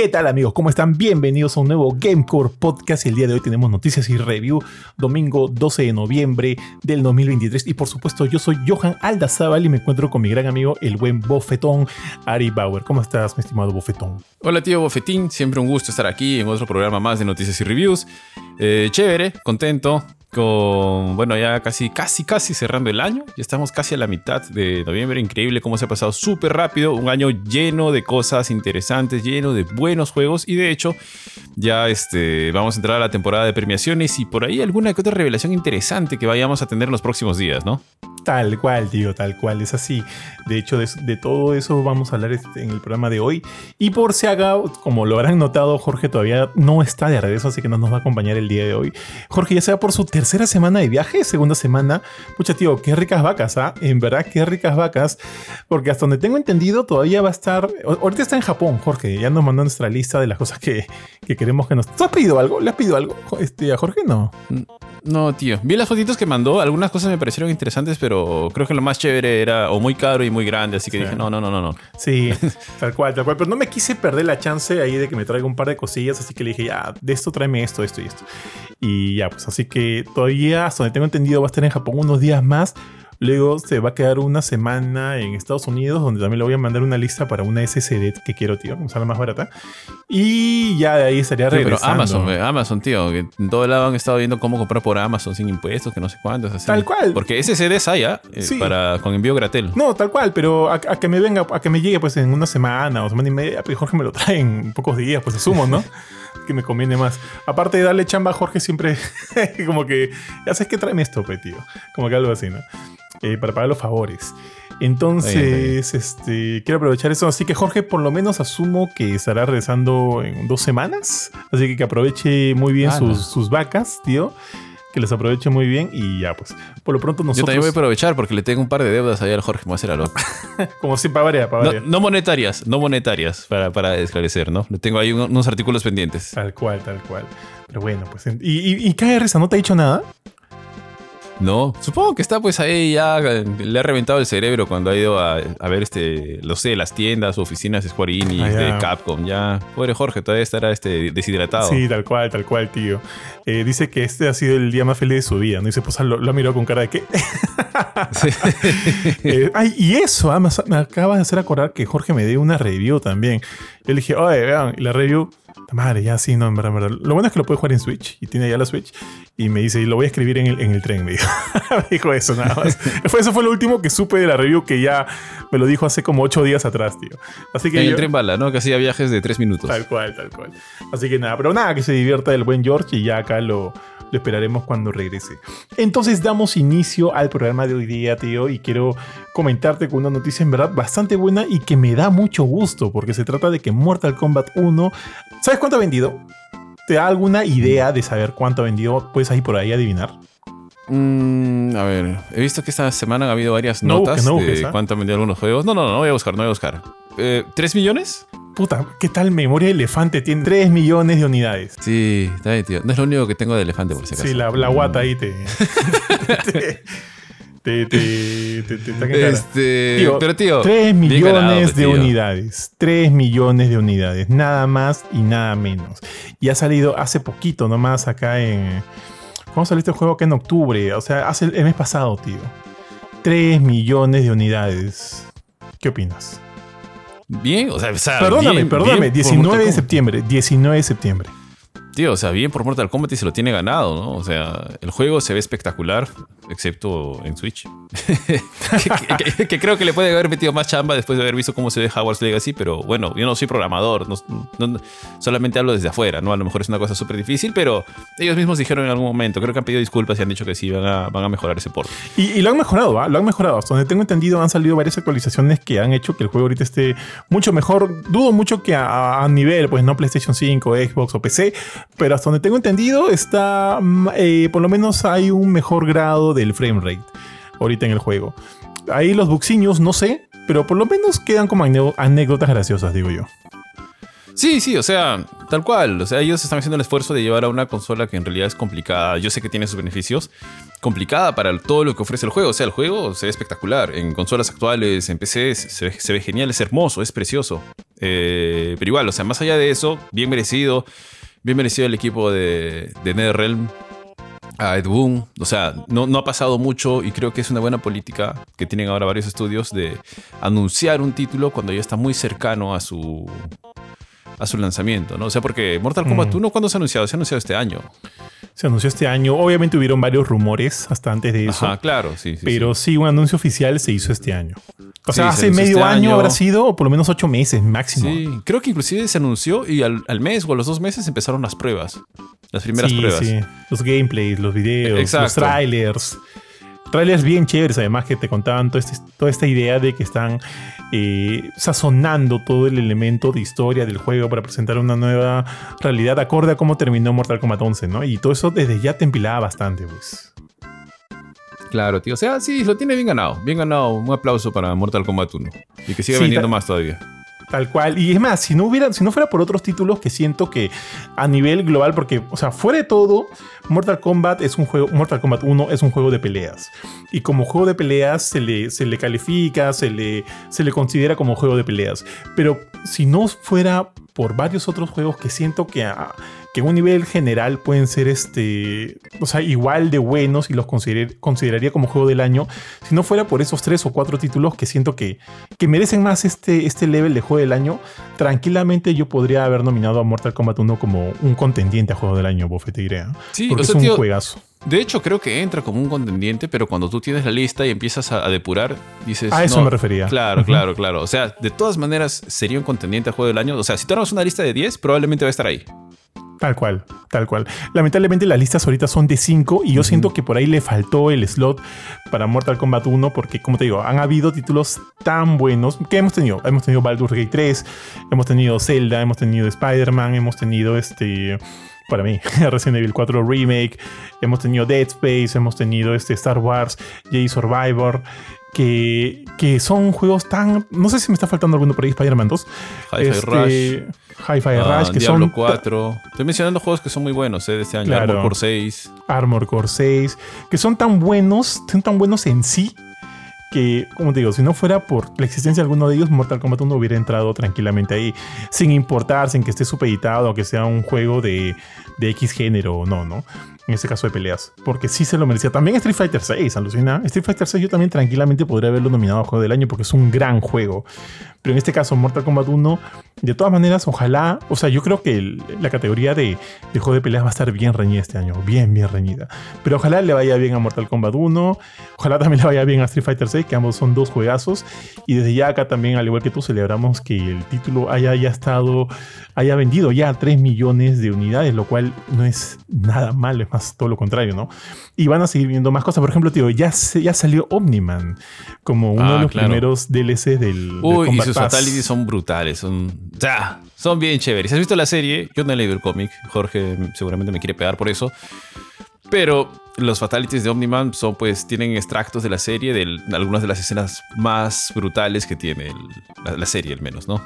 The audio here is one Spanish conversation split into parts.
¿Qué tal amigos? ¿Cómo están? Bienvenidos a un nuevo Gamecore Podcast. El día de hoy tenemos noticias y review. Domingo 12 de noviembre del 2023. Y por supuesto yo soy Johan Aldazábal y me encuentro con mi gran amigo el buen Bofetón Ari Bauer. ¿Cómo estás mi estimado Bofetón? Hola tío Bofetín, siempre un gusto estar aquí en otro programa más de noticias y reviews. Eh, chévere, contento, con, bueno, ya casi, casi, casi cerrando el año. Ya estamos casi a la mitad de noviembre. Increíble cómo se ha pasado súper rápido. Un año lleno de cosas interesantes, lleno de buenos juegos. Y de hecho, ya este, vamos a entrar a la temporada de premiaciones y por ahí alguna que otra revelación interesante que vayamos a tener en los próximos días, ¿no? Tal cual, tío, tal cual, es así. De hecho, de, todo eso vamos a hablar este, en el programa de hoy. Y por si haga, como lo habrán notado, Jorge todavía no está de regreso, así que no nos va a acompañar el día de hoy. Jorge, ya sea por su tercera semana de viaje, segunda semana. Pucha, tío, qué ricas vacas, ¿ah? En verdad, qué ricas vacas. Porque hasta donde tengo entendido, todavía va a estar. Ahorita está en Japón, Jorge. Ya nos mandó nuestra lista de las cosas que, queremos que nos. ¿Tú has pedido algo? ¿Le has pedido algo este, a Jorge? No. No, tío. Vi las fotitos que mandó. Algunas cosas me parecieron interesantes, pero creo que lo más chévere era o muy caro y muy grande, así que dije, no, no, no, no, no. Sí, tal cual, tal cual. Pero no me quise perder la chance ahí de que me traiga un par de cosillas, así que le dije, ya, de esto tráeme esto, esto y esto. Y ya, pues así que todavía, hasta donde tengo entendido, va a estar en Japón unos días más. Luego se va a quedar una semana en Estados Unidos, donde también le voy a mandar una lista para una SSD que quiero, tío, usar la más barata. Y ya de ahí estaría regresando. pero Amazon, Amazon, tío, que en todo lado han estado viendo cómo comprar por Amazon sin impuestos, que no sé cuántos. Así. Tal cual. Porque SSDs hay, ¿ah? eh, para con envío gratel. No, tal cual, pero a, que me venga, a que me llegue pues en una semana o semana y media, pues Jorge me lo trae en pocos días, pues asumo, ¿no? que me conviene más. Aparte de darle chamba a Jorge, siempre como que, ya sabes que tráeme esto, pe, tío. Como que algo así, ¿no? Eh, para pagar los favores. Entonces, este, quiero aprovechar eso. Así que Jorge, por lo menos asumo que estará regresando en dos semanas. Así que que aproveche muy bien ah, sus, sus, vacas, tío. Que les aproveche muy bien y ya, pues. Por lo pronto nosotros. Yo también voy a aprovechar porque le tengo un par de deudas allá al Jorge. Me voy a hacer algo. Como si para para no, monetarias, no monetarias, para, para esclarecer, ¿no? Le tengo ahí unos artículos pendientes. Tal cual, tal cual. Pero bueno, pues. ¿Y, y, y KR no te ha dicho nada? No, supongo que está pues ahí ya, le ha reventado el cerebro cuando ha ido a, ver este, lo sé, las tiendas, oficinas de Square Enix, ah, de Capcom, ya. Pobre Jorge, todavía estará este, deshidratado. Sí, tal cual, tal cual, tío. Eh, dice que este ha sido el día más feliz de su vida, ¿no? Dice, pues lo, ha mirado con cara de qué. Eh, ay, y eso, ah, me acaba de hacer acordar que Jorge me dio una review también. Yo le dije, oye, vean, y la review Madre, ya sí, no, en verdad, en verdad. Lo bueno es que lo puede jugar en Switch y tiene ya la Switch. Y me dice, y lo voy a escribir en el, en el tren, me dijo. dijo eso nada más. eso fue lo último que supe de la review que ya me lo dijo hace como ocho días atrás, tío. Así que. En el tren bala, ¿no? Que hacía viajes de tres minutos. Tal cual, tal cual. Así que nada, pero nada, que se divierta el buen George y ya acá lo, lo esperaremos cuando regrese. Entonces damos inicio al programa de hoy día, tío, y quiero comentarte con una noticia en verdad bastante buena y que me da mucho gusto, porque se trata de que Mortal Kombat 1, ¿sabes cuánto ha vendido? ¿Te da alguna idea de saber cuánto ha vendido? ¿Puedes ahí por ahí adivinar? Mm, a ver, he visto que esta semana ha habido varias notas de ¿ah? cuánto han vendido algunos juegos. No, no, no, no voy a buscar, no voy a buscar. Eh, ¿Tres millones? Puta, ¿qué tal memoria de elefante? Tiene 3 millones de unidades. Sí, está bien, tío. No es lo único que tengo de elefante, por si acaso. Sí, la, guata ahí te. te, te, te, te, este, pero tío, 3 millones de unidades. 3 millones de unidades. Nada más y nada menos. Y ha salido hace poquito nomás acá en. ¿Cómo salió este juego acá en octubre? O sea, hace el mes pasado, tío. 3 millones de unidades. ¿Qué opinas? Bien, o sea, perdóname, perdóname, 19 de septiembre, 19 de septiembre tío, o sea, bien por Mortal Kombat y se lo tiene ganado, ¿no? O sea, el juego se ve espectacular, excepto en Switch. que, creo que le puede haber metido más chamba después de haber visto cómo se ve Hogwarts Legacy, pero bueno, yo no soy programador, solamente hablo desde afuera, ¿no? A lo mejor es una cosa súper difícil, pero ellos mismos dijeron en algún momento, creo que han pedido disculpas y han dicho que sí, van a, mejorar ese port. Y, lo han mejorado, ¿va? Lo han mejorado. Hasta donde tengo entendido, han salido varias actualizaciones que han hecho que el juego ahorita esté mucho mejor. Dudo mucho que a, a nivel, pues no PlayStation 5, Xbox o PC, pero hasta donde tengo entendido está, mm, eh, por lo menos hay un mejor grado del frame rate ahorita en el juego. Ahí los buxiños, no sé, pero por lo menos quedan como anécdotas graciosas, digo yo. Sí, sí, o sea, tal cual. O sea, ellos están haciendo el esfuerzo de llevar a una consola que en realidad es complicada. Yo sé que tiene sus beneficios. Complicada para todo lo que ofrece el juego. O sea, el juego se ve espectacular. En consolas actuales, en PC, se ve, genial, es hermoso, es precioso. Eh, pero igual, o sea, más allá de eso, bien merecido. Bien merecido el equipo de, de NetherRealm. A Ed Boon. O sea, no, no ha pasado mucho y creo que es una buena política que tienen ahora varios estudios de anunciar un título cuando ya está muy cercano a su, a su lanzamiento, ¿no? O sea, porque Mortal Kombat Mm. 1, ¿cuándo se ha anunciado? Se ha anunciado este año. Se anunció este año. Obviamente hubieron varios rumores hasta antes de eso. Ajá, claro, sí, sí. pero sí. un anuncio oficial se hizo este año. O Sí, sea, se hace medio este año, año. habrá sido, o por lo menos ocho meses máximo. Sí, creo que inclusive se anunció y al, al mes o a los dos meses empezaron las pruebas. Las primeras Sí, pruebas. sí. Los gameplays, los videos, Exacto. los trailers. Trailers bien chéveres, además, que te contaban toda, este- toda esta idea de que están eh, sazonando todo el elemento de historia del juego para presentar una nueva realidad acorde a cómo terminó Mortal Kombat 11, ¿no? Y todo eso desde ya te empilaba bastante, pues. Claro, tío. O sea, sí, lo tiene bien ganado. Bien ganado. Un aplauso para Mortal Kombat 1. Y que siga Sí, vendiendo más todavía. Tal cual. Y es más, si no hubiera, si no fuera por otros títulos que siento que a nivel global, porque, o sea, fuera de todo, Mortal Kombat es un juego, Mortal Kombat 1 es un juego de peleas. Y como juego de peleas se le, se le califica, se le, se le considera como juego de peleas. Pero si no fuera por varios otros juegos que siento que a, que a un nivel general pueden ser este, o sea, igual de buenos y los consider- consideraría como juego del año, si no fuera por esos tres o cuatro títulos que siento que, que merecen más este, este level de juego del año, tranquilamente yo podría haber nominado a Mortal Kombat 1 como un contendiente a juego del año, Buffet, te diré. ¿eh? Sí, Porque o sea, es un tío, juegazo. De hecho, creo que entra como un contendiente, pero cuando tú tienes la lista y empiezas a, a depurar, dices. A eso no, me refería. Claro, claro, claro. O sea, de todas maneras, sería un contendiente a juego del año. O sea, si armas una lista de 10, probablemente va a estar ahí. Tal cual, tal cual. Lamentablemente las listas ahorita son de 5 y yo siento que por ahí le faltó el slot para Mortal Kombat 1 porque, como te digo, han habido títulos tan buenos que hemos tenido. Hemos tenido Baldur's Gate 3, hemos tenido Zelda, hemos tenido Spider-Man, hemos tenido este... Para mí, Resident Evil 4 Remake, hemos tenido Dead Space, hemos tenido este Star Wars, Jedi Survivor, que, que son juegos tan... No sé si me está faltando alguno por ahí, Spider-Man 2. Hi-Fi Este, Rush. Hi-Fi ah, Rush, que Diablo son 4. Estoy mencionando juegos que son muy buenos eh, de este año. Claro. Armor Core 6. Armor Core 6, que son tan buenos, son tan buenos en sí, que, como te digo, si no fuera por la existencia de alguno de ellos, Mortal Kombat 1 hubiera entrado tranquilamente ahí, sin importar, sin que esté supeditado que sea un juego de, de X género o no, ¿no? En este caso de peleas, porque sí se lo merecía. También Street Fighter 6, alucina. Street Fighter 6 yo también tranquilamente podría haberlo nominado a Juego del Año porque es un gran juego. Pero en este caso, Mortal Kombat 1, de todas maneras, ojalá, o sea, yo creo que la categoría de, de juego de peleas va a estar bien reñida este año, bien, bien reñida. Pero ojalá le vaya bien a Mortal Kombat 1, ojalá también le vaya bien a Street Fighter 6, que ambos son dos juegazos. Y desde ya acá también, al igual que tú, celebramos que el título haya ya estado, haya vendido ya 3 millones de unidades, lo cual no es nada mal, es más todo lo contrario, ¿no? Y van a seguir viendo más cosas. Por ejemplo, tío, ya, se- ya salió Omniman como uno Ah, de los claro. primeros DLC del, del Uy, y sus Pass. fatalities son brutales. Son, o sea, son bien chéveres. ¿Has visto la serie? Yo no he leído el cómic. Jorge seguramente me quiere pegar por eso. Pero los fatalities de Omniman son, pues, tienen extractos de la serie, de algunas de las escenas más brutales que tiene el- la, la serie, al menos, ¿no?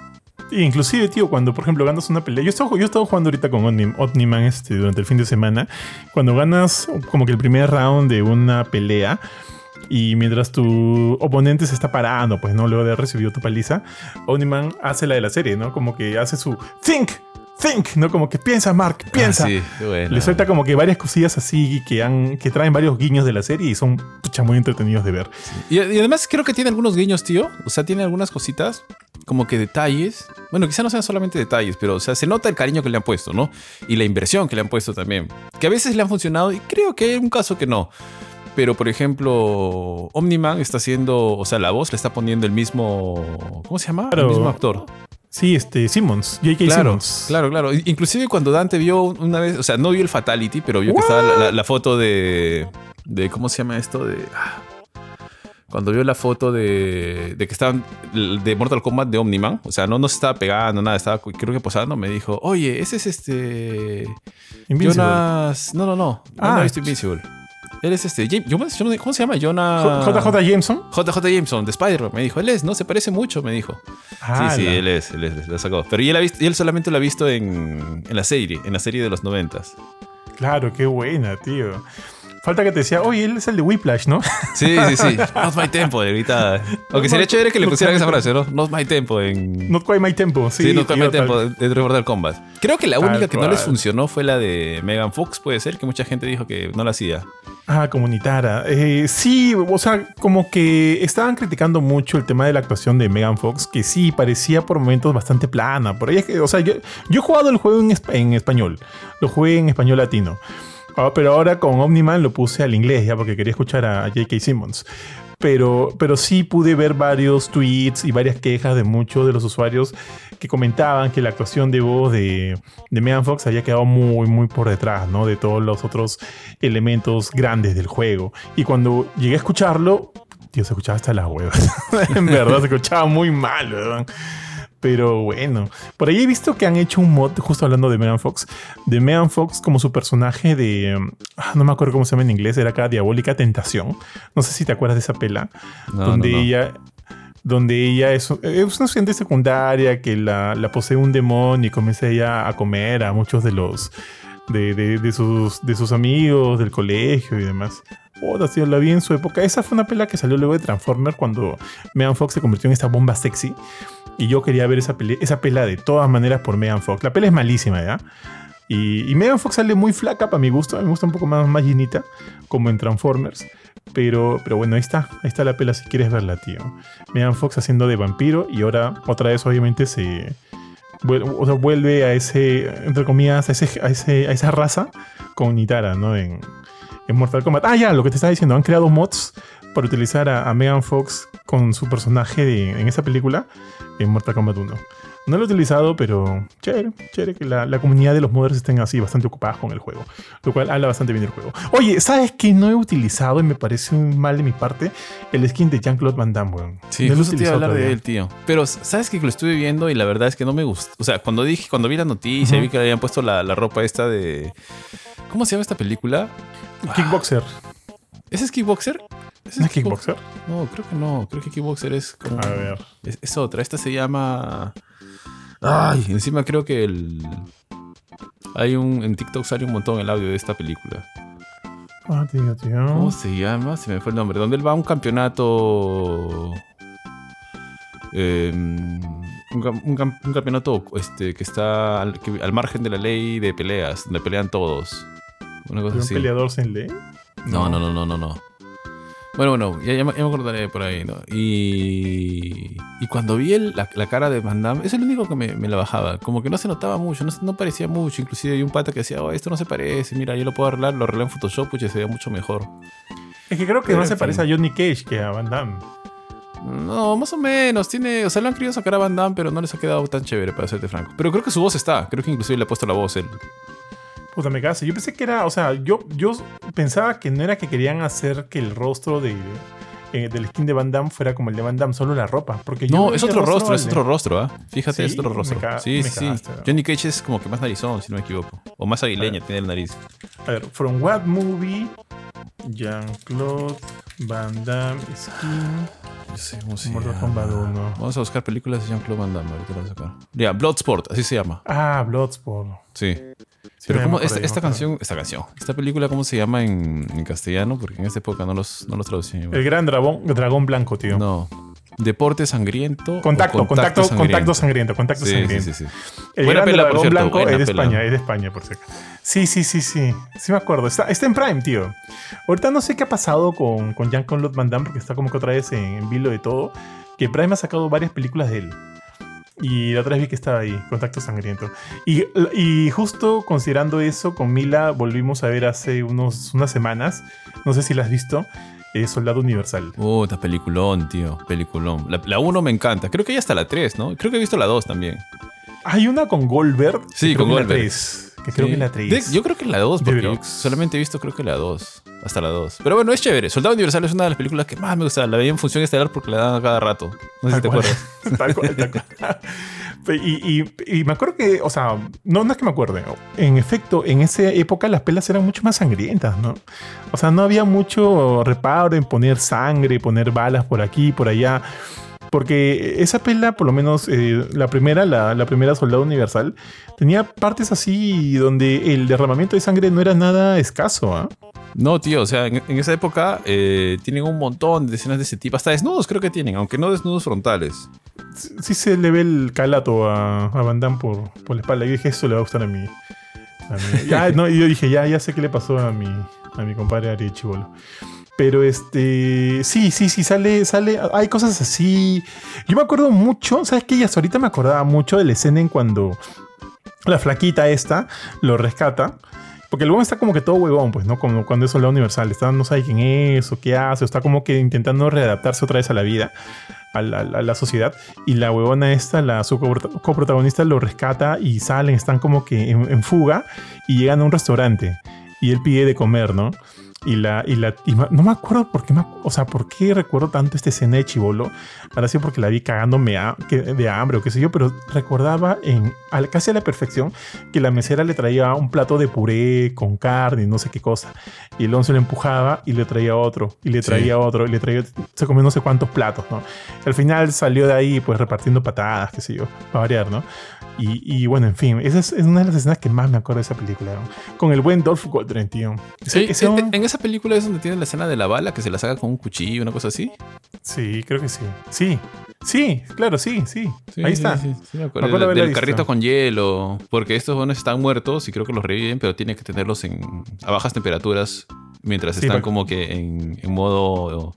Inclusive, tío, cuando por ejemplo ganas una pelea. Yo estaba, yo jugando ahorita con Omniman este, durante el fin de semana. Cuando ganas como que el primer round de una pelea. Y mientras tu oponente se está parando, pues no, luego de haber recibido tu paliza, Omniman hace la de la serie, ¿no? Como que hace su think, think, ¿no? Como que piensa, Mark, piensa. Ah, sí, buena. Le suelta como que varias cosillas así que, han, que traen varios guiños de la serie y son pucha, muy entretenidos de ver. Y, y además creo que tiene algunos guiños, tío. O sea, tiene algunas cositas, como que detalles. Bueno, quizá no sean solamente detalles, pero o sea, se nota el cariño que le han puesto, ¿no? Y la inversión que le han puesto también. Que a veces le han funcionado y creo que hay un caso que no. Pero, por ejemplo, Omniman está haciendo, o sea, la voz le está poniendo el mismo, ¿cómo se llama? Claro. El mismo actor. Sí, este, Simmons, J.K. Claro, Simmons. claro, claro. Inclusive cuando Dante vio una vez, o sea, no vio el Fatality, pero vio que estaba la, foto de, de, ¿cómo se llama esto? De... ah, Cuando vio la foto de, de que estaban de Mortal Kombat de Omniman, o sea, no, no se estaba pegando, nada, estaba creo que posando, me dijo, oye, ese es este... Invincible. Jonas... No, no, no. Ah, no, no he visto Invincible. Él es este... ¿Cómo se llama? Jonas... JJ Jameson. JJ Jameson, de Spider-Man. Me dijo, él es, no, se parece mucho, me dijo. Ah, Sí, sí, él es, él es, lo sacó. Pero él, ha visto- él solamente lo ha visto en, en la serie, en la serie de los noventas. Claro, qué buena, tío. Falta que te decía, oye, él es el de Whiplash, ¿no? Sí, sí, sí. Not my tempo, ahorita. Aunque sería chévere que le pusieran esa frase, ¿no? Not my tempo en. Not quite my tempo, sí. Sí, Not quite my tempo de Mortal Kombat. Creo que la Tal única que no les funcionó fue la de Megan Fox, puede ser, que mucha gente dijo que no la hacía. Ah, comunitaria. Eh, sí, o sea, como que estaban criticando mucho el tema de la actuación de Megan Fox, que sí, parecía por momentos bastante plana. Por ahí es que, o sea, yo, yo he jugado el juego en, en español, lo jugué en español latino. Ah, pero ahora con Omniman lo puse al inglés, ya porque quería escuchar a J.K. Simmons. Pero, pero sí pude ver varios tweets y varias quejas de muchos de los usuarios que comentaban que la actuación de voz de, de Megan Fox había quedado muy, muy por detrás, ¿no? De todos los otros elementos grandes del juego. Y cuando llegué a escucharlo, tío, se escuchaba hasta las huevas. en verdad, se escuchaba muy mal, ¿verdad? Pero bueno, por ahí he visto que han hecho un mod, justo hablando de Megan Fox, de Megan Fox como su personaje de. ah, No me acuerdo cómo se llama en inglés, era acá Diabólica Tentación. No sé si te acuerdas de esa pela. No, donde no, no. ella. Donde ella es, es una estudiante secundaria que la, la posee un demonio y comienza ella a comer a muchos de los. De, de- de sus, de sus amigos del colegio y demás. Oh, tío, la vi en su época. Esa fue una pela que salió luego de Transformers cuando Megan Fox se convirtió en esta bomba sexy. Y yo quería ver esa, pele- esa pela de todas maneras por Megan Fox. La pela es malísima, ¿ya? Y, y Megan Fox sale muy flaca para mi gusto. Me gusta un poco más, más llenita, como en Transformers. Pero, pero bueno, ahí está. Ahí está la pela si quieres verla, tío. Megan Fox haciendo de vampiro y ahora otra vez obviamente se... O sea, vuelve a ese, entre comillas, a, ese, a, ese- a esa raza con Nitara, ¿no? En, en Mortal Kombat. Ah, ya, lo que te estaba diciendo. Han creado mods para utilizar a, a Megan Fox con su personaje de- en esa película en Mortal Kombat 1. No lo he utilizado, pero chévere, chévere que la, la comunidad de los modders estén así bastante ocupadas con el juego. Lo cual habla bastante bien del juego. Oye, ¿sabes qué no he utilizado y me parece un mal de mi parte? El skin de Jean-Claude Van Damme, weón. Sí, no lo he justo te iba a utilizado hablar de todavía. él, tío. Pero, ¿sabes que Lo estuve viendo y la verdad es que no me gusta. O sea, cuando dije, cuando vi la noticia y Ujú. vi que le habían puesto la, la ropa esta de. ¿Cómo se llama esta película? Kickboxer. ¿Ese es Kickboxer? ¿Ese ¿No es Kickboxer? No, creo que no. Creo que Kickboxer es como. A ver. Es, es otra. Esta se llama. Ay, encima creo que el. Hay un. En TikTok sale un montón el audio de esta película. Ah, tío, tío. ¿Cómo se llama? Se me fue el nombre. Donde él va a un campeonato. eh, un, cam- un cam- un campeonato este, que está al, que- al margen de la ley de peleas, donde pelean todos. Una cosa ¿Un peleador sin ley? No, no, no, no, no, no. Bueno, bueno, ya, ya me acordaré por ahí, ¿no? Y, y cuando vi el- la, la cara de Van Damme, es el único que me, me la bajaba. Como que no se notaba mucho, no, parecía mucho. Inclusive hay un pata que decía, oh, esto no se parece, mira, yo lo puedo arreglar, lo arreglé en Photoshop, pues ya se veía mucho mejor. Es que creo que Pero no en se fin. parece a Johnny Cage que a Van Damme. No, más o menos, tiene, o sea, lo han querido sacar a Van Damme, pero no les ha quedado tan chévere, para serte franco. Pero creo que su voz está, creo que inclusive le ha puesto la voz él. Puta, me caso. Yo pensé que era, o sea, yo, yo pensaba que no era que querían hacer que el rostro de, eh, del skin de Van Damme fuera como el de Van Damme, solo la ropa. Porque yo No, es otro rostro, es otro rostro, ¿ah? Fíjate, Sí, es otro rostro. Sí, me sí, sí. cagaste. Johnny Cage es como que más narizón, si no me equivoco. O más aguileña tiene el nariz. A ver, from what movie? Jean-Claude Van Damme skin No sé cómo se Mortal llama. Kombat 1. Vamos a buscar películas de Jean-Claude Van Damme, ahorita lo voy a sacar. Ya, Bloodsport, así se llama. Ah, Bloodsport. Sí. Sí, Pero me ¿cómo, acuerdo, esta, esta canción, esta canción, esta película, ¿cómo se llama en, en castellano? Porque en esta época no los, no los traducían. El gran dragón, dragón blanco, tío. No. Deporte sangriento. o Contacto, contacto, contacto sangriento, contacto Sí, sangriento. sí. El Buena gran pela, dragón cierto, blanco es de pela. España, es de España, por cierto. Sí, sí, sí, sí. Sí me acuerdo. Está, está en Prime, tío. Ahorita no sé qué ha pasado con, con Jean-Claude Van Damme, porque está como que otra vez en, en vilo de todo. Que Prime ha sacado varias películas de él. Y la otra vez vi que estaba ahí, Contacto Sangriento. Y, y justo considerando eso, con Mila volvimos a ver hace unos, unas semanas, no sé si la has visto, eh, Soldado Universal. Oh, esta peliculón, tío. Peliculón. La 1 me encanta. Creo que ya hasta la 3, ¿no? Creo que he visto la 2 también. Hay una con Goldberg. Sí, con Goldberg. 3, que creo Sí. que la 3. De- yo creo que la 2, De porque yo solamente he visto creo que la 2. Hasta la 2. Pero bueno, es chévere. Soldado Universal es una de las películas que más me gusta. La veía en función estelar porque la dan a cada rato. No sé si te cual. acuerdas. Tal cual, tal cual. Y, y- y me acuerdo que, o sea, no, no es que me acuerde. En efecto, en esa época las pelas eran mucho más sangrientas, ¿no? O sea, no había mucho reparo en poner sangre, poner balas por aquí, por allá. Porque esa pela, por lo menos eh, la primera, la, la primera Soldado Universal, tenía partes así donde el derramamiento de sangre no era nada escaso, ¿ah? No, tío, o sea, en, en esa época eh, tienen un montón de escenas de ese tipo. Hasta desnudos creo que tienen, aunque no desnudos frontales. Sí, sí se le ve el calato a, a Van Damme por, por la espalda. Y dije, eso le va a gustar a mí. A mí. Ya, no, y yo dije, ya, ya sé qué le pasó a mi, a mi compadre Ari Chivolo. Pero este. Sí, sí, sí, sale, sale. Hay cosas así. Yo me acuerdo mucho, ¿sabes qué? Y hasta ahorita me acordaba mucho de la escena en cuando la flaquita esta lo rescata. Porque el está como que todo huevón, pues, ¿no? Como cuando es soldado universal. Está, no sabe quién es o qué hace. Está como que intentando readaptarse otra vez a la vida, a la, la sociedad. Y la huevona esta, la, su coprota- coprotagonista, lo rescata y salen, están como que en, en fuga y llegan a un restaurante. Y él pide de comer, ¿no? Y la, y la, y no me acuerdo por qué, me o sea, por qué recuerdo tanto esta escena de Chivolo. Ahora sí, porque la vi cagándome a- que- de hambre o qué sé yo, pero recordaba en, al- casi a la perfección que la mesera le traía un plato de puré con carne y no sé qué cosa. Y el once le empujaba y le traía otro, y le Sí. traía otro, y le traía, se comió no sé cuántos platos, ¿no? Al final salió de ahí, pues repartiendo patadas, qué sé yo, para variar, ¿no? Y, y bueno, en fin, esa es, es una de las escenas que más me acuerdo de esa película, ¿no? Con el buen Dolph Goldren, tío. Sí, Ese- en, esa película es donde tiene la escena de la bala que se la saca con un cuchillo, una cosa así. Sí, creo que sí. Sí, sí, claro, sí, sí. Sí, Ahí está. sí, sí, me acuerdo. Me acuerdo Del- haberla del visto. carrito con hielo. Porque estos buenos están muertos y creo que los reviven, pero tienen que tenerlos en, a bajas temperaturas mientras están como que en, en modo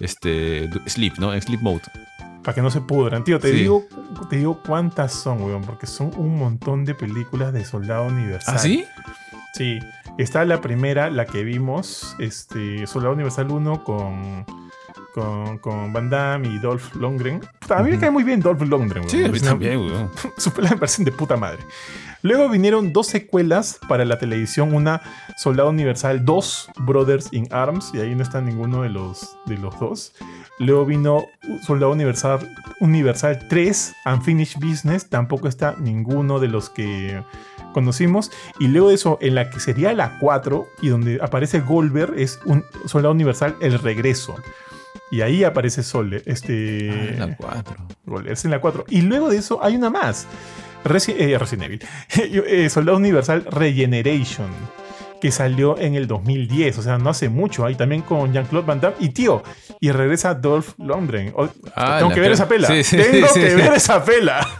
este sleep, ¿no? En sleep mode. Para que no se pudran. Tío, te, Sí. digo, te digo cuántas son, weón, porque son un montón de películas de Soldado Universal. ¿Ah, sí? Sí. Está la primera, la que vimos, este, Soldado Universal 1 con, con, con Van Damme y Dolph Lundgren. A mí me cae muy bien Dolph Lundgren. Sí, a también, weón. Sus pelas me parecen de puta madre. Luego vinieron dos secuelas para la televisión, una Soldado Universal 2, Brothers in Arms, y ahí no está ninguno de los, de los dos. Luego vino Soldado Universal, Universal 3, Unfinished Business, tampoco está ninguno de los que conocimos. Y luego de eso, en la que sería la 4, y donde aparece Goldberg, es un Soldado Universal El Regreso. Y ahí aparece Sol, este... Ah, la 4. Goldberg, es en la 4. Y luego de eso hay una más. Resi- eh, Resident Evil. Eh, Soldado Universal Regeneration. Que salió en el 2010. O sea, no hace mucho. Ahí también con Jean-Claude Van Damme. Y tío. Y regresa Dolph Lundgren. Ah, tengo que ver esa pela. Sí, sí, tengo sí, que ver esa pela.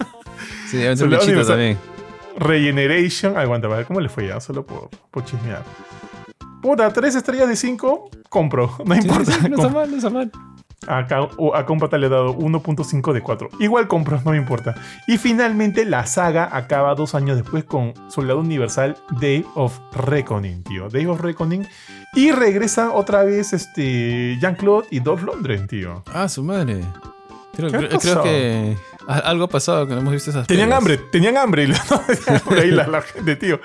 Sí, Soldado Universal. también. Regeneration. Aguanta, a ver cómo le fue ya. Solo por, por chismear. Puta, 3 estrellas de 5. Compro. No importa. sí, no está mal, no está mal. Acá, o acá un pata le he dado 1.5 de 4. Igual compro, no me importa. Y finalmente la saga acaba dos años después con Soldado Universal Day of Reckoning, tío. Day of Reckoning. Y regresa otra vez este Jean-Claude y Dolph Lundgren, tío. Ah, su madre. Creo, ¿Qué creo- creo que a- algo ha pasado que no hemos visto esas Tenían hambre, tenían hambre. y la- por ahí la, la gente, tío.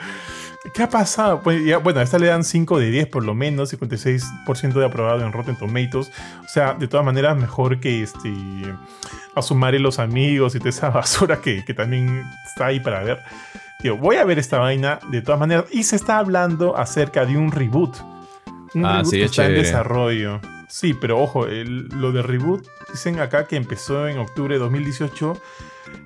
¿Qué ha pasado? Pues, ya, bueno, a esta le dan 5 de 10 por lo menos, 56% de aprobado en Rotten Tomatoes. O sea, de todas maneras, mejor que este Asumar y los amigos y toda esa basura que, que también está ahí para ver. Tío, voy a ver esta vaina de todas maneras. Y se está hablando acerca de un reboot. Un Ah, reboot sí, que es está en chévere. desarrollo. Sí, pero ojo, el- lo de reboot dicen acá que empezó en octubre de 2018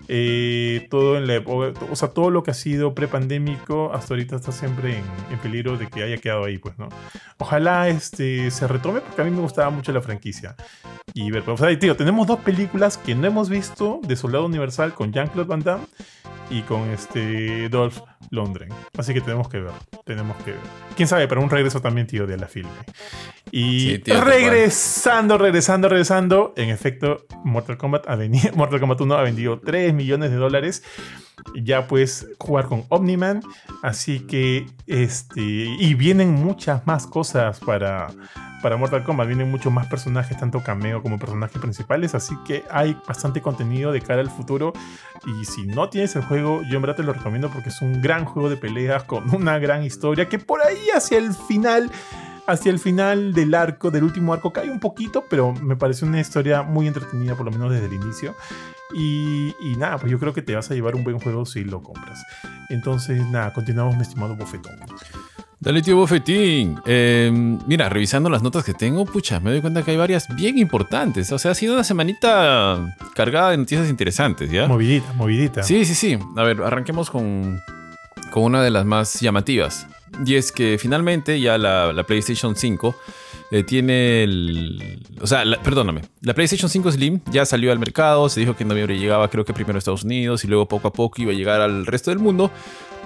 eh, todo en la o sea, todo lo que ha sido prepandémico hasta ahorita está siempre en, en peligro de que haya quedado ahí, pues, ¿no? Ojalá este se retome porque a mí me gustaba mucho la franquicia. Y ver, pues, o sea, tío, tenemos dos películas que no hemos visto de Soldado Universal con Jean-Claude Van Damme y con este Dolph Lundgren. Así que tenemos que ver, tenemos que ver. Quién sabe, para un regreso también, tío, de la filme. Y Sí, tío, regresando, regresando, regresando. En efecto, Mortal Kombat, ha Mortal Kombat 1 ha vendido 3 millones de dólares. Ya puedes jugar con Omniman. Así que, este. Y vienen muchas más cosas para, para Mortal Kombat. Vienen muchos más personajes, tanto cameo como personajes principales. Así que hay bastante contenido de cara al futuro. Y si no tienes el juego, yo en verdad te lo recomiendo porque es un gran juego de peleas con una gran historia que por ahí hacia el final hacia el final del arco, del último arco, cae un poquito, pero me parece una historia muy entretenida, por lo menos desde el inicio. Y, y nada, pues yo creo que te vas a llevar un buen juego si lo compras. Entonces, nada, continuamos, mi estimado bofetón. Dale, tío Bofetín. Eh, mira, revisando las notas que tengo, pucha, me doy cuenta que hay varias bien importantes. O sea, ha sido una semanita cargada de noticias interesantes, ¿ya? Movidita, movidita. Sí, sí, sí. A ver, arranquemos con, con una de las más llamativas. Y es que finalmente ya la, la PlayStation 5 eh, tiene el... O sea, perdóname. La PlayStation 5 Slim ya salió al mercado. Se dijo que en noviembre llegaba creo que primero a Estados Unidos y luego poco a poco iba a llegar al resto del mundo.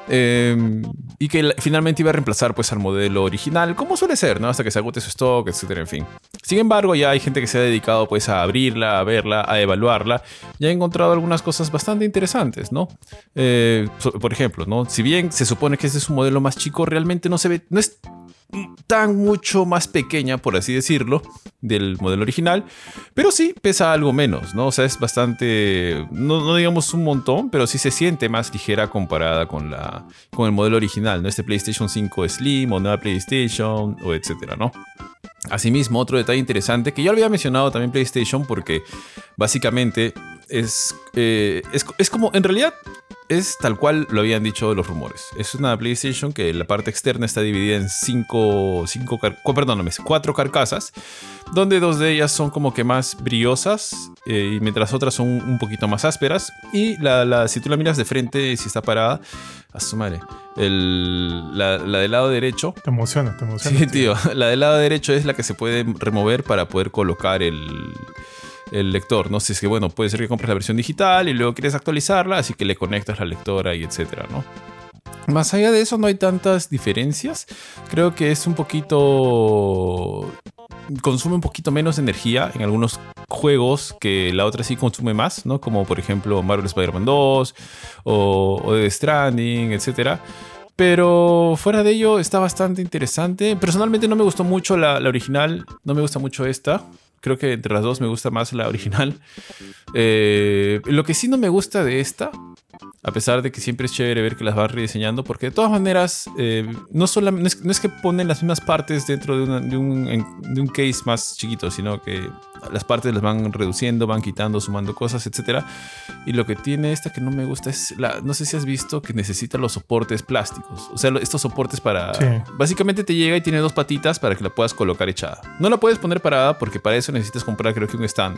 Eh, y que finalmente iba a reemplazar pues al modelo original, como suele ser, ¿no? Hasta que se agote su stock, etcétera, en fin. Sin embargo, ya hay gente que se ha dedicado pues a abrirla, a verla, a evaluarla y ha encontrado algunas cosas bastante interesantes, ¿no? Eh, por ejemplo, ¿no? Si bien se supone que este es un modelo más chico, realmente no se ve, no es tan mucho más pequeña, por así decirlo, del modelo original, pero sí pesa algo menos, ¿no? O sea, es bastante, no, digamos un montón, pero sí se siente más ligera comparada con, la, con el modelo original, ¿no? Este PlayStation 5 Slim o nueva PlayStation o etcétera, ¿no? Asimismo, otro detalle interesante que yo había mencionado también PlayStation porque básicamente es, eh, es, es como, en realidad es tal cual lo habían dicho los rumores. Es una PlayStation que la parte externa está dividida en cinco, cinco perdóname, cuatro carcasas, donde dos de ellas son como que más brillosas eh, y mientras otras son un poquito más ásperas. Y la, la- si tú la miras de frente, si está parada, a su madre, el- la, la del lado derecho Te emociona, te emociona. Sí, tío. La del lado derecho es la que se puede remover para poder colocar el, el lector. No sé, es que bueno, puede ser que compres la versión digital y luego quieres actualizarla, así que le conectas la lectora y etcétera, ¿no? Más allá de eso no hay tantas diferencias. Creo que es un poquito... consume un poquito menos energía en algunos juegos que la otra sí consume más, ¿no? Como por ejemplo Marvel Spider-Man 2 o, o Stranding, etcétera. Pero fuera de ello está bastante interesante. Personalmente no me gustó mucho la original, no me gusta mucho esta. Creo que entre las dos me gusta más la original. Eh, lo que sí no me gusta de esta, a pesar de que siempre es chévere ver que las van rediseñando, porque de todas maneras eh, no, sola- no, es, no es que ponen las mismas partes dentro de, una- de un, de un case más chiquito, sino que las partes las van reduciendo, van quitando, sumando cosas, etc. Y lo que tiene esta que no me gusta es, la, no sé si has visto que necesita los soportes plásticos, o sea, estos soportes para... Sí. Básicamente te llega y tiene dos patitas para que la puedas colocar echada. No la puedes poner parada porque para eso necesitas comprar creo que un stand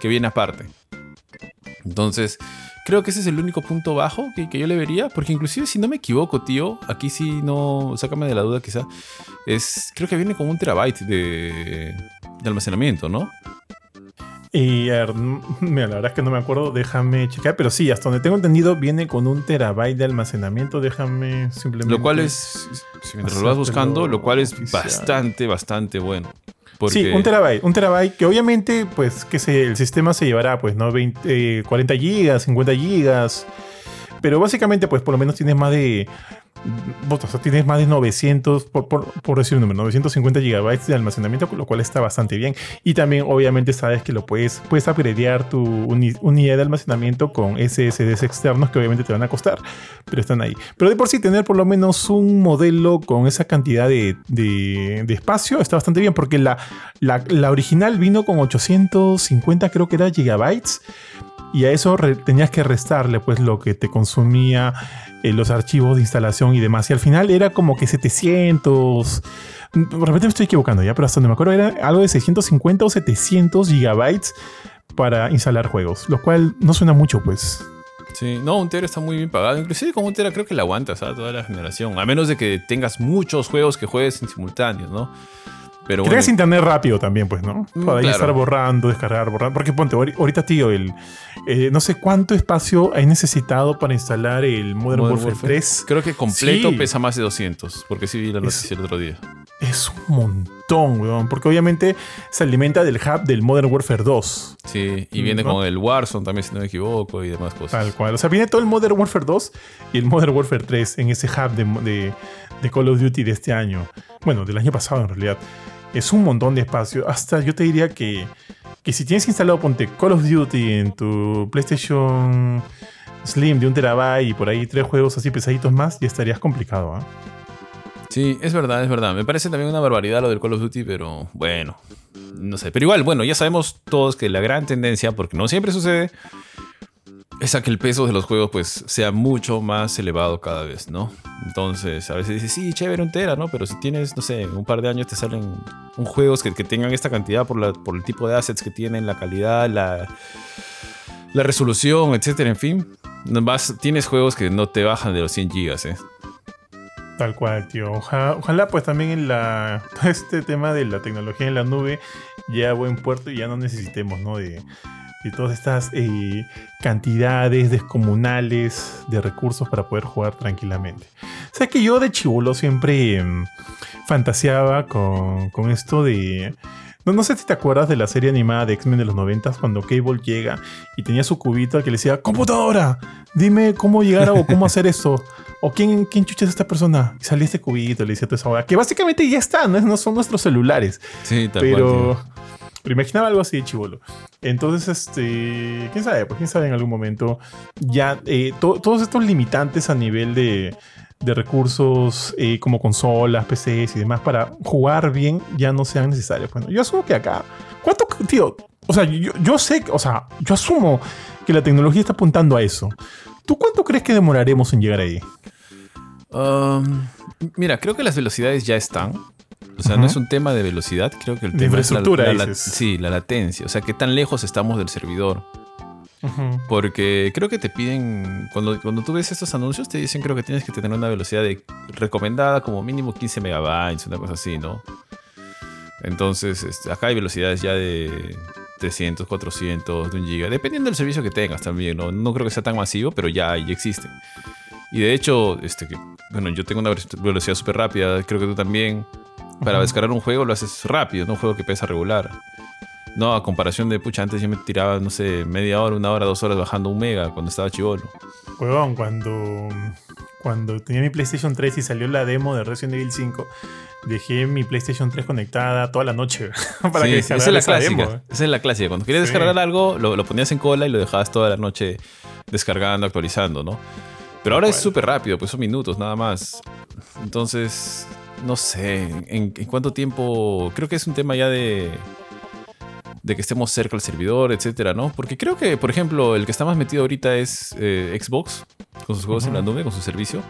que viene aparte. Entonces, creo que ese es el único punto bajo que, que yo le vería, porque inclusive si no me equivoco, tío, aquí sí no, sácame de la duda quizá, es, creo que viene con un terabyte de, de almacenamiento, ¿no? Y a ver, mira, la verdad es que no me acuerdo, déjame checar, pero sí, hasta donde tengo entendido viene con un terabyte de almacenamiento, déjame simplemente... Lo cual es, si mientras lo vas buscando, lo cual es Oficial. bastante, bastante bueno. Sí, un terabyte, un terabyte que obviamente, pues, que se, el sistema se llevará, pues, ¿no? 20, eh, 40 gigas, 50 gigas, pero básicamente, pues, por lo menos tienes más de... O sea, tienes más de 900, por, por, decir un número, 950 gigabytes de almacenamiento, lo cual está bastante bien. Y también, obviamente, sabes que lo puedes, puedes upgradear tu uni- unidad de almacenamiento con SSDs externos que obviamente te van a costar, pero están ahí. Pero de por sí, tener por lo menos un modelo con esa cantidad de, espacio está bastante bien, porque la, la, la original vino con 850, creo que era gigabytes. Y a eso tenías que restarle pues lo que te consumía eh, los archivos de instalación y demás. Y al final era como que 700... De repente me estoy equivocando ya, pero hasta donde me acuerdo era algo de 650 o 700 gigabytes para instalar juegos. Lo cual no suena mucho pues. Sí, no, un Tera está muy bien pagado. Inclusive con un Tera creo que la aguantas a toda la generación. A menos de que tengas muchos juegos que juegues en simultáneos, ¿no? Pero bueno, internet rápido también, pues, ¿no? Mm, Para claro. estar borrando, descargar, borrando. Porque ponte, ahori- ahorita, tío, el, eh, no sé cuánto espacio hay necesitado para instalar el Modern, Modern Warfare, Warfare. 3. creo que completo Sí. pesa más de 200. Porque sí vi la noticia el otro día. Es un montón, weón. Porque obviamente se alimenta del hub del Modern Warfare 2. Sí, y viene ¿no? con el Warzone también, si no me equivoco, y demás cosas. Tal cual. O sea, viene todo el Modern Warfare 2 y el Modern Warfare 3 en ese hub de, de- de Call of Duty de este año. Bueno, del año pasado en realidad. Es un montón de espacio. Hasta yo te diría que, que si tienes instalado, ponte Call of Duty en tu PlayStation Slim de un terabyte y por ahí tres juegos así pesaditos más, ya estarías complicado. ¿ah? Sí, es verdad, es verdad. Me parece también una barbaridad lo del Call of Duty, pero bueno, no sé. Pero igual, bueno, ya sabemos todos que la gran tendencia, porque no siempre sucede, es a que el peso de los juegos pues sea mucho más elevado cada vez, ¿no? Entonces, a veces dices, sí, chévere un tera, ¿no? Pero si tienes, no sé, un par de años te salen un juegos que, que tengan esta cantidad por, la- por el tipo de assets que tienen, la calidad, la, la resolución, etcétera, en fin. Vas, tienes juegos que no te bajan de los 100 gigas, ¿eh? Tal cual, tío. Oja- ojalá pues también en la este tema de la tecnología en la nube llegue a buen puerto y ya no necesitemos, ¿no? De, de todas estas eh, cantidades descomunales de recursos para poder jugar tranquilamente. O sea que yo de chivolo siempre em, fantaseaba con, con esto de... No, no sé si te acuerdas de la serie animada de X-Men de los 90 cuando Cable llega y tenía su cubito al que le decía, computadora, dime cómo llegar a- o cómo hacer esto. O quién, quién chucha es esta persona. Y salía este cubito, le decía toda esa hora. Que básicamente ya está, no, no son nuestros celulares. Sí, tal pero, cual. tío. Pero imaginaba algo así de chivolo. Entonces, este, quién sabe, pues quién sabe en algún momento ya eh, to- todos estos limitantes a nivel de, de recursos eh, como consolas, PCs y demás para jugar bien ya no sean necesarios. Bueno, yo asumo que acá, ¿cuánto, tío? O sea, yo, yo sé, o sea, yo asumo que la tecnología está apuntando a eso. ¿Tú cuánto crees que demoraremos en llegar ahí? Um, mira, creo que las velocidades ya están. O sea, no es un tema de velocidad, creo que el De tema es la- infraestructura, la- la- dices. sí, la latencia. O sea, qué tan lejos estamos del servidor. Porque creo que te piden, cuando, cuando tú ves estos anuncios, te dicen creo que tienes que tener una velocidad de, recomendada como mínimo 15 megabytes, una cosa así, ¿no? Entonces, este, acá hay velocidades ya de 300, 400, de un giga, dependiendo del servicio que tengas también, ¿no? No creo que sea tan masivo, pero ya, ya existen. Y de hecho, este, bueno, yo tengo una ve- velocidad súper rápida, creo que tú también. Para descargar un juego lo haces rápido, no un juego que pesa regular. No, a comparación de, pucha, antes yo me tiraba, no sé, media hora, una hora, dos horas bajando un mega cuando estaba chivolo. Huevón, cuando, cuando tenía mi PlayStation 3 y salió la demo de Resident Evil 5, dejé mi PlayStation 3 conectada toda la noche para Sí, que sí, esa es la descargara esa clásica. demo. Esa es la clásica. Cuando querías Sí. descargar algo, lo, lo ponías en cola y lo dejabas toda la noche descargando, actualizando, ¿no? Pero ahora es súper rápido, pues son minutos nada más. Entonces, no sé, ¿en, en cuánto tiempo? Creo que es un tema ya de de que estemos cerca del servidor, etcétera, ¿no? Porque creo que, por ejemplo, el que está más metido ahorita es eh, Xbox, con sus juegos en la nube, con su servicio.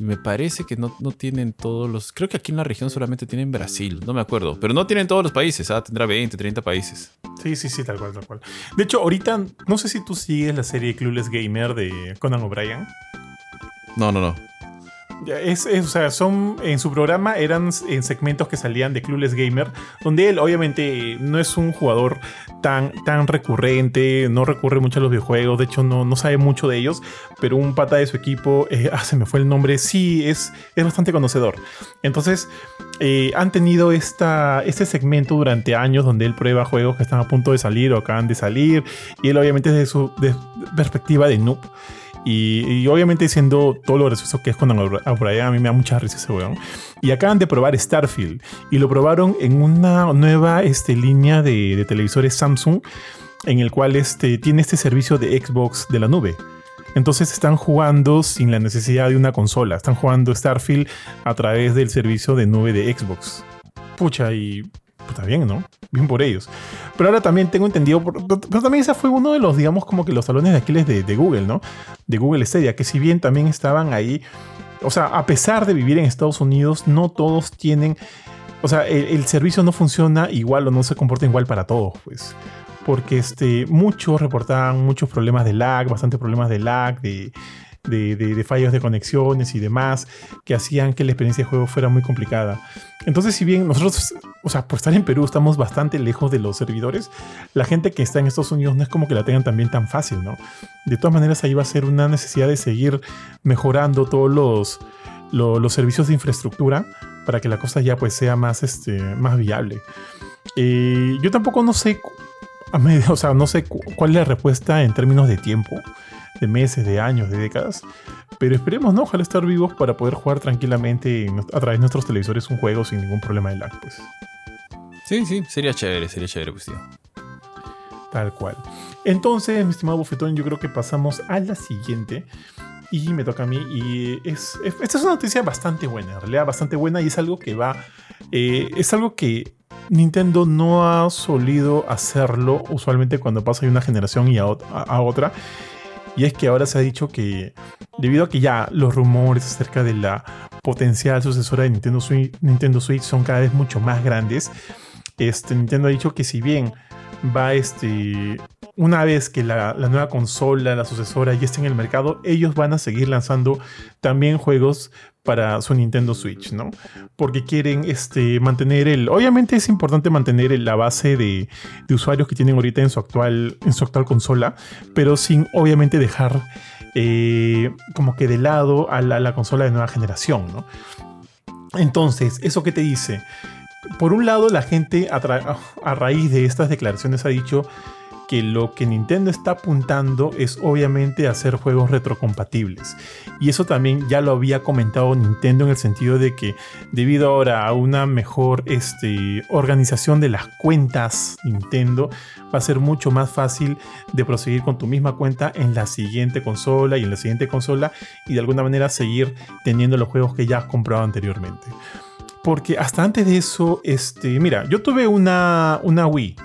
Y me parece que no, no tienen todos los... Creo que aquí en la región solamente tienen Brasil, no me acuerdo. Pero no tienen todos los países, ¿ah? Tendrá 20, 30 países. Sí, sí, sí, tal cual, tal cual. De hecho, ahorita, no sé si tú sigues la serie Clueless Gamer de Conan O'Brien. No, no, no. Es, es- o sea, son en su programa eran en segmentos que salían de Clueless Gamer, donde él obviamente no es un jugador tan, tan recurrente, no recurre mucho a los videojuegos, de hecho no, no sabe mucho de ellos, pero un pata de su equipo, eh, ah, se me fue el nombre, sí, es, es bastante conocedor. Entonces, eh, han tenido esta, este segmento durante años donde él prueba juegos que están a punto de salir o acaban de salir, y él obviamente desde su de- perspectiva de noob. Y, obviamente siendo todo lo gracioso que es Conan O'Brien, a mí me da mucha risa ese weón. Y acaban de probar Starfield. Y lo probaron en una nueva este, línea de, de televisores Samsung, en el cual este, tiene este servicio de Xbox de la nube. Entonces están jugando sin la necesidad de una consola. Están jugando Starfield a través del servicio de nube de Xbox. Pucha, y está bien, ¿no? Bien por ellos. Pero ahora también tengo entendido, pero también ese fue uno de los, digamos, como que los talones de Aquiles de, de Google, ¿no? De Google Stadia, que si bien también estaban ahí, o sea, a pesar de vivir en Estados Unidos, no todos tienen, o sea, el, el servicio no funciona igual o no se comporta igual para todos, pues. Porque este, muchos reportaban muchos problemas de lag, bastantes problemas de lag, de, de, fallos de conexiones y demás, que hacían que la experiencia de juego fuera muy complicada. Entonces, si bien nosotros, o sea, por estar en Perú estamos bastante lejos de los servidores, la gente que está en Estados Unidos no es como que la tengan también tan fácil, ¿no? De todas maneras, ahí va a ser una necesidad de seguir mejorando todos los, lo- los servicios de infraestructura para que la cosa ya pues sea más, este, más viable. Eh, yo tampoco no sé, o sea, no sé cu- cuál es la respuesta en términos de tiempo, de meses, de años, de décadas. Pero esperemos, ¿no? Ojalá estar vivos para poder jugar tranquilamente en- a través de nuestros televisores un juego sin ningún problema de lag, pues. Sí, sí, sería chévere, sería chévere, pues, tío. Tal cual. Entonces, mi estimado bufetón, yo creo que pasamos a la siguiente. Y me toca a mí. Y es, es- esta es una noticia bastante buena, en realidad bastante buena. Y es algo que va. eh, es algo que Nintendo no ha solido hacerlo usualmente cuando pasa de una generación y a, ot- a- a otra. Y es que ahora se ha dicho que, debido a que ya los rumores acerca de la potencial sucesora de Nintendo Switch, Nintendo Switch son cada vez mucho más grandes, este, Nintendo ha dicho que si bien va este una vez que la, nueva consola, la sucesora ya esté en el mercado, ellos van a seguir lanzando también juegos para su Nintendo Switch, ¿no? Porque quieren este, mantener el... Obviamente es importante mantener la base de, usuarios que tienen ahorita en su actual, en su actual consola, pero sin obviamente dejar eh, como que de lado a la, consola de nueva generación, ¿no? Entonces, ¿eso qué te dice? Por un lado, la gente a raíz de estas declaraciones ha dicho que lo que Nintendo está apuntando es obviamente hacer juegos retrocompatibles. Y eso también ya lo había comentado Nintendo en el sentido de que debido ahora a una mejor este, organización de las cuentas Nintendo, va a ser mucho más fácil de proseguir con tu misma cuenta en la siguiente consola y en la siguiente consola y de alguna manera seguir teniendo los juegos que ya has comprado anteriormente. Porque hasta antes de eso, este, mira, yo tuve una, una Wii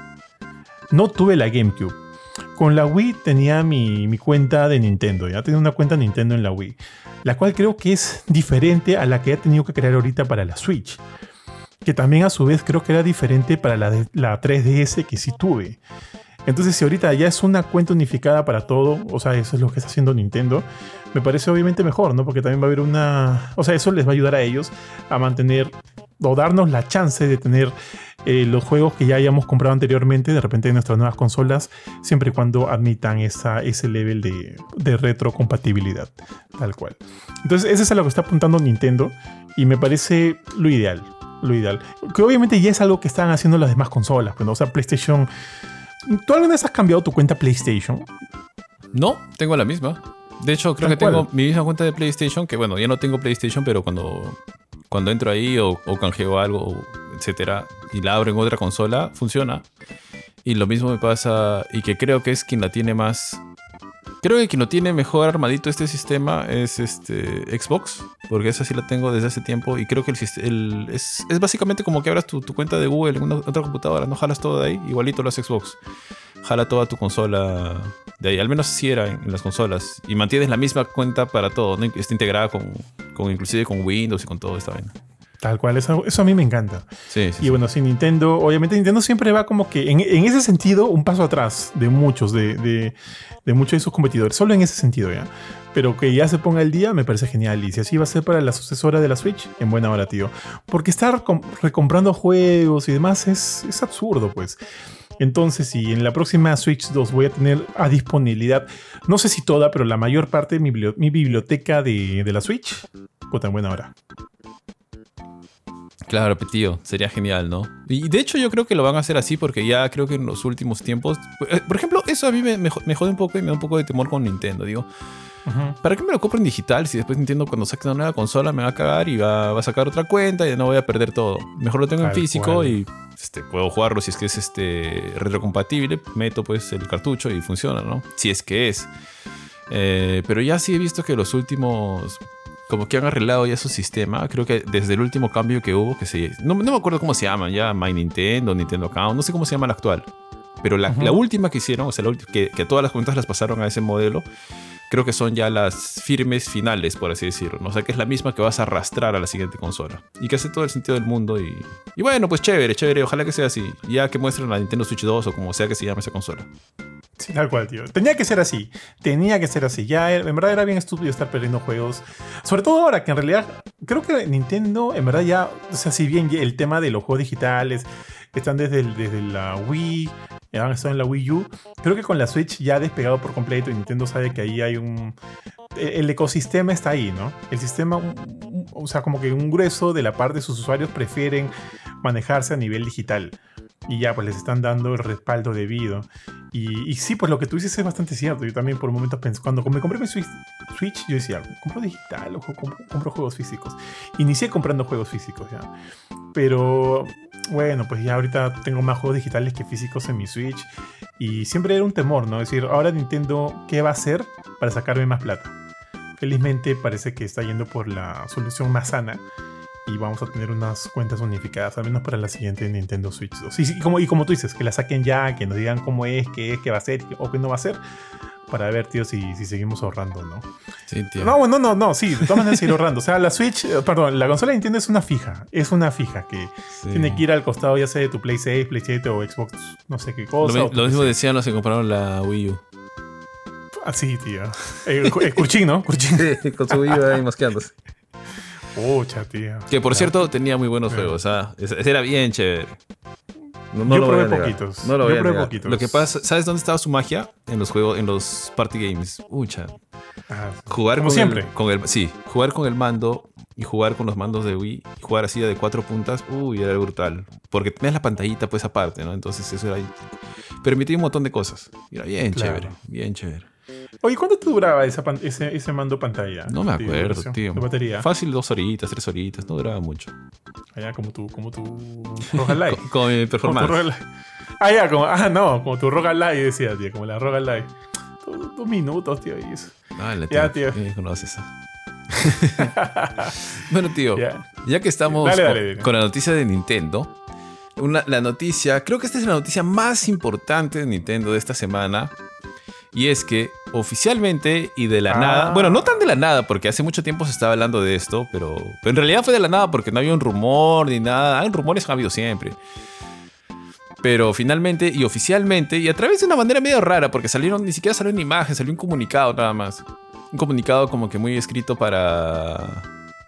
no tuve la GameCube. Con la Wii tenía mi, cuenta de Nintendo, ya tenía una cuenta Nintendo en la Wii, la cual creo que es diferente a la que he tenido que crear ahorita para la Switch, que también a su vez creo que era diferente para la, la 3DS que sí tuve. Entonces, si ahorita ya es una cuenta unificada para todo, o sea, eso es lo que está haciendo Nintendo, me parece obviamente mejor, ¿no? Porque también va a haber una. O sea, eso les va a ayudar a ellos a mantener o darnos la chance de tener eh, los juegos que ya hayamos comprado anteriormente de repente en nuestras nuevas consolas, siempre y cuando admitan esa, ese level de, de retrocompatibilidad, tal cual. Entonces, eso es a lo que está apuntando Nintendo y me parece lo ideal. Lo ideal. Que obviamente ya es algo que están haciendo las demás consolas. Pues, o sea, PlayStation. ¿Tú alguna vez has cambiado tu cuenta PlayStation? No, tengo la misma. De hecho, creo que tengo mi misma cuenta de PlayStation, que bueno, ya no tengo PlayStation, pero cuando cuando entro ahí o, canjeo algo, etcétera, y la abro en otra consola, funciona. Y lo mismo me pasa, y que creo que es quien la tiene más. Creo que quien lo tiene mejor armadito este sistema es este Xbox, porque esa sí la tengo desde hace tiempo y creo que el, es, es, básicamente como que abras tu, cuenta de Google en una, otra computadora, no jalas todo de ahí, igualito lo hace Xbox. Jala toda tu consola de ahí, al menos así era en, las consolas, y mantienes la misma cuenta para todo, ¿no? está integrada con, con inclusive con Windows y con todo esta vaina. Tal cual, eso, eso, a mí me encanta. Sí, y bueno, sí, Nintendo, obviamente Nintendo siempre va como que en, en ese sentido un paso atrás de muchos, de, de, de, muchos de sus competidores, solo en ese sentido ya. Pero que ya se ponga el día me parece genial. Y si así va a ser para la sucesora de la Switch, en buena hora, tío. Porque estar recomprando juegos y demás es, es absurdo, pues. Entonces, si en la próxima Switch 2 voy a tener a disponibilidad, no sé si toda, pero la mayor parte de mi, biblioteca de, de, la Switch, puta, en buena hora. Claro, tío, sería genial, ¿no? Y de hecho yo creo que lo van a hacer así porque ya creo que en los últimos tiempos... Eh, por ejemplo, eso a mí me, me jode un poco y me da un poco de temor con Nintendo, digo. ¿Para qué me lo compro en digital si después Nintendo cuando saque una nueva consola me va a cagar y va, a sacar otra cuenta y no voy a perder todo? Mejor lo tengo en físico y este, puedo jugarlo si es que es este retrocompatible, meto pues el cartucho y funciona, ¿no? Si es que es. Eh, pero ya sí he visto que los últimos como que han arreglado ya su sistema. Creo que desde el último cambio que hubo, que se. No, me acuerdo cómo se llaman, ya My Nintendo, Nintendo Account, no sé cómo se llama la actual. Pero la, última que hicieron, o sea, que, que, todas las cuentas las pasaron a ese modelo, creo que son ya las firmes finales, por así decirlo. O sea, que es la misma que vas a arrastrar a la siguiente consola. Y que hace todo el sentido del mundo. Y, y bueno, pues chévere, chévere. Ojalá que sea así. Ya que muestren la Nintendo Switch 2 o como sea que se llame esa consola. Sí, tal cual, tío. Tenía que ser así. Tenía que ser así. Ya, en verdad era bien estúpido estar perdiendo juegos. Sobre todo ahora, que en realidad creo que Nintendo, en verdad ya, o sea, si bien el tema de los juegos digitales están desde, desde la Wii, han estado en la Wii U. Creo que con la Switch ya despegado por completo y Nintendo sabe que ahí hay un... E, el ecosistema está ahí, ¿no? El sistema, o sea, como que un grueso de la parte de sus usuarios prefieren manejarse a nivel digital. Y ya, pues les están dando el respaldo debido. Y, sí, pues lo que tú dices es bastante cierto. Yo también por un momento pensé, cuando me compré mi Switch, yo decía, ¿compro digital o compro, juegos físicos? Inicié comprando juegos físicos, ya. Pero bueno, pues ya ahorita tengo más juegos digitales que físicos en mi Switch. Y siempre era un temor, ¿no? Es decir, ahora Nintendo, ¿qué va a hacer para sacarme más plata? Felizmente parece que está yendo por la solución más sana. Y vamos a tener unas cuentas unificadas, al menos para la siguiente Nintendo Switch 2. Y, como, y como tú dices, que la saquen ya, que nos digan cómo es, qué es, qué va a ser o qué no va a ser para ver, tío, si, si seguimos ahorrando, ¿no? Sí, tío. No, bueno, no, no, sí, de todas maneras seguir ahorrando. O sea, la Switch, eh, perdón, la consola de Nintendo es una fija. Es una fija que Sí. tiene que ir al costado, ya sea de tu Play 6, Play 7 o Xbox, no sé qué Lo, cosa. mi- o tu lo mismo decían los que compraron la Wii U. Ah, sí, tío. Eh, cu- eh, Kurchin, ¿no? Kurchin. con su Wii U ahí mosqueándose. Pucha, tío. Que por cierto tenía muy buenos juegos, ¿ah? Era bien chévere. No, Yo lo voy probé a poquitos. No lo Yo voy a poquitos. Lo que pasa, ¿sabes dónde estaba su magia? En los juegos, en los party games. Ucha. Ah, Jugar Como con siempre. El, con el, sí, jugar con el mando y jugar con los mandos de Wii, y jugar así de cuatro puntas, uy, era brutal. Porque tenías la pantallita pues aparte, ¿no? Entonces eso era permitía un montón de cosas. Era bien Claro. chévere, bien chévere. Oye, ¿cuánto te duraba esa ese, ese mando pantalla? No me acuerdo, tío. De batería. Fácil dos horitas, tres horitas, no duraba mucho. Allá como tu, como tu mi Como tu performance. Light. Ah, ya, como, ah, no, como tu Roga Light decía, tío, como la Light. Dos, dos minutos, tío, y eso. Dale, Ya, tío. tío. ¿Qué conoces? bueno, tío, Ya. ya que estamos Dale, con, dale, dale. con la noticia de Nintendo, una- la noticia, creo que esta es la noticia más importante de Nintendo de esta semana. Y es que oficialmente y de la Ah. nada, bueno, no tan de la nada, porque hace mucho tiempo se estaba hablando de esto, pero, pero en realidad fue de la nada porque no había un rumor ni nada. Hay rumores han habido siempre. Pero finalmente y oficialmente, y a través de una manera medio rara, porque salieron, ni siquiera salió una imagen, salió un comunicado nada más. Un comunicado como que muy escrito para.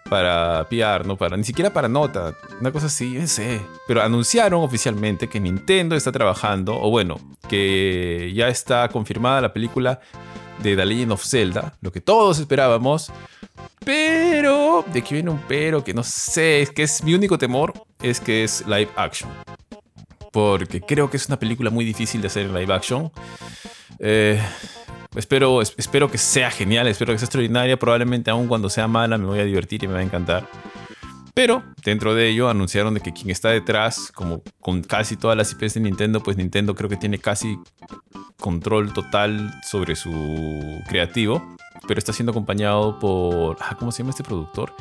Para PR, no para. Ni siquiera para nota. Una cosa así, yo sé. Pero anunciaron oficialmente que Nintendo está trabajando, o bueno, que ya está confirmada la película de The Legend of Zelda, lo que todos esperábamos. Pero, de aquí viene un pero que no sé, es que es mi único temor, es que es live action porque creo que es una película muy difícil de hacer en live action. Eh, espero, es- espero que sea genial, espero que sea extraordinaria. Probablemente aún cuando sea mala me voy a divertir y me va a encantar. Pero dentro de ello anunciaron de que quien está detrás, como con casi todas las IPs de Nintendo, pues Nintendo creo que tiene casi control total sobre su creativo. Pero está siendo acompañado por... ah, ¿Cómo se llama este productor?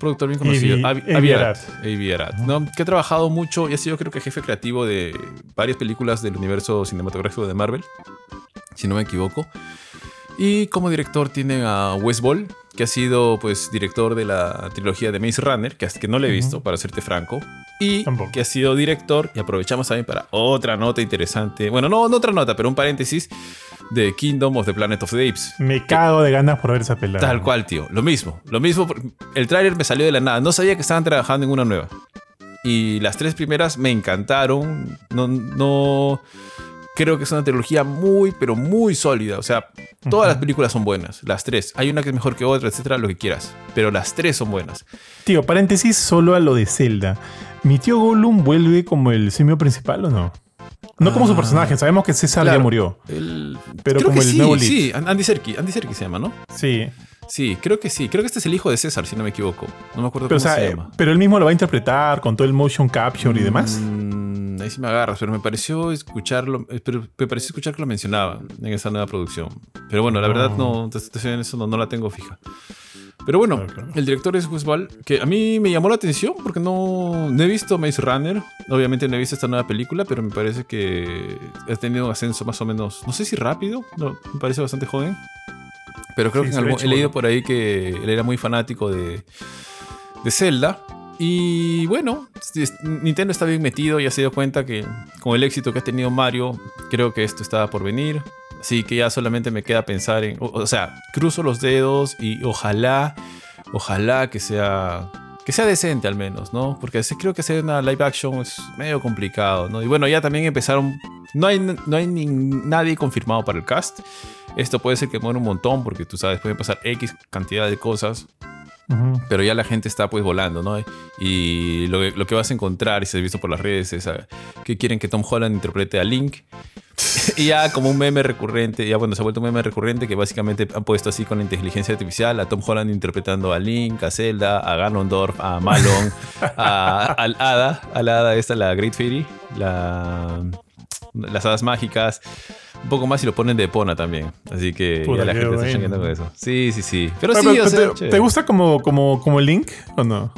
Productor bien conocido. Avi- Avi- Avi Avi Arad. Arad. Avi Arad, ¿no? Que ha trabajado mucho y ha sido creo que jefe creativo de varias películas del universo cinematográfico de Marvel, si no me equivoco. Y como director tiene a Wes Ball, que ha sido pues director de la trilogía de Maze Runner, que, que no le he visto, para serte franco. Y Tampoco. que ha sido director, y aprovechamos también para otra nota interesante. Bueno, no, no otra nota, pero un paréntesis de Kingdom of the Planet of the Apes. Me cago de ganas por ver esa pelada. Tal cual, tío. Lo mismo. Lo mismo. El tráiler me salió de la nada. No sabía que estaban trabajando en una nueva. Y las tres primeras me encantaron. No, no. Creo que es una trilogía muy, pero muy sólida. O sea, todas las películas son buenas. Las tres. Hay una que es mejor que otra, etcétera, lo que quieras. Pero las tres son buenas. Tío, paréntesis solo a lo de Zelda. ¿Mi tío Gollum vuelve como el simio principal o no? No como su Ah. personaje, sabemos que César Claro. ya murió. El- Pero como el sí, nuevo lead. sí. Andy Serkis. Andy Serkis se llama, ¿no? Sí. Sí, creo que sí. Creo que este es el hijo de César, si no me equivoco. No me acuerdo Pero, o cómo sea, se eh, llama. pero él mismo lo va a interpretar con todo el motion capture y demás. Mm, ahí sí me agarras, pero me pareció escucharlo, eh, pero me pareció escuchar que lo mencionaba en esa nueva producción. Pero bueno, la verdad no, te soy en eso no, no la tengo fija. Pero bueno, Claro, claro. el director es Wes Ball, que a mí me llamó la atención porque no, no he visto Maze Runner, obviamente no he visto esta nueva película, pero me parece que ha tenido un ascenso más o menos, no sé si rápido, no, me parece bastante joven. Pero creo Sí, que en algún- he leído por ahí que él era muy fanático de, de Zelda. Y bueno, Nintendo está bien metido, ya se dio cuenta que con el éxito que ha tenido Mario, creo que esto estaba por venir. Así que ya solamente me queda pensar en, o, sea, cruzo los dedos y ojalá, ojalá que sea, que sea decente al menos, ¿no? Porque creo que hacer una live action es medio complicado, ¿no? Y bueno, ya también empezaron, no hay, no hay ni- nadie confirmado para el cast. Esto puede ser que muera un montón porque tú sabes, pueden pasar X cantidad de cosas Pero ya la gente está pues volando, ¿no? Y lo, que- lo que vas a encontrar, y se ha visto por las redes, es ah, que quieren que Tom Holland interprete a Link. y ya como un meme recurrente, ya bueno, se ha vuelto un meme recurrente que básicamente han puesto así con la inteligencia artificial a Tom Holland interpretando a Link, a Zelda, a Ganondorf, a Malon, a, al Hada, a la Hada esta, la Great Fairy, la, las hadas mágicas. Un poco más y lo ponen de Epona también. Así que Puta, ya la gente está bueno. changueando con eso. Sí, sí, sí. Pero Pero, sí, pero, o sea, ¿te, chévere. te gusta como, como, como Link o no?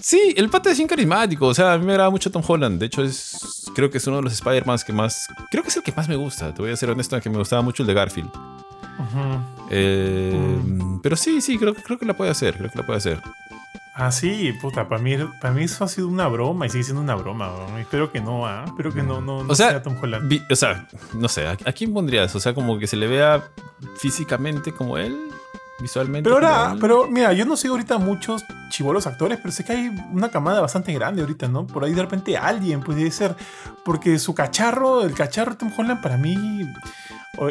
Sí, el pata es bien carismático. O sea, a mí me agrada mucho Tom Holland. De hecho, es creo que es uno de los Spider-Man que más. Creo que es el que más me gusta. Te voy a ser honesto, que me gustaba mucho el de Garfield. Eh, Pero sí, sí, creo, creo que la puede hacer. Creo que la puede hacer. Ah, sí, puta, para mí, para mí eso ha sido una broma y sigue siendo una broma. Espero que no, ¿ah? Espero que no, no, no O sea, sea Tom Holland. Vi- o sea, no sé, ¿a, a quién pondrías? O sea, como que se le vea físicamente como él, visualmente. Pero ahora, pero mira, yo no sigo ahorita muchos chivolos actores, pero sé que hay una camada bastante grande ahorita, ¿no? Por ahí de repente alguien puede ser, porque su cacharro, el cacharro de Tom Holland para mí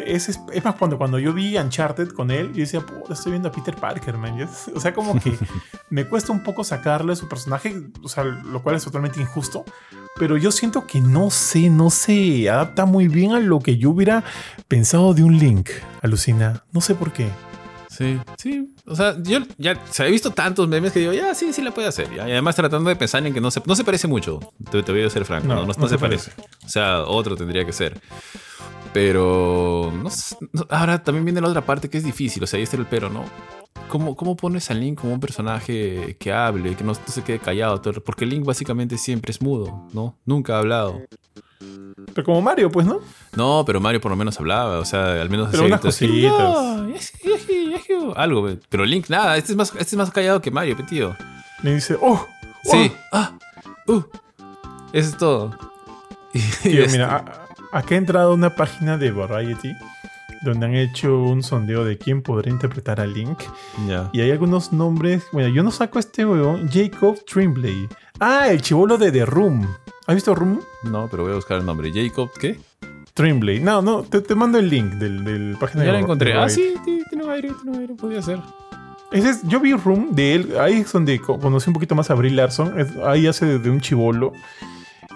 es, es, es más cuando, cuando yo vi Uncharted con él, yo decía, puta, estoy viendo a Peter Parker, man. O sea, como que me cuesta un poco sacarle su personaje, o sea, lo cual es totalmente injusto. Pero yo siento que no sé, no se adapta muy bien a lo que yo hubiera pensado de un Link, alucina. No sé por qué. Sí, sí. O sea, yo ya o sea, he visto tantos memes que digo, ya, sí, sí la puede hacer. ya. Y además tratando de pensar en que no se, no se parece mucho. Te, te voy a ser franco. No, No, no, no no se se parece. O sea, otro tendría que ser. Pero, ahora también viene la otra parte que es difícil. O sea, ahí está el pero, ¿no? ¿Cómo, ¿Cómo pones a Link como un personaje que hable, que no, se quede callado? Porque Link básicamente siempre es mudo, ¿no? Nunca ha hablado. Pero como Mario, pues, ¿no? No, pero Mario por lo menos hablaba, o sea, al menos Pero hacía unas gritos, cositas. "No, yes, yes, yes, yes", algo, pe. pero Link nada, este es más, este es más callado que Mario, tío. Le dice, oh, Sí, ah, uh, eso es todo. Y, Tío, este, mira, a- acá he entrado a una página de Variety donde han hecho un sondeo de quién podría interpretar a Link. ya. Y hay algunos nombres. Bueno, yo no saco a este weón, Jacob Trimbley. Ah, el chivolo de The Room. ¿Has visto Room? No, pero voy a buscar el nombre. Jacob, ¿qué? Trimbley. No, no, te, te mando el link del, del página Ya de lo encontré. de Ah, sí, tiene un aire, tiene un aire, podría ser. Ese es- yo vi Room de él. Ahí es donde co- conocí un poquito más a Brie Larson. Es- ahí hace de, de un chivolo.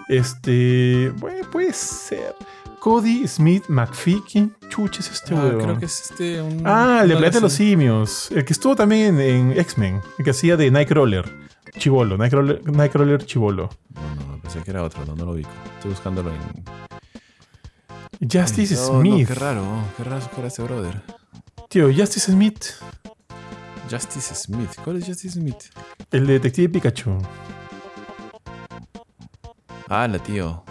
Este. Bueno, puede ser. Cody Smith McPhee. ¿Quién chucha es este Ah, creo que es este un. Ah, el de Planeta de los Simios. El que estuvo también en, en X-Men. El que hacía de Nightcrawler. Chivolo. Nightcrawler, Nightcrawler Chivolo. No, no, pensé que era otro, no, no lo ubico. Estoy buscándolo en. Justice no, Smith. qué raro, qué raro su cara ese brother. Tío, Justice Smith. Justice Smith. ¿Cuál es Justice Smith? El detective Pikachu. Ah, la tío.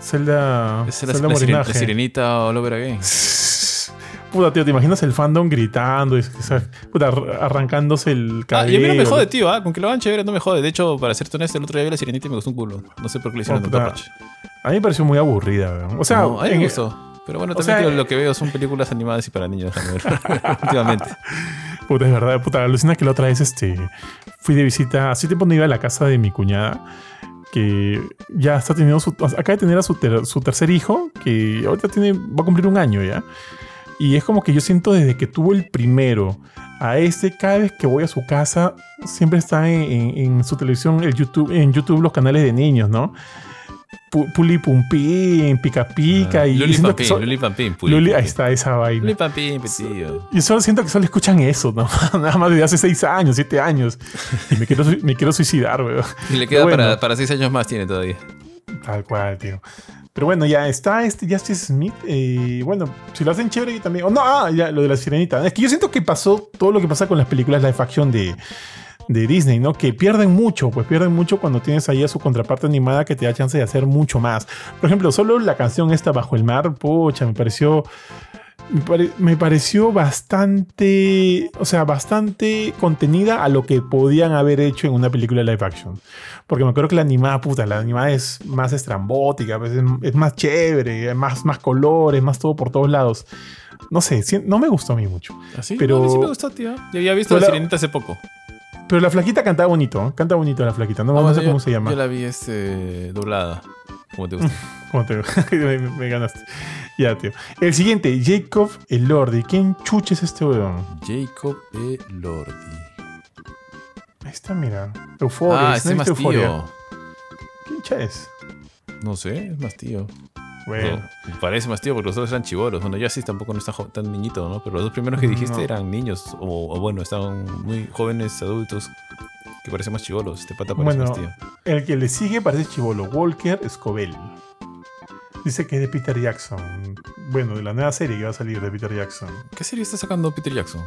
Zelda. Es la, Zelda la, la sirenita all over again. Puta, tío, ¿te imaginas el fandom gritando? y- puta, ar- arrancándose el Ah, cabello? y a mí no me jode, tío. Ah, con que lo hagan chévere no me jode. De hecho, para serte honesto, el otro día vi la sirenita y me gustó un culo. No sé por qué le hicieron tanto parche. A mí me pareció muy aburrida, weón. O sea, No, a mí me gustó. Pero bueno, o también sea, lo que veo son películas animadas y para niños. Últimamente. Puta, es verdad, puta, alucina que la otra vez este, fui de visita, hace tiempo no iba a la casa de mi cuñada, que ya está teniendo su, acaba de tener a su, ter- su tercer hijo, que ahorita tiene, va a cumplir un año ya. Y es como que yo siento desde que tuvo el primero a este, cada vez que voy a su casa, siempre está en, en- en su televisión, el YouTube, en YouTube los canales de niños, ¿no? Pu- Puli Pumpín, Pica Pica, y Ah, Luli siento que Pampín, son- Luli Pampín. Puli Luli- ahí está esa vaina. Luli Pampín, pe, tío. Yo solo siento que solo escuchan eso, ¿no? Nada más desde hace seis años, siete años. Y me quiero, me quiero suicidar, weón. Y le queda Bueno. para, para seis años más, tiene todavía. Tal cual, tío. Pero bueno, ya está este Justice Smith. Y bueno, si lo hacen chévere, yo también. Oh, no, ah, ya, lo de la sirenita. Es que yo siento que pasó todo lo que pasa con las películas live action de, de Disney, ¿no? Que pierden mucho, pues pierden mucho cuando tienes ahí a su contraparte animada que te da chance de hacer mucho más. Por ejemplo, solo la canción esta Bajo el Mar, pucha, me pareció. Me, pare- me pareció bastante, o sea, bastante contenida a lo que podían haber hecho en una película live action. Porque me acuerdo que la animada, puta, la animada es más estrambótica, es, es más chévere, más, más colores, más todo por todos lados. No sé, no me gustó a mí mucho. ¿Así? Pero- No, a mí sí me gustó, tío. Yo había visto la la- sirenita hace poco. Pero la flaquita cantaba bonito, ¿eh? canta bonito la flaquita, no, Ah, no sé yo- cómo se llama. Yo la vi este, doblada. Como te gusta. ¿Cómo te- me, me ganaste. Ya, tío. El siguiente, Jacob Elordi. ¿Quién chucha es este weón? Jacob E. Lordi. Ahí está, mira. Euforia. ah, ¿no este viste más Euforia? tío. ¿Quién cha es? No sé, es más tío. Bueno. No, parece más tío porque los otros eran chivoros. Bueno, yo así tampoco no está tan niñito, ¿no? Pero los dos primeros que dijiste No. eran niños. O, o bueno, estaban muy jóvenes, adultos. Que parecen más chivolos. Este pata parece Bueno, tío. el que le sigue parece chivolo. Walker Scovell. Dice que es de Peter Jackson. Bueno, de la nueva serie que va a salir de Peter Jackson. ¿Qué serie está sacando Peter Jackson?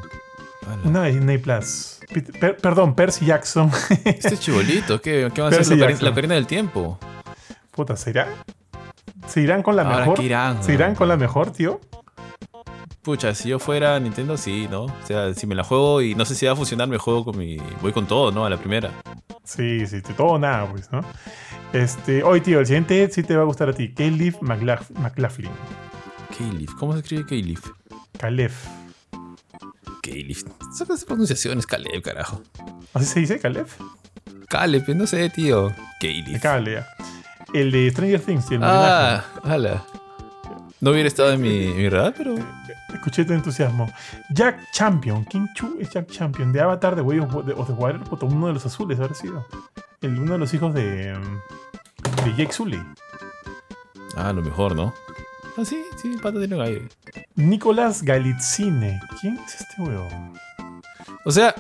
Ala. Una de Disney Plus. Per- perdón, Percy Jackson. Este chibolito, ¿qué, qué va a ser? La, la Ocarina del Tiempo. Puta, ¿será? ¿Se irán con la Ahora, mejor? ¿qué irán, ¿Se irán con la mejor, tío? Pucha, si yo fuera Nintendo, sí, ¿no? O sea, si me la juego y no sé si va a funcionar, me juego con mi. Voy con todo, ¿no? A la primera. Sí, sí, de todo o nada, pues, ¿no? Este, hoy, tío, el siguiente sí te va a gustar a ti. Caleb McLaugh- McLaughlin. K-Leaf. ¿Cómo se escribe? Caleb. K-Leaf. Son las pronunciaciones, Caleb, carajo. ¿Así se dice, Caleb? Caleb, no sé, tío. Cable, ya. El de Stranger Things, el Ah, ala. No hubiera estado en mi, mi radar, pero. homenaje. Escuché tu entusiasmo. Jack Champion. ¿Quién chu es Jack Champion? De Avatar de Way of, of the Water. Uno de los azules, habrá sido. El, uno de los hijos de. um, De Jake Sully. Ah, lo mejor, ¿no? Ah, sí, sí, pata tiene un aire. Nicolás Galitzine. ¿Quién es este huevón? O sea,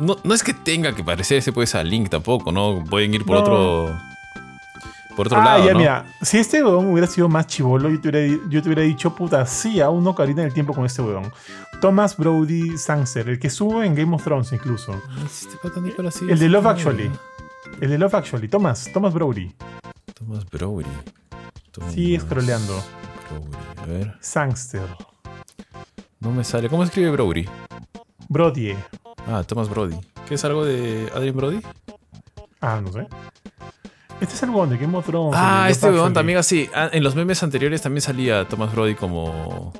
no, no es que tenga que parecerse pues a Link tampoco, ¿no? Pueden ir por No. otro. Por otro ah, lado. ya, ¿no? mira. Si este huevón hubiera sido más chivolo, yo te hubiera, yo te hubiera dicho, puta, sí, aún no carina el tiempo con este huevón. Thomas Brody Sangster, el que sube en Game of Thrones incluso. Ah, Este pata Nicolás sí El de Love Actually. El de Love Actually. Thomas, Thomas Brody. Thomas Brody. Sigue Thomas scrolleando. Brody. A ver. Sangster. No me sale. ¿Cómo escribe Brody? Brody. Ah, Thomas Brody. ¿Qué es algo de Adrian Brody? Ah, no sé. Este es el huevón de Game of Thrones. Ah, este weón también así. Ah, en los memes anteriores también salía Thomas Brody como.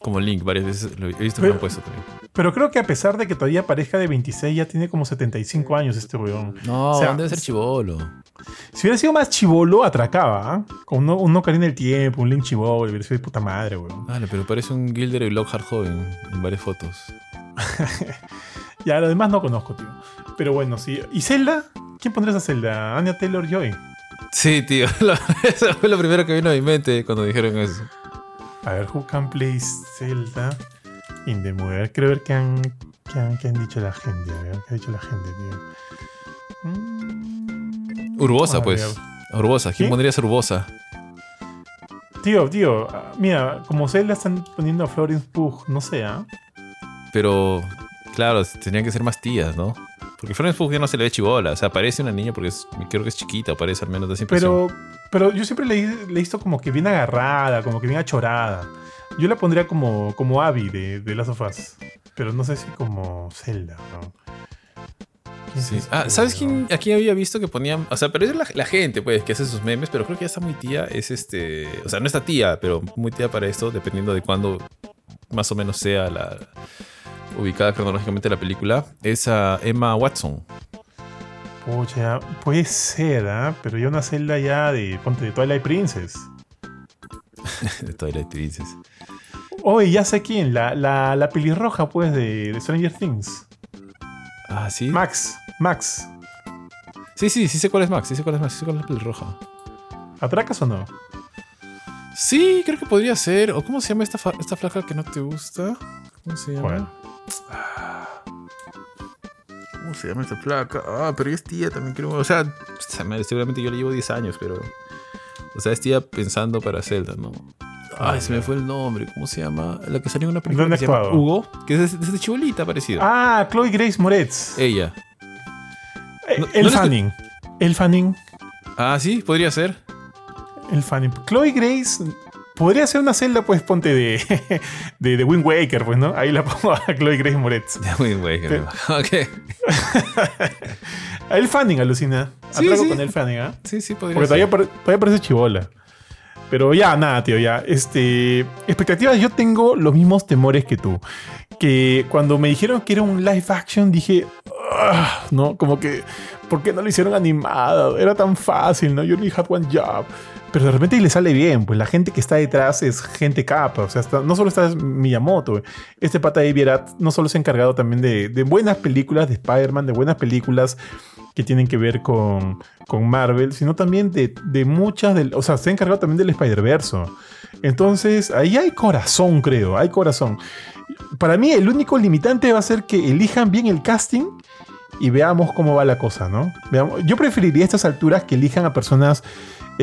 Como Link, varias veces lo he visto que lo han puesto también. Pero creo que a pesar de que todavía parezca de 26, ya tiene como 75 años este huevón. No, O sea, debe ser chivolo. Si hubiera sido más chivolo, atracaba. ¿ah? Con un, un Ocarina del Tiempo, un Link chivolo, hubiera sido de puta madre, weón. Vale, pero parece un Gilder y Lockhart joven en varias fotos. Ya, lo demás no conozco, tío. Pero bueno, sí. ¿Y Zelda? ¿Quién pondrías a Zelda? Anya Taylor Joy. Sí, tío. Eso fue lo primero que vino a mi mente cuando dijeron eso. A ver, who can play Zelda in the movie? A ver, quiero ver qué han, qué han, qué han dicho la gente. A ver, qué ha dicho la gente, tío. Mm, Urbosa, pues. Urbosa. ¿Quién ¿Quién? pondrías a Urbosa? Tío, tío, mira, como Zelda están poniendo a Florence Pugh, no sé, ¿ah? Pero, claro, tenían que ser más tías, ¿no? Porque Florence Pugh ya no se le ve chivola. O sea, parece una niña porque es- creo que es chiquita, parece al menos de esa impresión. Pero, pero yo siempre le, le he visto como que bien agarrada, como que bien achorada. Yo la pondría como, como Abby de, de Last of Us. Pero no sé si como Zelda, ¿no? ¿Quién Sí. es Ah, ¿sabes quién aquí había visto que ponían? O sea, pero es la, la gente, pues, que hace sus memes, pero creo que ya está muy tía. Es este. O sea, no está tía, pero muy tía para esto, dependiendo de cuándo más o menos sea la. Ubicada cronológicamente la película. Es a Emma Watson. Pucha, puede ser, ¿ah? Pero ya una Zelda ya de, ponte, de Twilight Princess. de Twilight Princess. Oye, ya sé quién, la, la, la pelirroja, pues, de, de Stranger Things. Ah, sí. Max, Max. Sí, sí, sí sé cuál es Max. Sí sé cuál es Max. Sí sé cuál es la pelirroja. ¿Atracas o no? Sí, creo que podría ser. ¿O cómo se llama esta, esta flaca que no te gusta? ¿Cómo se llama? ¿Cuál? ¿Cómo se llama esta flaca? Ah, pero es tía también, creo. O sea, seguramente yo le llevo 10 años, pero. O sea, es tía pensando para Zelda, ¿no? Ay, Ah, se me fue el nombre. ¿Cómo se llama? La que salió en una película ¿Dónde que se llama? Hugo, que es desde chibolita parecido. Ah, Chloe Grace Moretz. Ella. Eh, no- el no Fanning. El Fanning. Ah, sí, podría ser. El Fanning. Chloe Grace podría ser una celda, pues ponte de, de, de Wind Waker, pues, ¿no? Ahí la pongo a Chloe Grace Moretz. Muy güey. Sí. Ok. El Fanning alucina. Sí, Atraco sí. con el Fanning, ¿ah? Sí, sí, podría Porque ser. todavía, todavía parece chivola. Pero ya, nada, tío, ya. Este. Expectativas, yo tengo los mismos temores que tú. Que cuando me dijeron que era un live action, dije. "Ah", ¿No? Como que. ¿Por qué no lo hicieron animado? Era tan fácil, ¿no? You only had one job. Pero de repente le sale bien, pues la gente que está detrás es gente capa. O sea, no solo está Miyamoto. Este pata de Vierat no solo se ha encargado también de, de buenas películas de Spider-Man, de buenas películas que tienen que ver con, con Marvel, sino también de, de muchas, del, o sea, se ha encargado también del Spider-Verse. Entonces, ahí hay corazón, creo, hay corazón. Para mí, el único limitante va a ser que elijan bien el casting y veamos cómo va la cosa, ¿no? Veamos- yo preferiría a estas alturas que elijan a personas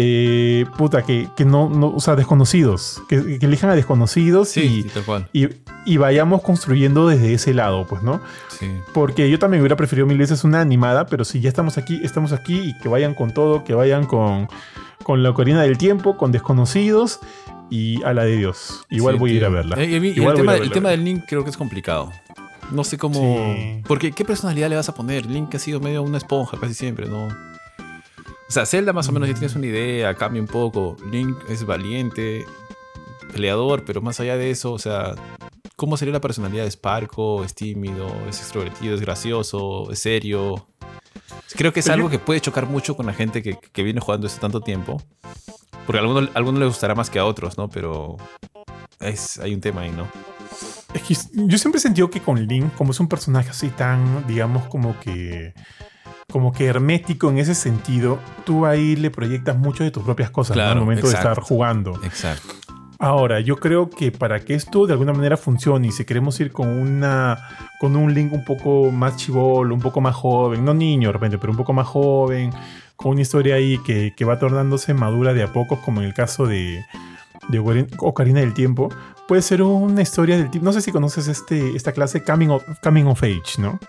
eh, puta, que, que no, no, o sea, desconocidos, que, que elijan a desconocidos Sí, y, sí, y, y vayamos construyendo desde ese lado, pues, ¿no? Sí. Porque yo también hubiera preferido mil veces una animada, pero si ya estamos aquí, estamos aquí y que vayan con todo, que vayan con, con la Ocarina del Tiempo, con desconocidos y a la de Dios. Igual voy a ir a verla. Eh, y a mí- Igual el a tema, a el verla. tema del Link creo que es complicado. No sé cómo. Sí. Porque, ¿qué personalidad le vas a poner? Link ha sido medio una esponja casi siempre, ¿no? O sea, Zelda más o menos ya tienes una idea, cambia un poco. Link es valiente, peleador, pero más allá de eso, o sea, ¿cómo sería la personalidad de Sparko? ¿Es tímido? ¿Es extrovertido? ¿Es gracioso? ¿Es serio? Creo que es algo que puede chocar mucho con la gente que, que viene jugando esto tanto tiempo. Porque a algunos, a algunos les gustará más que a otros, ¿no? Pero es, hay un tema ahí, ¿no? Es que yo siempre he sentido que con Link, como es un personaje así tan, digamos, como que. Como que hermético en ese sentido, tú ahí le proyectas mucho de tus propias cosas ¿no? al Claro, momento de estar jugando. Exacto. Ahora, yo creo que para que esto de alguna manera funcione y si queremos ir con una con un link un poco más chivolo, un poco más joven, no niño de repente, pero un poco más joven, con una historia ahí que, que va tornándose madura de a poco, como en el caso de, de Ocarin- Ocarina del Tiempo, puede ser una historia del tipo, no sé si conoces este, esta clase Coming of, Coming of Age, ¿no?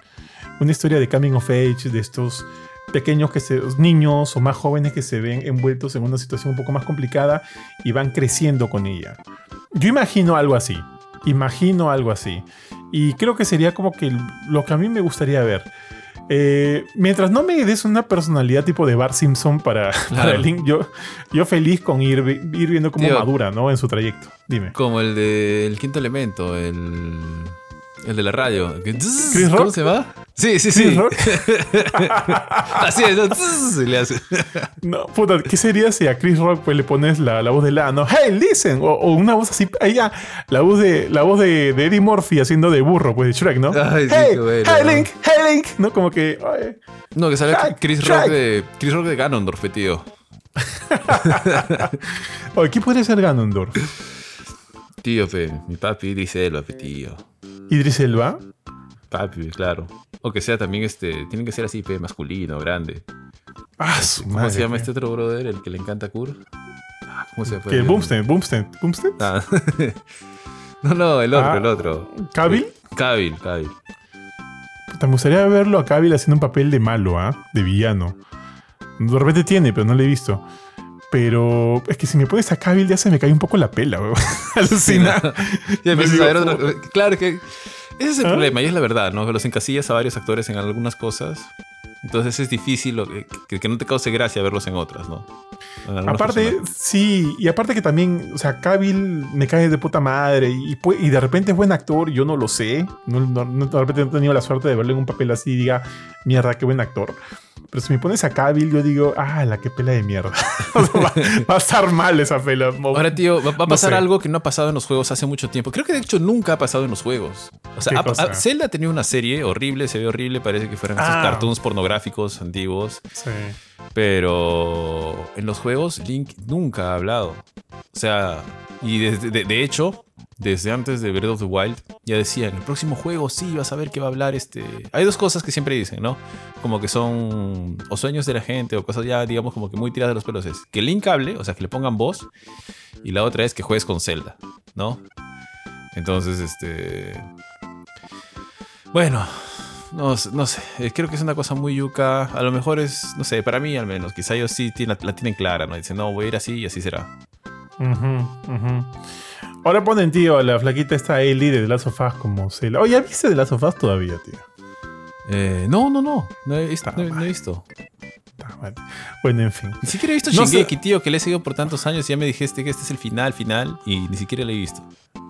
Una historia de Coming of Age, de estos pequeños que se, niños o más jóvenes que se ven envueltos en una situación un poco más complicada y van creciendo con ella. Yo imagino algo así. Imagino algo así. Y creo que sería como que lo que a mí me gustaría ver. Eh, mientras no me des una personalidad tipo de Bart Simpson para, para Link, yo, yo feliz con ir, ir viendo cómo Tío. madura ¿no? en su trayecto. Dime. Como el del quinto elemento, el. El de la radio. ¿Chris ¿Cómo Rock? se va? Sí, sí, sí. Chris Rock. Así es, ¿no? Le hace. No, puta, ¿qué sería si a Chris Rock pues, le pones la, la voz de la no, hey, listen, o, o una voz así, ahí ya, la voz de la voz de, de Eddie Murphy haciendo de burro, pues de Shrek, ¿no? Ay, sí, hey, bueno, hey ¿no? Link, hey Link, ¿no? Como que, No, que sale Shrek, Chris Rock Shrek. de. Chris Rock de Ganondorf, tío. oye, ¿qué podría ser Ganondorf? Tío, fe, mi papi dice fe, tío. Idris Elba. Papi, claro. O que sea también este. Tienen que ser así, fe, masculino, grande. Ah, su ¿Cómo madre, se llama este otro brother, el que le encanta Kur? Ah, ¿Cómo se llama? Que Boomstead, Boomstead, Boomstead. Ah. no, no, el otro, Ah. el otro. ¿Cavill? Cavill, Cavill. Puta, Me gustaría verlo a Cavill haciendo un papel de malo, ¿ah? De villano. De repente tiene, pero no lo he visto. Pero es que si me pones a Cavill ya se me cae un poco la pela, weón. Alucina. Claro que ese es el ¿Ah? problema y es la verdad, ¿no? Los encasillas a varios actores en algunas cosas. Entonces es difícil lo que, que- que no te cause gracia verlos en otras, ¿no? En Aparte, sí, y aparte que también, o sea, Cavill me cae de puta madre y, y de repente es buen actor, yo no lo sé. No- de repente no he tenido la suerte de verlo en un papel así y diga, mierda, qué buen actor. Pero si me pones a Cavill, yo digo, ah, la que pela de mierda. Va, va a estar mal esa pela. Ahora, tío, va, va a No pasar sé. algo que no ha pasado en los juegos hace mucho tiempo. Creo que de hecho nunca ha pasado en los juegos. O sea, ha- Zelda tenía una serie horrible, se ve horrible, parece que fueran esos Ah. cartoons pornográficos antiguos. Sí. Pero en los juegos Link nunca ha hablado. O sea, y de hecho, desde antes de Breath of the Wild, ya decían, el próximo juego sí vas a ver que va a hablar este... Hay dos cosas que siempre dicen, ¿no? Como que son o sueños de la gente o cosas ya, digamos, como que muy tiradas de los pelos. Es que Link hable, o sea, que le pongan voz. Y la otra es que juegues con Zelda, ¿no? Entonces, este... Bueno, no, no sé, eh, creo que es una cosa muy yuca. A lo mejor es, no sé, para mí al menos, quizá ellos sí la, tienen clara, ¿no? Dicen, no, voy a ir así y así será. Ujú. Ahora ponen, tío, la flaquita esta Ellie de The Last of Us como Zelda. Oh, ¿ya viste The Last of Us todavía, tío? Eh, no, no, no, no he, visto, no no he visto. Bueno, en fin. Ni siquiera he visto No sé. Tío, que le he seguido por tantos años y ya me dijiste que este es el final, final, y ni siquiera lo he visto.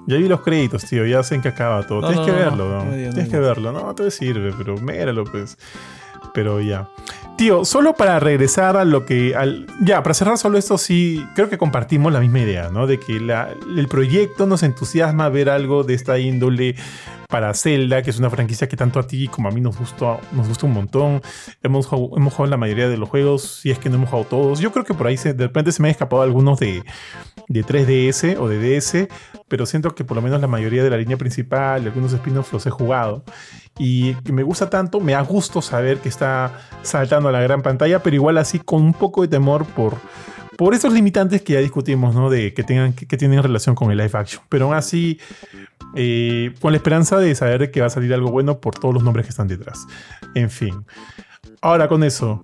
Ya vi los créditos, tío. Ya sé en qué acaba todo. No, Tienes no, que verlo, no, Tienes que verlo. No, te sirve, pero méralo, pues. Pero ya. Tío, solo para regresar a lo que. Al, ya, para cerrar solo esto, sí, creo que compartimos la misma idea, ¿no? De que la- el proyecto nos entusiasma ver algo de esta índole para Zelda, que es una franquicia que tanto a ti como a mí nos gusta, nos gusta un montón. Hemos, jugado- hemos jugado la mayoría de los juegos, si es que no hemos jugado todos. Yo creo que por ahí se- de repente se me han escapado algunos de, de 3DS o de DS, pero siento que por lo menos la mayoría de la línea principal y algunos spin-offs los he jugado. Y me gusta tanto, me da gusto saber que está saltando a la gran pantalla, pero igual así con un poco de temor por, por esos limitantes que ya discutimos, ¿no? De que tengan que, que tienen relación con el live action. Pero aún así, eh, con la esperanza de saber que va a salir algo bueno por todos los nombres que están detrás. En fin. Ahora con eso.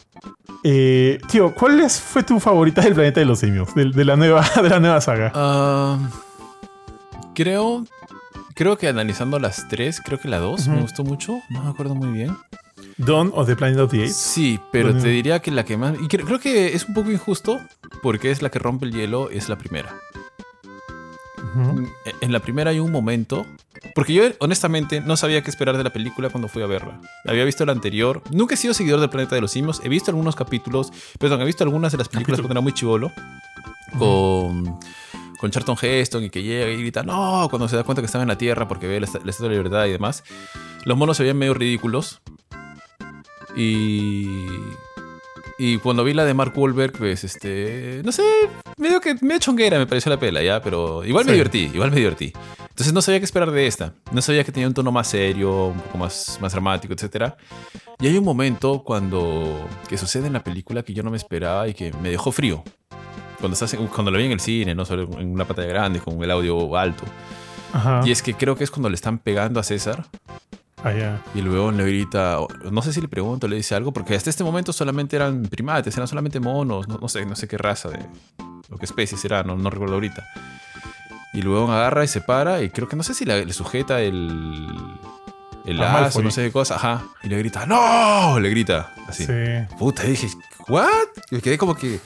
eh, tío, ¿cuál es- fue tu favorita del planeta de los simios? De, de la, nueva, de la nueva saga. Ah, creo. Creo que analizando las tres, creo que la dos me gustó mucho. No me acuerdo muy bien. Dawn of the Planet of the Apes. Sí, pero te diría que la que más. Y cre- creo que es un poco injusto porque es la que rompe el hielo, es la primera. E- En la primera hay un momento. Porque yo, honestamente, no sabía qué esperar de la película cuando fui a verla. Había visto la anterior. Nunca he sido seguidor del Planeta de los Simios. He visto algunos capítulos. Perdón, he visto algunas de las películas Capítulo. cuando era muy chivolo. Con. Con Charlton Heston y que llega y grita, no, cuando se da cuenta que estaba en la Tierra porque ve la Estatua de la Libertad y demás. Los monos se veían medio ridículos. Y. Y cuando vi la de Mark Wahlberg, pues este. No sé, medio que medio chonguera me pareció la pela, ya, pero igual me Sí. divertí, igual me divertí. Entonces no sabía qué esperar de esta. No sabía que tenía un tono más serio, un poco más, más dramático, etc. Y hay un momento cuando. que sucede en la película que yo no me esperaba y que me dejó frío. Cuando, estás cuando lo vi en el cine, ¿no? Solo en una pantalla grande, con el audio alto. Ajá. Y es que creo que es cuando le están pegando a César. Ah, ya. Y el weón le grita, no sé si le pregunto, le dice algo, porque hasta este momento solamente eran primates, eran solamente monos, no, no sé, no sé qué raza de, o qué especie será, no, no recuerdo ahorita. Y el agarra y se para, y creo que no sé si la- le sujeta el, el A lazo, Malfoy. no sé qué cosa, ajá, y le grita, ¡No! Le grita, así. Sí. Puta, dije, ¿what? Y me quedé como que,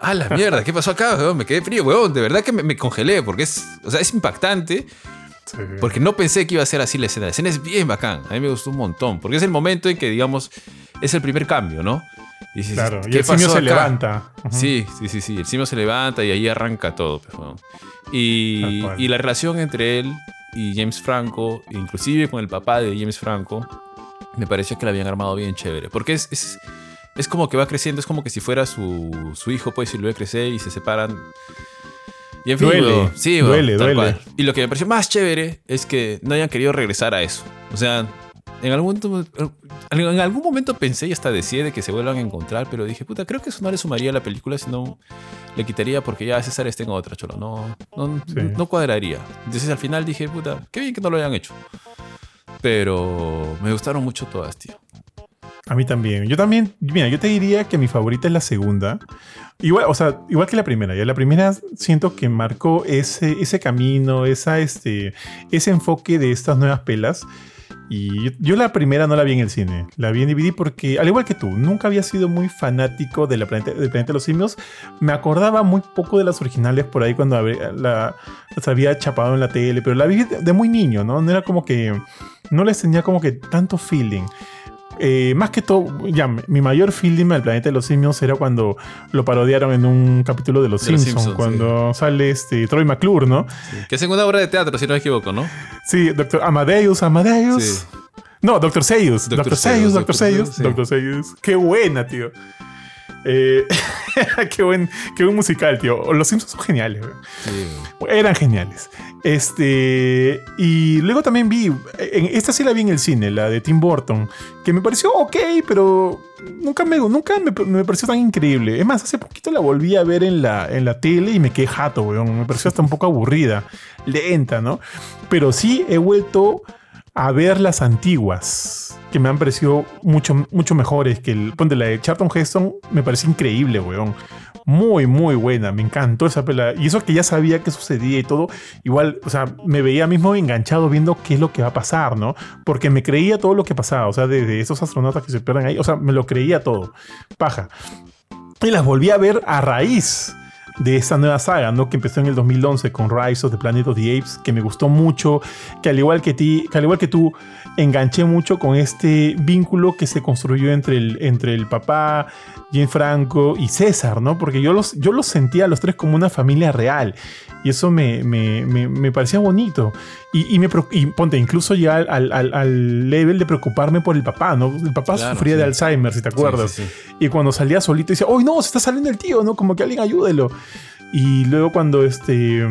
¡ah, la mierda! ¿Qué pasó acá? Me quedé frío, weón, de verdad que me, me congelé, porque es, o sea, es impactante. Sí. Porque no pensé que iba a ser así la escena. La escena es bien bacán. A mí me gustó un montón. Porque es el momento en que, digamos, es el primer cambio, ¿no? Y dices, Claro. Y ¿qué el simio se levanta. Sí, sí, sí, sí. El simio se levanta y ahí arranca todo. pues, weón. y, y la relación entre él y James Franco, inclusive con el papá de James Franco, me pareció que la habían armado bien chévere. Porque es, es, es como que va creciendo, es como que si fuera su, su hijo, pues, y lo ve crecer y se separan. Y en fin, Duele, sí, duele, tal duele. cual. Y lo que me pareció más chévere es que no hayan querido regresar a eso. O sea, en algún, momento- en algún momento pensé y hasta decía de que se vuelvan a encontrar, pero dije, puta, creo que eso no le sumaría a la película, sino le quitaría porque ya César está en otra, cholo. No, no, Sí. no cuadraría. Entonces al final dije, puta, qué bien que no lo hayan hecho. Pero me gustaron mucho todas, tío. A mí también. Yo también, mira, yo te diría que mi favorita es la segunda. Igual, o sea, igual que la primera. Ya la primera siento que marcó ese, ese camino, esa, este, ese enfoque de estas nuevas pelas. Y yo, yo la primera no la vi en el cine, la vi en DVD porque, al igual que tú, nunca había sido muy fanático de la planeta, del planeta de los simios. Me acordaba muy poco de las originales por ahí cuando la, las había chapado en la tele, pero la vi de, de muy niño, ¿no? No era como que, no les tenía como que tanto feeling. Eh, más que todo, ya, mi mayor feeling al planeta de los simios era cuando lo parodiaron en un capítulo de Los De Los Simpsons, cuando sale este Troy McClure, ¿no? Que es en una obra de teatro, si no me equivoco, ¿no? Sí, Doctor Amadeus, Amadeus. Sí. No, Doctor. Dr. Doctor Dr. Doctor sí. Doctor Seuss. Qué buena, tío. Eh, qué, buen, qué buen musical, tío. Los Simpsons son geniales. Sí. Eran geniales. Este. Y luego también vi. En, esta sí la vi en el cine, la de Tim Burton. Que me pareció ok, pero. Nunca me, nunca me, me pareció tan increíble. Es más, hace poquito la volví a ver en la, en la tele y me quedé jato, weón. Me pareció hasta un poco aburrida. Lenta, ¿no? Pero sí he vuelto a ver las antiguas. Que me han parecido mucho, mucho mejores que el. Ponte la de Charlton Heston. Me pareció increíble, weón muy, muy buena. Me encantó esa pela. Y eso que ya sabía que sucedía y todo, igual, o sea, me veía mismo enganchado viendo qué es lo que va a pasar, ¿no? Porque me creía todo lo que pasaba, o sea, de, de esos astronautas que se pierden ahí, o sea, me lo creía todo. Paja. Y las volví a ver a raíz de esta nueva saga, ¿no? Que empezó en el 2011 con Rise of the Planet of the Apes, que me gustó mucho, que al igual que ti, que al igual que tú, enganché mucho con este vínculo que se construyó entre el, entre el papá, Jane Franco y César, ¿no? Porque yo los, yo los sentía a los tres como una familia real. Y eso me, me, me, me parecía bonito. Y, y me, y ponte, incluso ya al, al, al level de preocuparme por el papá, ¿no? El papá Claro, sufría sí. de Alzheimer, si te acuerdas. Sí, sí, sí. Y cuando salía solito decía, ¡Oh, no! Se está saliendo el tío, ¿no? Como que alguien ayúdelo. Y luego cuando este...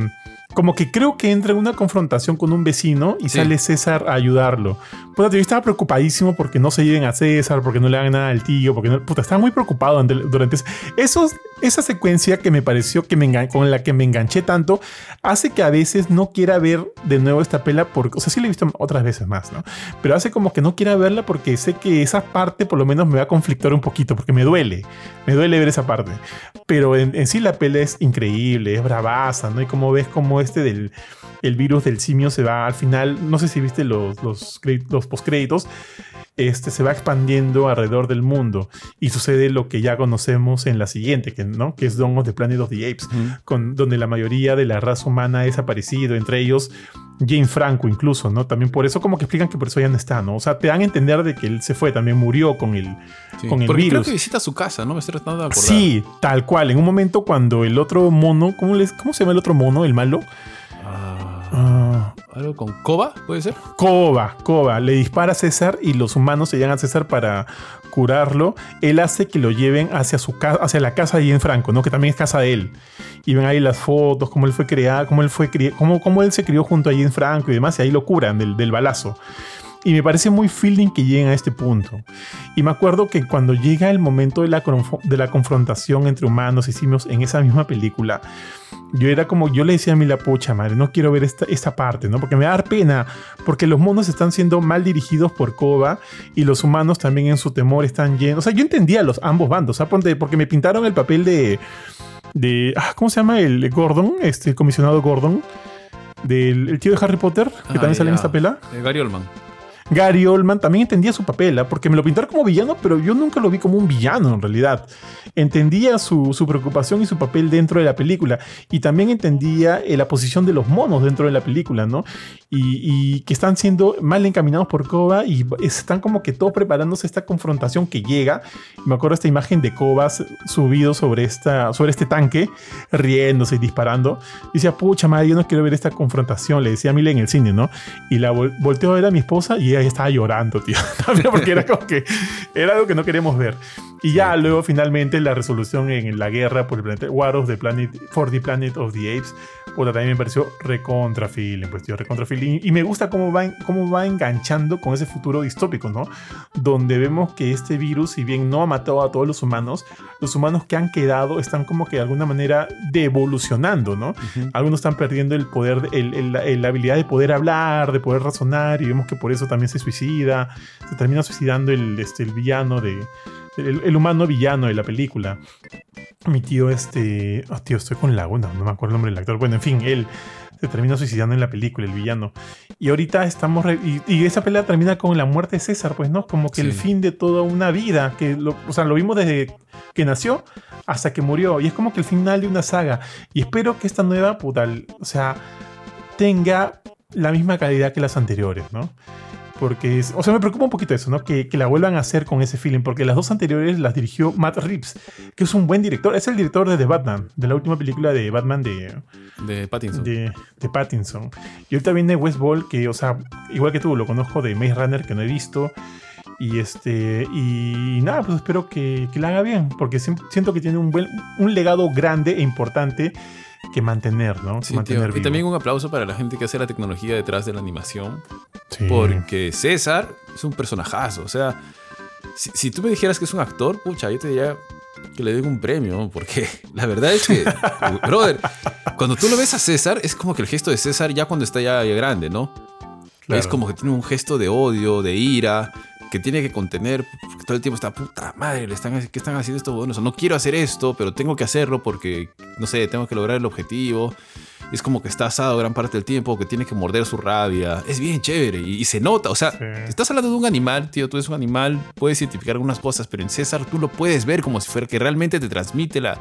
Como que creo que entra en una confrontación con un vecino y Sí. sale César a ayudarlo. Puta, yo estaba preocupadísimo porque no se lleven a César, porque no le hagan nada al tío, porque no, puta, estaba muy preocupado ante- durante eso. Esos, esa secuencia que me pareció que me con la que me enganché tanto hace que a veces no quiera ver de nuevo esta pela porque, o sea, sí la he visto otras veces más, ¿no? Pero hace como que no quiera verla porque sé que esa parte por lo menos me va a conflictar un poquito porque me duele, me duele ver esa parte. Pero en, sí la pela es increíble, es bravaza, ¿no? Y como ves como este del el virus del simio se va al final, no sé si viste los, los, los postcréditos, este, se va expandiendo alrededor del mundo y sucede lo que ya conocemos en la siguiente, que, ¿no? que es Dawn of the Planet of the Apes, con, donde la mayoría de la raza humana ha desaparecido, entre ellos Jane Franco incluso, ¿no? También por eso como que explican que por eso ya no está, ¿no? O sea, te dan a entender de que él se fue, también murió con el, con el Porque virus. creo que visita su casa, ¿no? Me estoy tratando de acordar. Sí, tal cual. En un momento cuando el otro mono, ¿cómo, les, cómo se llama el otro mono, el malo? Ah, ¿Algo con Koba, puede ser? Koba, Koba, le dispara a César y los humanos se llegan a César para curarlo. Él hace que lo lleven hacia, su hacia la casa de en Franco, ¿no? que también es casa de él. Y ven ahí las fotos, cómo él fue creado, cómo él, fue cómo, cómo él se crió junto a en Franco y demás, y ahí lo curan del, del balazo. Y me parece muy feeling que lleguen a este punto. Y me acuerdo que cuando llega el momento de la, de la confrontación entre humanos y simios en esa misma película, yo era como, yo le decía a mí la pucha madre, no quiero ver esta, esta parte, ¿no? Porque me da pena, porque los monos están siendo mal dirigidos por Koba y los humanos también en su temor están llenos. O sea, yo entendía los ambos bandos, ¿sabes? Porque me pintaron el papel de. de ah, ¿Cómo se llama? El Gordon, este comisionado Gordon, del tío de Harry Potter, que ah, también sale en esta pela. Gary Oldman. Gary Oldman también entendía su papel, ¿ah? porque me lo pintaron como villano, pero yo nunca lo vi como un villano en realidad. Entendía su, preocupación y su papel dentro de la película, y también entendía eh, la posición de los monos dentro de la película, ¿no? Y, que están siendo mal encaminados por Koba y están como que todos preparándose esta confrontación que llega. Me acuerdo esta imagen de Koba subido sobre, esta, sobre este tanque, riéndose y disparando. Y decía, pucha madre, yo no quiero ver esta confrontación, le decía a Mila en el cine, ¿no? Y la volteo a ver a mi esposa y ella estaba llorando, tío. También porque era como que era algo que no queríamos ver. Y ya luego finalmente la resolución en la guerra por el planeta War of the Planet for the Planet of the Apes, pues también me pareció recontra feeling, pues tío, recontra feeling. Y me gusta cómo va, cómo va enganchando con ese futuro distópico, ¿no? Donde vemos que este virus, si bien no ha matado a todos los humanos, los humanos que han quedado están como que de alguna manera devolucionando, ¿no? Algunos están perdiendo el poder, el, la habilidad de poder hablar, de poder razonar, y vemos que por eso también se suicida, se termina suicidando el, este, el villano de el, humano villano de la película. Mi tío, este. Oh, tío, estoy con Laguna, no me acuerdo el nombre del actor. Bueno, en fin, él se termina suicidando en la película, el villano. Y ahorita estamos. Y, esa pelea termina con la muerte de César, pues, ¿no? Como que el fin de toda una vida. Que o sea, lo vimos desde que nació hasta que murió. Y es como que el final de una saga. Y espero que esta nueva, puta, o sea, tenga la misma calidad que las anteriores, ¿no? Porque, es, o sea, me preocupa un poquito eso, ¿no? Que, que, la vuelvan a hacer con ese feeling, porque las dos anteriores las dirigió Matt Reeves, que es un buen director, es el director de The Batman, de la última película de Batman de... De Pattinson. De, de Pattinson. Y ahorita viene West Ball, que, o sea, igual que tú, lo conozco de Maze Runner, que no he visto. Y este. Y nada, pues espero que, que la haga bien. Porque siento que tiene un buen. un legado grande e importante que mantener, ¿no? y también un aplauso para la gente que hace la tecnología detrás de la animación. Porque César es un personajazo. O sea, si, tú me dijeras que es un actor, pucha, yo te diría que le den un premio. Porque la verdad es que, brother, cuando tú lo ves a César, es como que el gesto de César ya cuando está ya, grande, ¿no? Es como que tiene un gesto de odio, de ira que tiene que contener, todo el tiempo está, puta madre, le están, ¿qué están haciendo estos buenos? no quiero hacer esto, pero tengo que hacerlo porque, no sé, tengo que lograr el objetivo. Es como que está asado gran parte del tiempo, que tiene que morder su rabia. Es bien chévere y, se nota. O sea, estás hablando de un animal, tío, tú eres un animal, puedes identificar algunas cosas, pero en César tú lo puedes ver como si fuera que realmente te transmite la,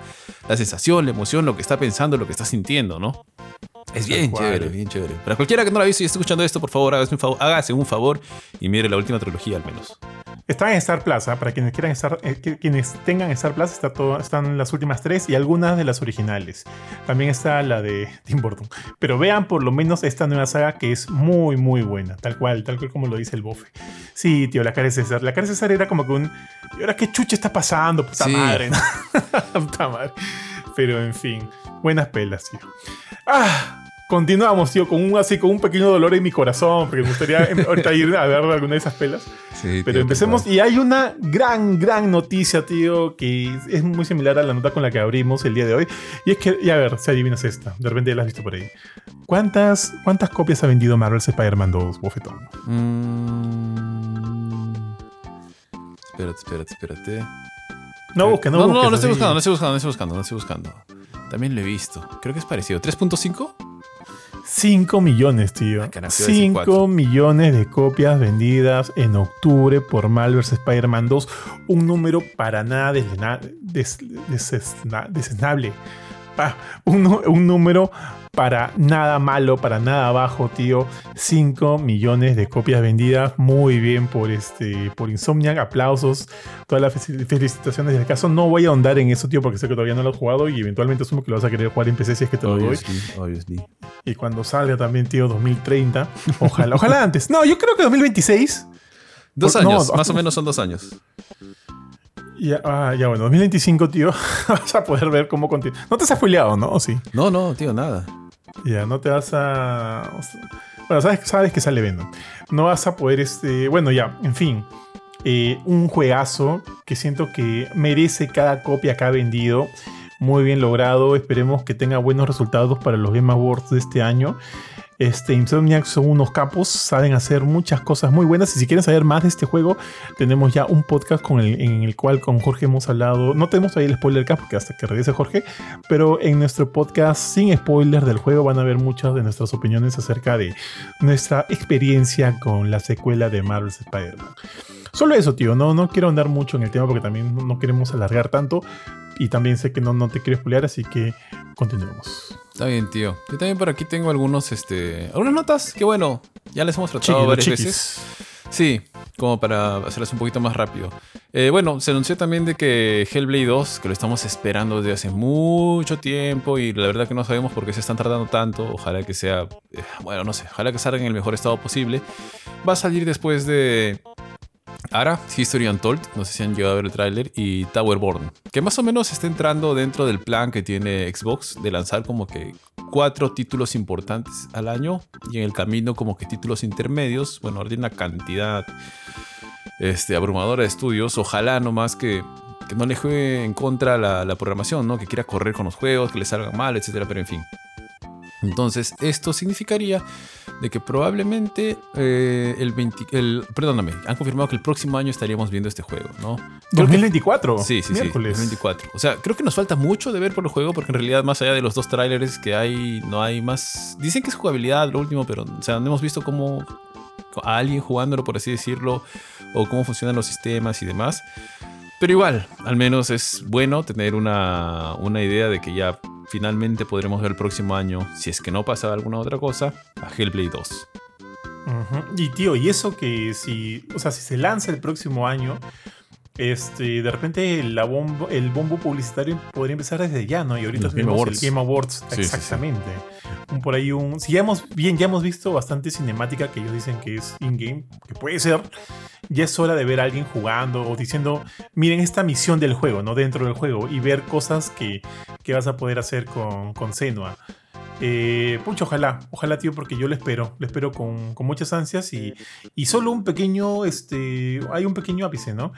la sensación, la emoción, lo que está pensando, lo que está sintiendo, ¿no? Es bien chévere, bien chévere. Para cualquiera que no la ha visto y esté escuchando esto, por favor, hágase un favor, hágase un favor y mire la última trilogía al menos. Está en Star Plaza, para quienes quieran estar, eh, quienes tengan Star Plaza, está todo, están las últimas tres y algunas de las originales. También está la de Tim Burton. Pero vean por lo menos esta nueva saga que es muy, muy buena, tal cual, tal cual como lo dice el bofe. Sí, tío, la cara de César. La cara de César era como que un. ¿Y ahora qué chucha está pasando? Puta madre, Puta madre. Pero en fin, buenas pelas, tío. Ah, continuamos, tío, con un así, con un pequeño dolor en mi corazón, porque me gustaría em, ahorita ir a ver alguna de esas pelas. Sí, Pero tío, empecemos, tal y hay una gran, gran noticia, tío, que es muy similar a la nota con la que abrimos el día de hoy. Y es que, y a ver, si adivinas esta, de repente ya la has visto por ahí. ¿Cuántas, cuántas copias ha vendido Marvel's Spider-Man 2, Bofetón? Mm, Espérate, espérate, espérate. No busques, no, no, busques. no, no estoy así. buscando, no estoy buscando, no estoy buscando, no estoy buscando. También lo he visto. Creo que es parecido. ¿3.5? 5 millones, tío. Ah, carajo, iba a decir 5 cuatro. millones de copias vendidas en octubre por Marvel's Spider-Man 2. Un número para nada desesnable. Ah, un, un número para nada malo, para nada bajo, tío. 5 millones de copias vendidas. Muy bien por, este, por Insomniac. Aplausos. Todas las fel- felicitaciones del caso. No voy a ahondar en eso, tío, porque sé que todavía no lo has jugado y eventualmente asumo que lo vas a querer jugar en PC si es que te lo doy. Obviously. Y cuando salga también, tío, 2030. Ojalá, ojalá antes. No, yo creo que 2026. Dos Por- años, no. más o menos son dos años. Ya, ah, ya bueno, 2025, tío. vas a poder ver cómo continúa. No te has afiliado, ¿no? ¿O sí? No, no, tío, nada. Ya, no te vas a. Bueno, sabes, sabes que sale Venom. No vas a poder, este. Bueno, ya, en fin. Eh, un juegazo que siento que merece cada copia que ha vendido. Muy bien logrado. Esperemos que tenga buenos resultados para los Game Awards de este año. Este, Insomniac son unos capos, saben hacer muchas cosas muy buenas. Y si quieren saber más de este juego, tenemos ya un podcast en el cual con Jorge hemos hablado. No tenemos todavía el spoiler cap porque hasta que regrese Jorge, pero en nuestro podcast sin spoilers del juego van a ver muchas de nuestras opiniones acerca de nuestra experiencia con la secuela de Marvel's Spider-Man. Solo eso, tío. No, no quiero andar mucho en el tema porque también no queremos alargar tanto. Y también sé que no, no te quiero spoilear, así que continuemos. Está bien, tío. Yo también por aquí tengo algunos, este, algunas notas que bueno, ya les hemos tratado varias chiquis. veces. Sí, como para hacerlas un poquito más rápido. Eh, bueno, se anunció también de que Hellblade 2, que lo estamos esperando desde hace mucho tiempo y la verdad que no sabemos por qué se están tardando tanto. Ojalá que sea, eh, bueno, no sé, ojalá que salga en el mejor estado posible. Va a salir después de Ara, History Untold, no sé si han llegado a ver el tráiler, y Towerborn, que más o menos está entrando dentro del plan que tiene Xbox de lanzar como que cuatro títulos importantes al año y en el camino como que títulos intermedios, bueno, hay una cantidad este, abrumadora de estudios, ojalá nomás que, que no le juegue en contra la, la programación, ¿no? que quiera correr con los juegos, que le salgan mal, etcétera, pero en fin. Entonces, esto significaría de que probablemente eh, el 20, el, perdóname, han confirmado que el próximo año estaríamos viendo este juego, ¿no? Creo que- 2024. Sí, sí, miércoles. sí, 2024. O sea, creo que nos falta mucho de ver por el juego porque en realidad más allá de los dos trailers que hay, no hay más... Dicen que es jugabilidad lo último, pero o sea, no hemos visto cómo a alguien jugándolo, por así decirlo, o cómo funcionan los sistemas y demás. Pero igual, al menos es bueno tener una, una idea de que ya finalmente podremos ver el próximo año, si es que no pasa alguna otra cosa, a Hellblade 2. Ujú. Y tío, y eso que si, o sea, si se lanza el próximo año, este, de repente la el bombo publicitario podría empezar desde ya, ¿no? Y ahorita Los Game tenemos Awards. el Game Awards, Sí, sí, sí. exactamente. Un por ahí un, si ya hemos bien, ya hemos visto bastante cinemática que ellos dicen que es in-game, que puede ser. Ya es hora de ver a alguien jugando o diciendo, miren esta misión del juego, ¿no? Dentro del juego y ver cosas que, que vas a poder hacer con, con Senua. Eh, pucha, ojalá, ojalá, tío, porque yo lo espero, lo espero con, con muchas ansias y, y solo un pequeño, este, hay un pequeño ápice, ¿no?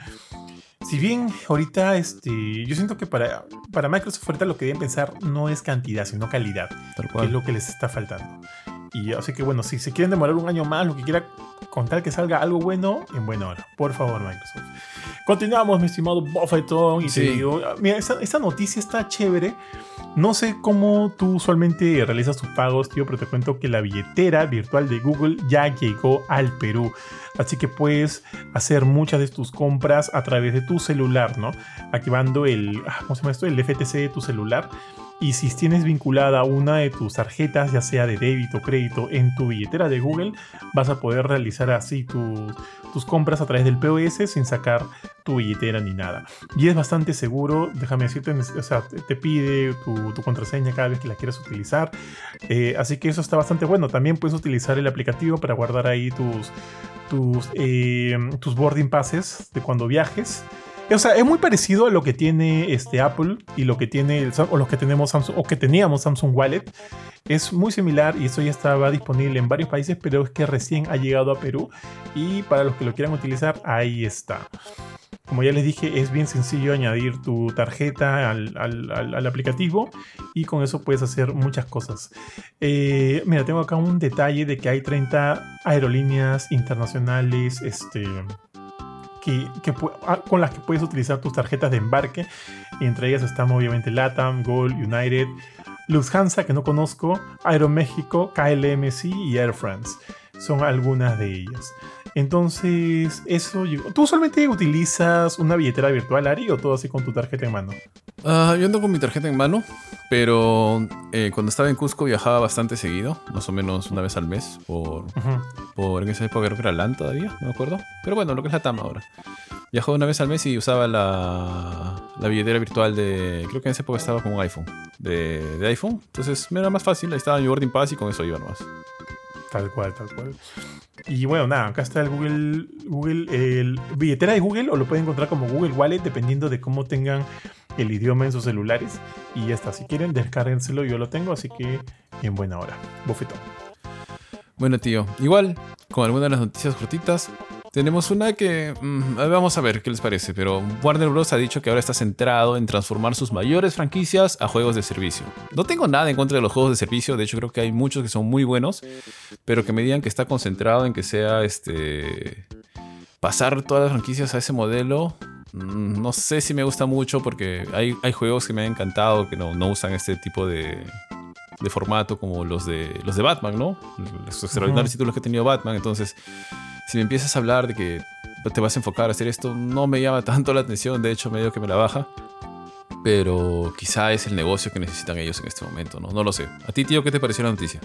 Si bien ahorita, este, yo siento que para, para Microsoft ahorita lo que deben pensar no es cantidad, sino calidad, que es lo que les está faltando. Y así que bueno, si se quieren demorar un año más, lo que quiera contar que salga algo bueno, en buena hora. Por favor, Microsoft. Continuamos, mi estimado Buffeton. Y Sí. te digo, mira, esta, esta noticia está chévere. No sé cómo tú usualmente realizas tus pagos, tío, pero te cuento que la billetera virtual de Google ya llegó al Perú. Así que puedes hacer muchas de tus compras a través de tu celular, ¿no? Activando el, ah, ¿cómo se llama esto? El FTC de tu celular. Y si tienes vinculada una de tus tarjetas, ya sea de débito o crédito, en tu billetera de Google, vas a poder realizar así tus, tus compras a través del POS sin sacar tu billetera ni nada. Y es bastante seguro, déjame decirte, o sea, te, pide tu, tu contraseña cada vez que la quieras utilizar. Eh, así que eso está bastante bueno. También puedes utilizar el aplicativo para guardar ahí tus, tus, eh, tus boarding passes de cuando viajes. O sea, es muy parecido a lo que tiene este Apple y lo que tiene los que tenemos Samsung o que teníamos Samsung Wallet. Es muy similar y eso ya estaba disponible en varios países, pero es que recién ha llegado a Perú y para los que lo quieran utilizar, ahí está. Como ya les dije, es bien sencillo añadir tu tarjeta al, al- al- al aplicativo y con eso puedes hacer muchas cosas. Eh, mira, tengo acá un detalle de que hay 30 aerolíneas internacionales este, que, ah, con las que puedes utilizar tus tarjetas de embarque. Y entre ellas están obviamente LATAM, Gold, United, Lufthansa, que no conozco, Aeroméxico, KLMC y Air France. Son algunas de ellas. Entonces, eso llegó. ¿Tú solamente utilizas una billetera virtual, Ari, o todo así con tu tarjeta en mano? Ah, yo ando con mi tarjeta en mano, pero eh, cuando estaba en Cusco viajaba bastante seguido, más o menos una vez al mes, por, por en esa época creo que era LAN todavía, no me acuerdo. Pero bueno, lo que es la TAM ahora. Viajaba una vez al mes y usaba la, la billetera virtual de. Creo que en esa época estaba con un iPhone. De, de iPhone. Entonces me era más fácil. Ahí estaba mi boarding pass y con eso iba nomás. Tal cual, tal cual. Y bueno, nada, acá está el Google, Google, el billetera de Google, o lo pueden encontrar como Google Wallet, dependiendo de cómo tengan el idioma en sus celulares. Y ya está, si quieren, descárguenselo, yo lo tengo, así que en buena hora. Bofetón. Bueno, tío, igual, con algunas de las noticias cortitas, tenemos una que... mm, vamos a ver qué les parece, pero Warner Bros. ha dicho que ahora está centrado en transformar sus mayores franquicias a juegos de servicio. No tengo nada en contra de los juegos de servicio, de hecho creo que hay muchos que son muy buenos, pero que me digan que está concentrado en que sea este... Pasar todas las franquicias a ese modelo, mm, no sé si me gusta mucho porque hay, hay juegos que me han encantado que no, no usan este tipo de, de formato como los de los de Batman, ¿no? Los extraordinarios títulos que ha tenido Batman. Entonces, si me empiezas a hablar de que te vas a enfocar a hacer esto, no me llama tanto la atención. De hecho, medio que me la baja. Pero quizá es el negocio que necesitan ellos en este momento, ¿no? No lo sé. ¿A ti, tío, qué te pareció la noticia?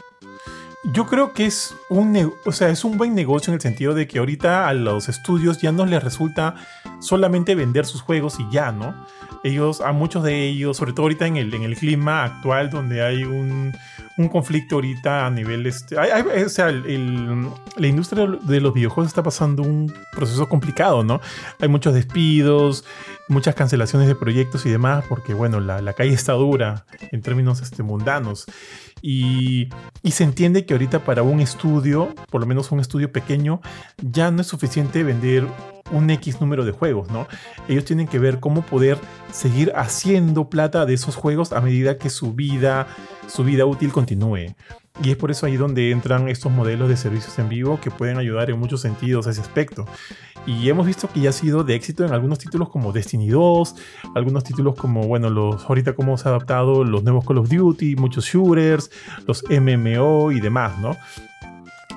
Yo creo que es un, o sea, es un buen negocio en el sentido de que ahorita a los estudios ya no les resulta solamente vender sus juegos y ya, ¿no? Ellos, a muchos de ellos, sobre todo ahorita en el, en el clima actual donde hay un, un conflicto ahorita a nivel, este, o sea, el- la industria de los videojuegos está pasando un proceso complicado, ¿no? Hay muchos despidos, muchas cancelaciones de proyectos y demás, porque bueno, la, la calle está dura en términos este, mundanos. Y, y se entiende que ahorita para un estudio, por lo menos un estudio pequeño, ya no es suficiente vender un X número de juegos, ¿no? Ellos tienen que ver cómo poder seguir haciendo plata de esos juegos a medida que su vida, su vida útil continúe. Y es por eso ahí donde entran estos modelos de servicios en vivo que pueden ayudar en muchos sentidos a ese aspecto. Y hemos visto que ya ha sido de éxito en algunos títulos como Destiny 2, algunos títulos como, bueno, los ahorita cómo se ha adaptado los nuevos Call of Duty, muchos shooters, los MMO y demás, ¿no?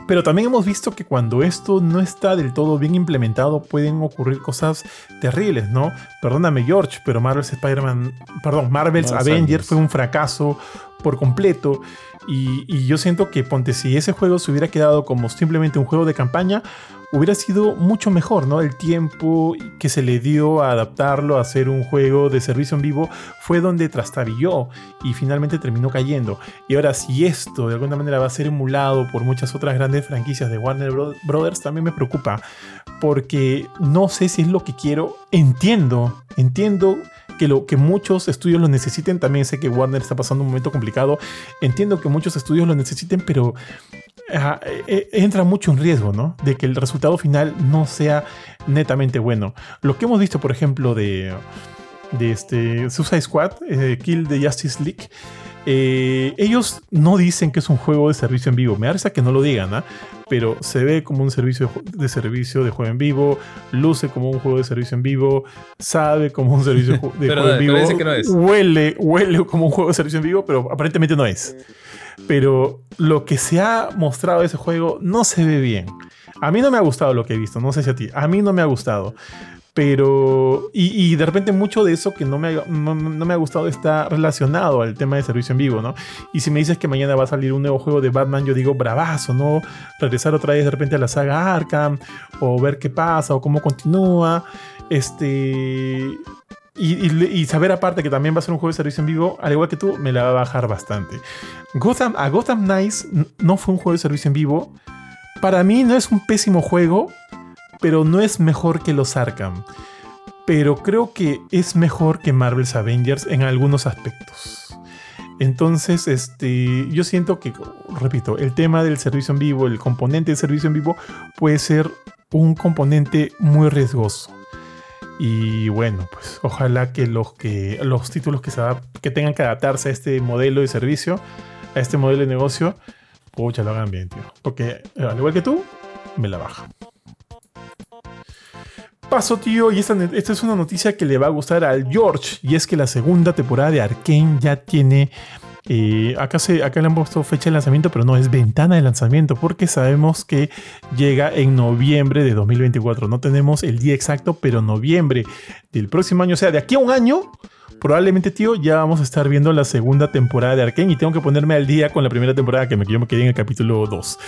Pero también hemos visto que cuando esto no está del todo bien implementado pueden ocurrir cosas terribles, ¿no? Perdóname George, pero Marvel's Spider-Man, perdón, Marvel's Avengers Avengers. fue un fracaso por completo. Y, y yo siento que ponte si ese juego se hubiera quedado como simplemente un juego de campaña, hubiera sido mucho mejor, ¿no? El tiempo que se le dio a adaptarlo a hacer un juego de servicio en vivo fue donde trastabilló y finalmente terminó cayendo. Y ahora si esto de alguna manera va a ser emulado por muchas otras grandes franquicias de Warner Bro- Brothers, también me preocupa, porque no sé si es lo que quiero. Entiendo, entiendo que, lo, que muchos estudios lo necesiten, también sé que Warner está pasando un momento complicado, entiendo que muchos estudios lo necesiten, pero ah, eh, entra mucho en riesgo, ¿no? De que el resultado final no sea netamente bueno. Lo que hemos visto, por ejemplo, de, de este Suicide Squad, eh, Kill the Justice League, eh, ellos no dicen que es un juego de servicio en vivo. Me da que no lo digan, ¿ah? pero se ve como un servicio de, servicio de juego en vivo, luce como un juego de servicio en vivo, sabe como un servicio de juego en vivo, no es. huele, huele como un juego de servicio en vivo, pero aparentemente no es. Pero lo que se ha mostrado de ese juego no se ve bien. A mí no me ha gustado lo que he visto, no sé si a ti. A mí no me ha gustado. Pero, y, de repente mucho de eso que no me, ha, no, no me ha gustado está relacionado al tema de servicio en vivo, ¿no? Y si me dices que mañana va a salir un nuevo juego de Batman, yo digo bravazo, ¿no? Regresar otra vez de repente a la saga Arkham, o ver qué pasa, o cómo continúa. Este. Y, y- saber aparte que también va a ser un juego de servicio en vivo, al igual que tú, me la va a bajar bastante. Gotham, a Gotham Knights no fue un juego de servicio en vivo. Para mí no es un pésimo juego, pero no es mejor que los Arkham. pero creo que es mejor que Marvel's Avengers en algunos aspectos. Entonces, este, yo siento que, repito, el tema del servicio en vivo, el componente del servicio en vivo, puede ser un componente muy riesgoso. Y bueno, pues ojalá que los, que, los títulos que, se que tengan que adaptarse a este modelo de servicio, a este modelo de negocio, pucha, lo hagan bien, tío. Porque al igual que tú, me la baja. Paso, tío, y esta, esta, es una noticia que le va a gustar al George, y es que la segunda temporada de Arkane ya tiene y acá, se, acá le han puesto fecha de lanzamiento, pero no es ventana de lanzamiento, porque sabemos que llega en noviembre de 2024. No tenemos el día exacto, pero noviembre del próximo año, o sea, de aquí a un año, probablemente, tío, ya vamos a estar viendo la segunda temporada de Arkane y tengo que ponerme al día con la primera temporada que me, yo me quedé en el capítulo 2.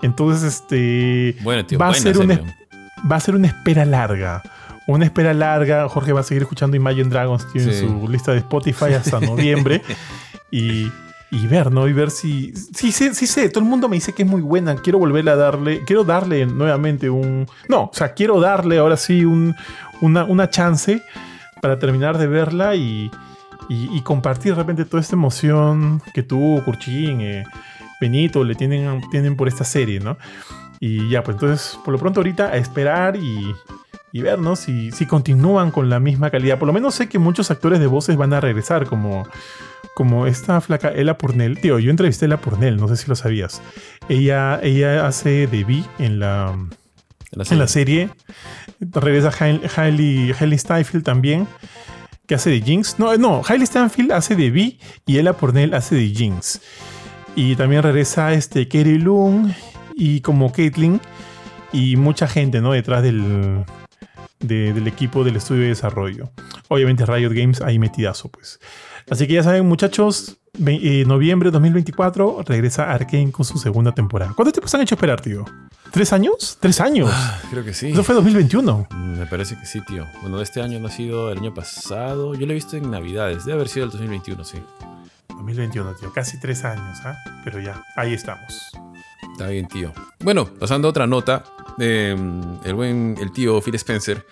Entonces, este. Bueno, tío, va, a ser una, va a ser una espera larga una espera larga. Jorge va a seguir escuchando Imagine Dragons en su lista de Spotify hasta noviembre. y, ver, ¿no? Y ver si. Sí, sí, sí sé, todo el mundo me dice que es muy buena. Quiero volver a darle. Quiero darle nuevamente un. No, o sea, quiero darle ahora sí un, una, chance para terminar de verla y, y, compartir de repente toda esta emoción que tú, Curchín, eh, Benito, le tienen, tienen por esta serie, ¿no? Y ya, pues entonces, por lo pronto ahorita a esperar y, y ver, ¿no? Si, si continúan con la misma calidad. Por lo menos sé que muchos actores de voces van a regresar, como como esta flaca Ella Purnell. Tío, yo entrevisté a Ella Purnell, no sé si lo sabías. Ella, ella hace de Vi en la, en la serie. Regresa Hailey, Hailey Steinfeld también, que hace de Jinx. No, no, Hailey Steinfeld hace de Vi y Ella Purnell hace de Jinx. Y también regresa este Kerry Loon y como Caitlyn y mucha gente, ¿no? Detrás del, del equipo del estudio de desarrollo. Obviamente Riot Games ahí metidazo, pues. Así que ya saben, muchachos, eh, noviembre de 2024 regresa Arkane con su segunda temporada. ¿Cuánto tiempo se han hecho esperar, tío? ¿Tres años? ¿Tres años? Ah, creo que sí. Eso fue 2021. Mm, me parece que sí, tío. Bueno, este año no ha sido el año pasado. Yo lo he visto en Navidades. Debe haber sido el 2021, sí. 2021, tío. Casi tres años, ¿ah? Pero ya, ahí estamos. Está bien, tío. Bueno, pasando a otra nota. Em, el buen, el tío Phil Spencer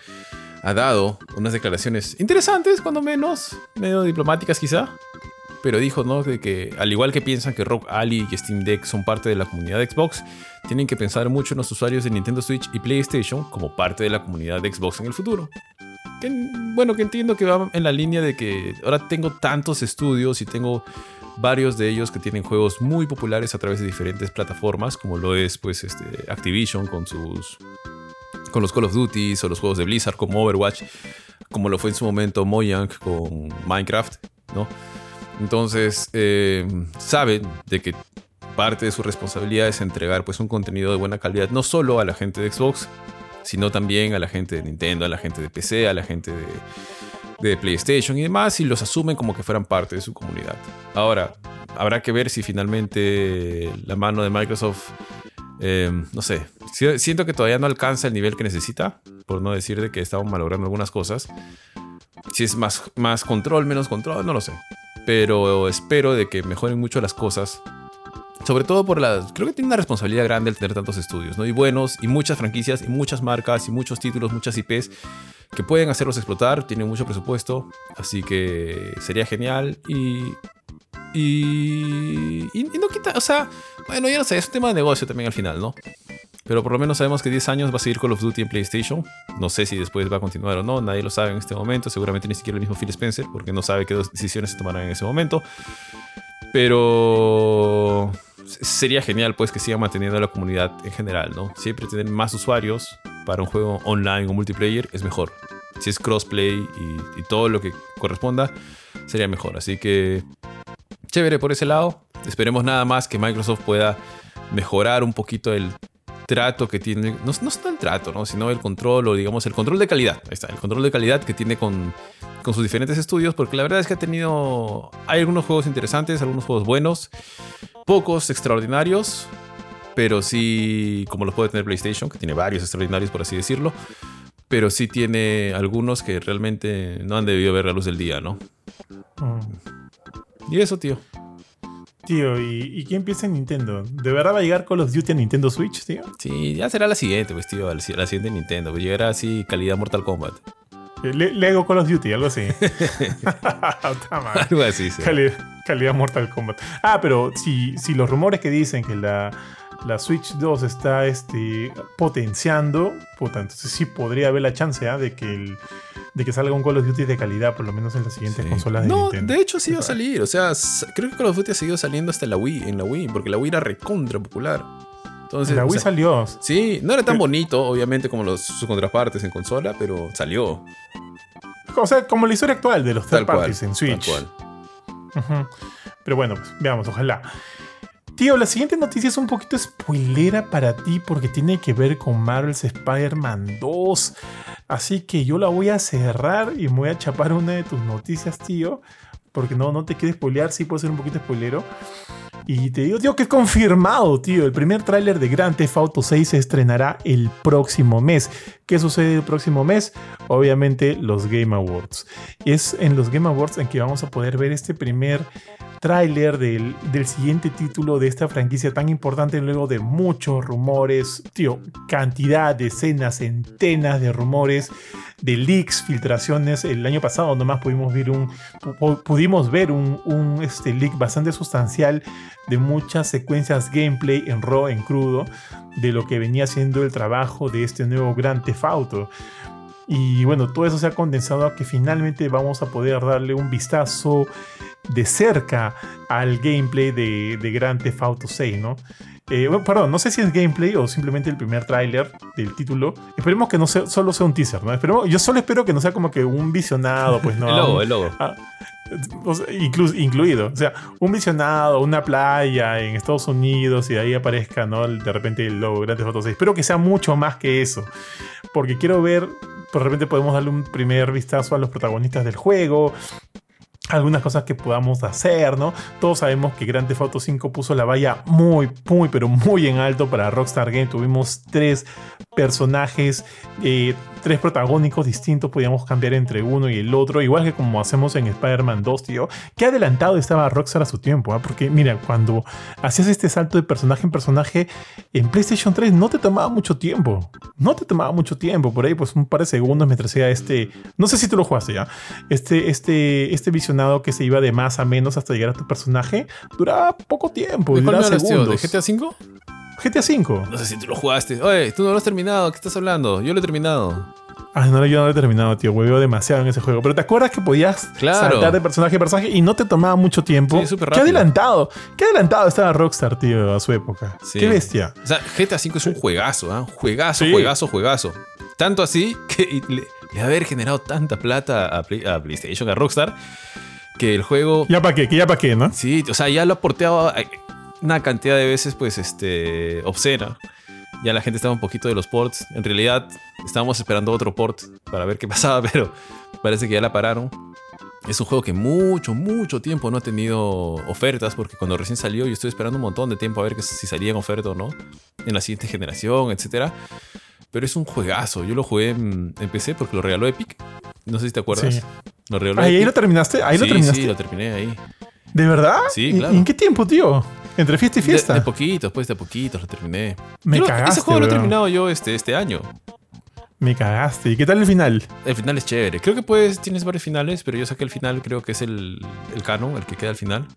ha dado unas declaraciones interesantes, cuando menos, medio diplomáticas quizá, pero dijo, ¿no? De que al igual que piensan que Rock Ali y Steam Deck son parte de la comunidad de Xbox, tienen que pensar mucho en los usuarios de Nintendo Switch y PlayStation como parte de la comunidad de Xbox en el futuro. bueno, que entiendo que va en la línea de que ahora tengo tantos estudios y tengo varios de ellos que tienen juegos muy populares a través de diferentes plataformas, como lo es pues este Activision con sus con los Call of Duty o los juegos de Blizzard como Overwatch, como lo fue en su momento Mojang con Minecraft, ¿no? Entonces, eh, saben de que parte de su responsabilidad es entregar pues un contenido de buena calidad no solo a la gente de Xbox, sino también a la gente de Nintendo, a la gente de PC, a la gente de, de PlayStation y demás, y los asumen como que fueran parte de su comunidad. Ahora, habrá que ver si finalmente la mano de Microsoft Em, no sé, siento que todavía no alcanza el nivel que necesita, por no decir de que estamos malogrando algunas cosas. Si es más, más control, menos control, no lo sé. Pero espero de que mejoren mucho las cosas. Sobre todo por la... Creo que tiene una responsabilidad grande el tener tantos estudios, ¿no? Y buenos, y muchas franquicias, y muchas marcas, y muchos títulos, muchas IPs que pueden hacerlos explotar, tienen mucho presupuesto, así que sería genial y y, y, no quita, o sea, bueno, ya no sé, es un tema de negocio también al final, ¿no? Pero por lo menos sabemos que 10 años va a seguir Call of Duty en PlayStation. No sé si después va a continuar o no, nadie lo sabe en este momento. Seguramente ni siquiera el mismo Phil Spencer, porque no sabe qué decisiones se tomarán en ese momento. Pero sería genial pues que siga manteniendo la comunidad en general, ¿no? Siempre tener más usuarios para un juego online o multiplayer es mejor. Si es crossplay y, y todo lo que corresponda, sería mejor. Así que chévere por ese lado. Esperemos nada más que Microsoft pueda mejorar un poquito el trato que tiene, no, no está el trato, ¿no? sino el control o digamos el control de calidad. Ahí está, el control de calidad que tiene con, con sus diferentes estudios, porque la verdad es que ha tenido, hay algunos juegos interesantes, algunos juegos buenos, pocos extraordinarios, pero sí, como los puede tener PlayStation, que tiene varios extraordinarios por así decirlo, pero sí tiene algunos que realmente no han debido ver la luz del día, ¿no? Mm. Y eso, tío. Tío, ¿y, quién piensa en Nintendo? ¿De verdad va a llegar Call of Duty a Nintendo Switch, tío? Sí, ya será la siguiente, pues, tío. La, siguiente Nintendo. Pues llegará así calidad Mortal Kombat. Le- Lego Call of Duty, algo así. Algo así, sí. Calidad, calidad Mortal Kombat. Ah, pero si, si los rumores que dicen que la, la Switch 2 está este, potenciando, puta, entonces sí podría haber la chance ¿ah? de, que el- de que salga un Call of Duty de calidad, por lo menos en las siguientes Sí. consolas de no, Nintendo. de hecho sí va a salir. O sea, creo que Call of Duty ha seguido saliendo hasta la Wii, en la Wii, porque la Wii era recontra popular. Entonces, la o Wii sea, salió. Sí, no era tan Pero- bonito, obviamente, como los, sus contrapartes en consola, pero salió. O sea, como la historia actual de los Tal third cual. parties en Switch. Tal cual. Pero bueno, pues veamos, ojalá. Tío, la siguiente noticia es un poquito spoilera para ti porque tiene que ver con Marvel's Spider-Man 2. Así que yo la voy a cerrar y me voy a chapar una de tus noticias, tío. Porque no, no te quieres spoilear, sí puede ser un poquito spoilero. Y te digo, tío, que es confirmado, tío. El primer tráiler de Grand Theft Auto 6 se estrenará el próximo mes. ¿Qué sucede el próximo mes? Obviamente los Game Awards. Es en los Game Awards en que vamos a poder ver este primer tráiler del, del siguiente título de esta franquicia tan importante luego de muchos rumores, tío, cantidad, decenas, centenas de rumores, de leaks, filtraciones. El año pasado nomás pudimos ver un, pu- pudimos ver un, un, este, leak bastante sustancial de muchas secuencias gameplay en raw, en crudo, de lo que venía siendo el trabajo de este nuevo Grand Theft Auto. Y bueno, todo eso se ha condensado a que finalmente vamos a poder darle un vistazo de cerca al gameplay de, de Grand Theft Auto 6, ¿no? Eh, bueno, perdón, no sé si es gameplay o simplemente el primer tráiler del título. Esperemos que no sea, solo sea un teaser, ¿no? Esperemos, yo solo espero que no sea como que un visionado, pues no. el logo, el logo. Ah, o incluido. O sea, un visionado, una playa en Estados Unidos y ahí aparezca, ¿no? De repente el logo Grand Theft Auto 6. Espero que sea mucho más que eso. Porque quiero ver, de repente podemos darle un primer vistazo a los protagonistas del juego. Algunas cosas que podamos hacer, ¿no? Todos sabemos que Grand Theft Auto 5 puso la valla muy, muy, pero muy en alto para Rockstar Game. Tuvimos tres personajes, eh, tres protagónicos distintos, podíamos cambiar entre uno y el otro, igual que como hacemos en Spider-Man 2, tío. Qué adelantado estaba Rockstar a su tiempo, ¿ah? porque mira, cuando hacías este salto de personaje en personaje en PlayStation 3 no te tomaba mucho tiempo, no te tomaba mucho tiempo, por ahí pues un par de segundos mientras hacía este, no sé si tú lo jugaste ya, este, este, este visionado que se iba de más a menos hasta llegar a tu personaje, duraba poco tiempo, ¿De duraba tío? ¿De segundos. GTA 5? GTA 5. No sé si tú lo jugaste. Oye, tú no lo has terminado. ¿Qué estás hablando? Yo lo he terminado. Ah, no, yo no lo he terminado, tío. Hueveo demasiado en ese juego. Pero ¿te acuerdas que podías Claro. saltar de personaje a personaje y no te tomaba mucho tiempo? Sí, súper Qué rápido. adelantado. Qué adelantado estaba Rockstar, tío, a su época. Sí. Qué bestia. O sea, GTA 5 es un juegazo, ¿ah? Juegazo, Sí. juegazo, juegazo. Tanto así que le, le haber generado tanta plata a, Play- a PlayStation, a Rockstar, que el juego. Ya para qué, que ya para qué, ¿no? Sí, o sea, ya lo ha porteado eh, una cantidad de veces, pues, este, obscena. Ya la gente estaba un poquito de los ports. En realidad, estábamos esperando otro port para ver qué pasaba, pero parece que ya la pararon. Es un juego que mucho, mucho tiempo no ha tenido ofertas, porque cuando recién salió yo estoy esperando un montón de tiempo a ver que si salía en oferta o no, en la siguiente generación, etc. Pero es un juegazo. Yo lo jugué en, en PC porque lo regaló Epic. No sé si te acuerdas. Sí. Lo regaló Ah, ¿y ahí lo terminaste? Ahí lo terminaste. Sí, lo terminé ahí. ¿De verdad? Sí, ¿Y- claro. ¿Y en qué tiempo, tío? Entre fiesta y De, fiesta. de poquitos, pues de poquitos lo terminé. Me Yo lo- cagaste, Ese juego lo he terminado yo este, este año. Me cagaste. ¿Y qué tal el final? El final es chévere. Creo que pues tienes varios finales, pero yo saqué el final, creo que es el, el canon, el que queda al final.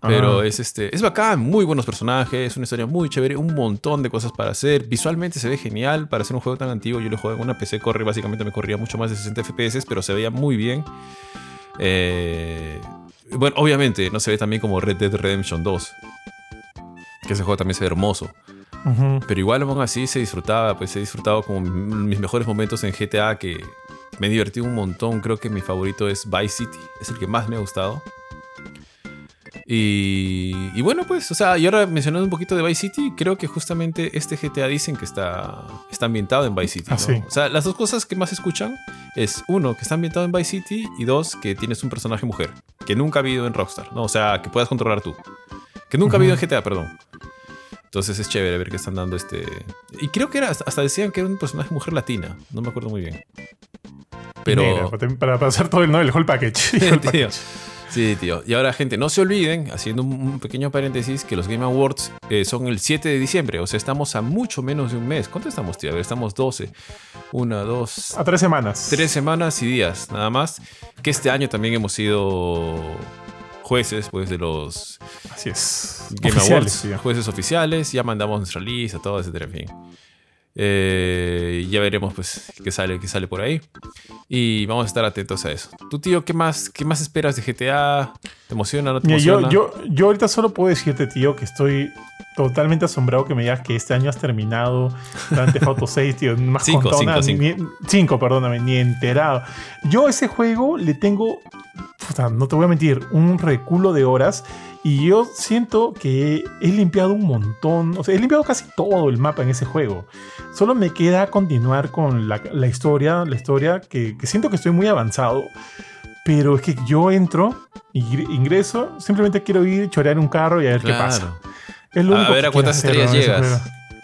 Pero es este. Es bacán, muy buenos personajes, una historia muy chévere, un montón de cosas para hacer. Visualmente se ve genial para hacer un juego tan antiguo. Yo lo jugué en una PC, corre, básicamente me corría mucho más de 60 FPS, pero se veía muy bien. Eh, bueno, obviamente no se ve también como Red Dead Redemption 2. Que ese juego también se ve hermoso. Pero igual aún así se disfrutaba, pues he disfrutado como mis mejores momentos en GTA que me he divertido un montón. Creo que mi favorito es Vice City, es el que más me ha gustado. Y, y bueno, pues, o sea, y ahora mencionando un poquito de Vice City, creo que justamente este GTA dicen que está, está ambientado en Vice City. Ah, ¿no? sí. O sea, las dos cosas que más escuchan es uno, que está ambientado en Vice City y dos, que tienes un personaje mujer, que nunca ha habido en Rockstar, ¿no? O sea, que puedas controlar tú. Que nunca ha habido en GTA, perdón. Entonces es chévere ver que están dando este. Y creo que era, hasta decían que era un personaje mujer latina. No me acuerdo muy bien. Pero. Para, hacer todo el, ¿no? el whole package. El whole package. Sí, tío. Y ahora, gente, no se olviden, haciendo un pequeño paréntesis, que los Game Awards eh, son el 7 de diciembre. O sea, estamos a mucho menos de un mes. ¿Cuánto estamos, tío? A ver, estamos 12. Una, dos. A tres semanas. Tres semanas y días, nada más. Que este año también hemos sido jueces, pues, de los Así es. Game Oficiales, Awards. Jueces oficiales. Ya mandamos nuestra lista, todo, etcétera, en fin. Eh, ya veremos, pues, qué sale, qué sale por ahí. Y vamos a estar atentos a eso. Tú, tío, ¿qué más, qué más esperas de GTA? ¿Te emociona? ¿No te Mira, yo, emociona? yo, yo ahorita solo puedo decirte, tío, que estoy totalmente asombrado que me digas que este año has terminado Grand Theft Auto 6, tío. Has Cinco, contado cinco, nada, cinco. ni- cinco, perdóname, ni enterado. Yo a ese juego le tengo, puta, no te voy a mentir, un reculo de horas. Y yo siento que he limpiado un montón, o sea, he limpiado casi todo el mapa en ese juego. Solo me queda continuar con la, la historia, la historia que, que siento que estoy muy avanzado. Pero es que yo entro, ingre- ingreso, simplemente quiero ir, chorear un carro y a ver qué pasa. Es lo A único ver que a cuántas hacer, estrellas llegas.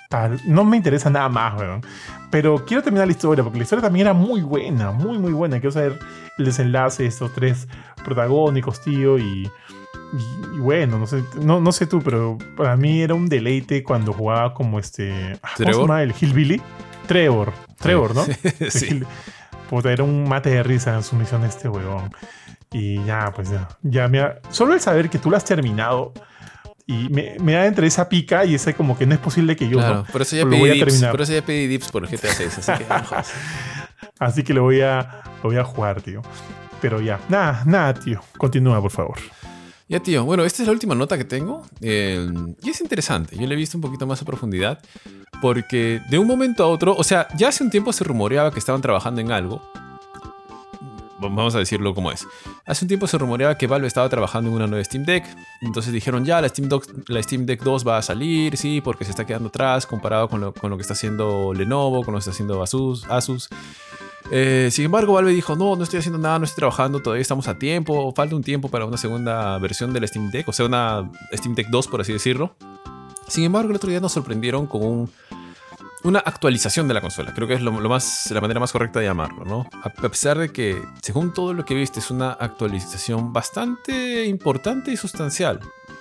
Tal, No me interesa nada más, weón. Pero quiero terminar la historia, porque la historia también era muy buena, muy, muy buena. Quiero saber el desenlace de estos tres protagónicos, tío, y... Y, y bueno, no sé, no, no sé tú, pero para mí era un deleite cuando jugaba como este. ah, ¿Cómo se llama? El Hillbilly. Trevor. Trevor, ¿no? sí. Puta, era un mate de risa en su misión este huevón. Y ya, pues ya. Ya me ha- Solo el saber que tú lo has terminado. Y me, me da entre esa pica y ese como que no es posible que yo Claro, no. por eso ya Lo voy a pedí dips. terminar. Por eso ya pedí dips por GTA 6. Así que. Así que lo voy a, lo voy a jugar, tío. Pero ya, nada, nada, tío. Continúa, por favor. Ya, tío. Bueno, esta es la última nota que tengo. y es interesante. Yo la he visto un poquito más a profundidad. Porque de un momento a otro, o sea, ya hace un tiempo se rumoreaba que estaban trabajando en algo. Vamos a decirlo como es. Hace un tiempo se rumoreaba que Valve estaba trabajando en una nueva Steam Deck. Entonces dijeron, ya, la Steam, Dock- la Steam Deck 2 va a salir, sí, porque se está quedando atrás comparado con lo, con lo que está haciendo Lenovo, con lo que está haciendo Asus. Asus. Eh, sin embargo, Valve dijo, no, no estoy haciendo nada, no estoy trabajando, todavía estamos a tiempo, falta un tiempo para una segunda versión de la Steam Deck, o sea, una Steam Deck 2, por así decirlo. Sin embargo, el otro día nos sorprendieron con un- una actualización de la consola. Creo que es lo, lo más, la manera más correcta de llamarlo, ¿no? A pesar de que, según todo lo que viste, es una actualización bastante importante y sustancial.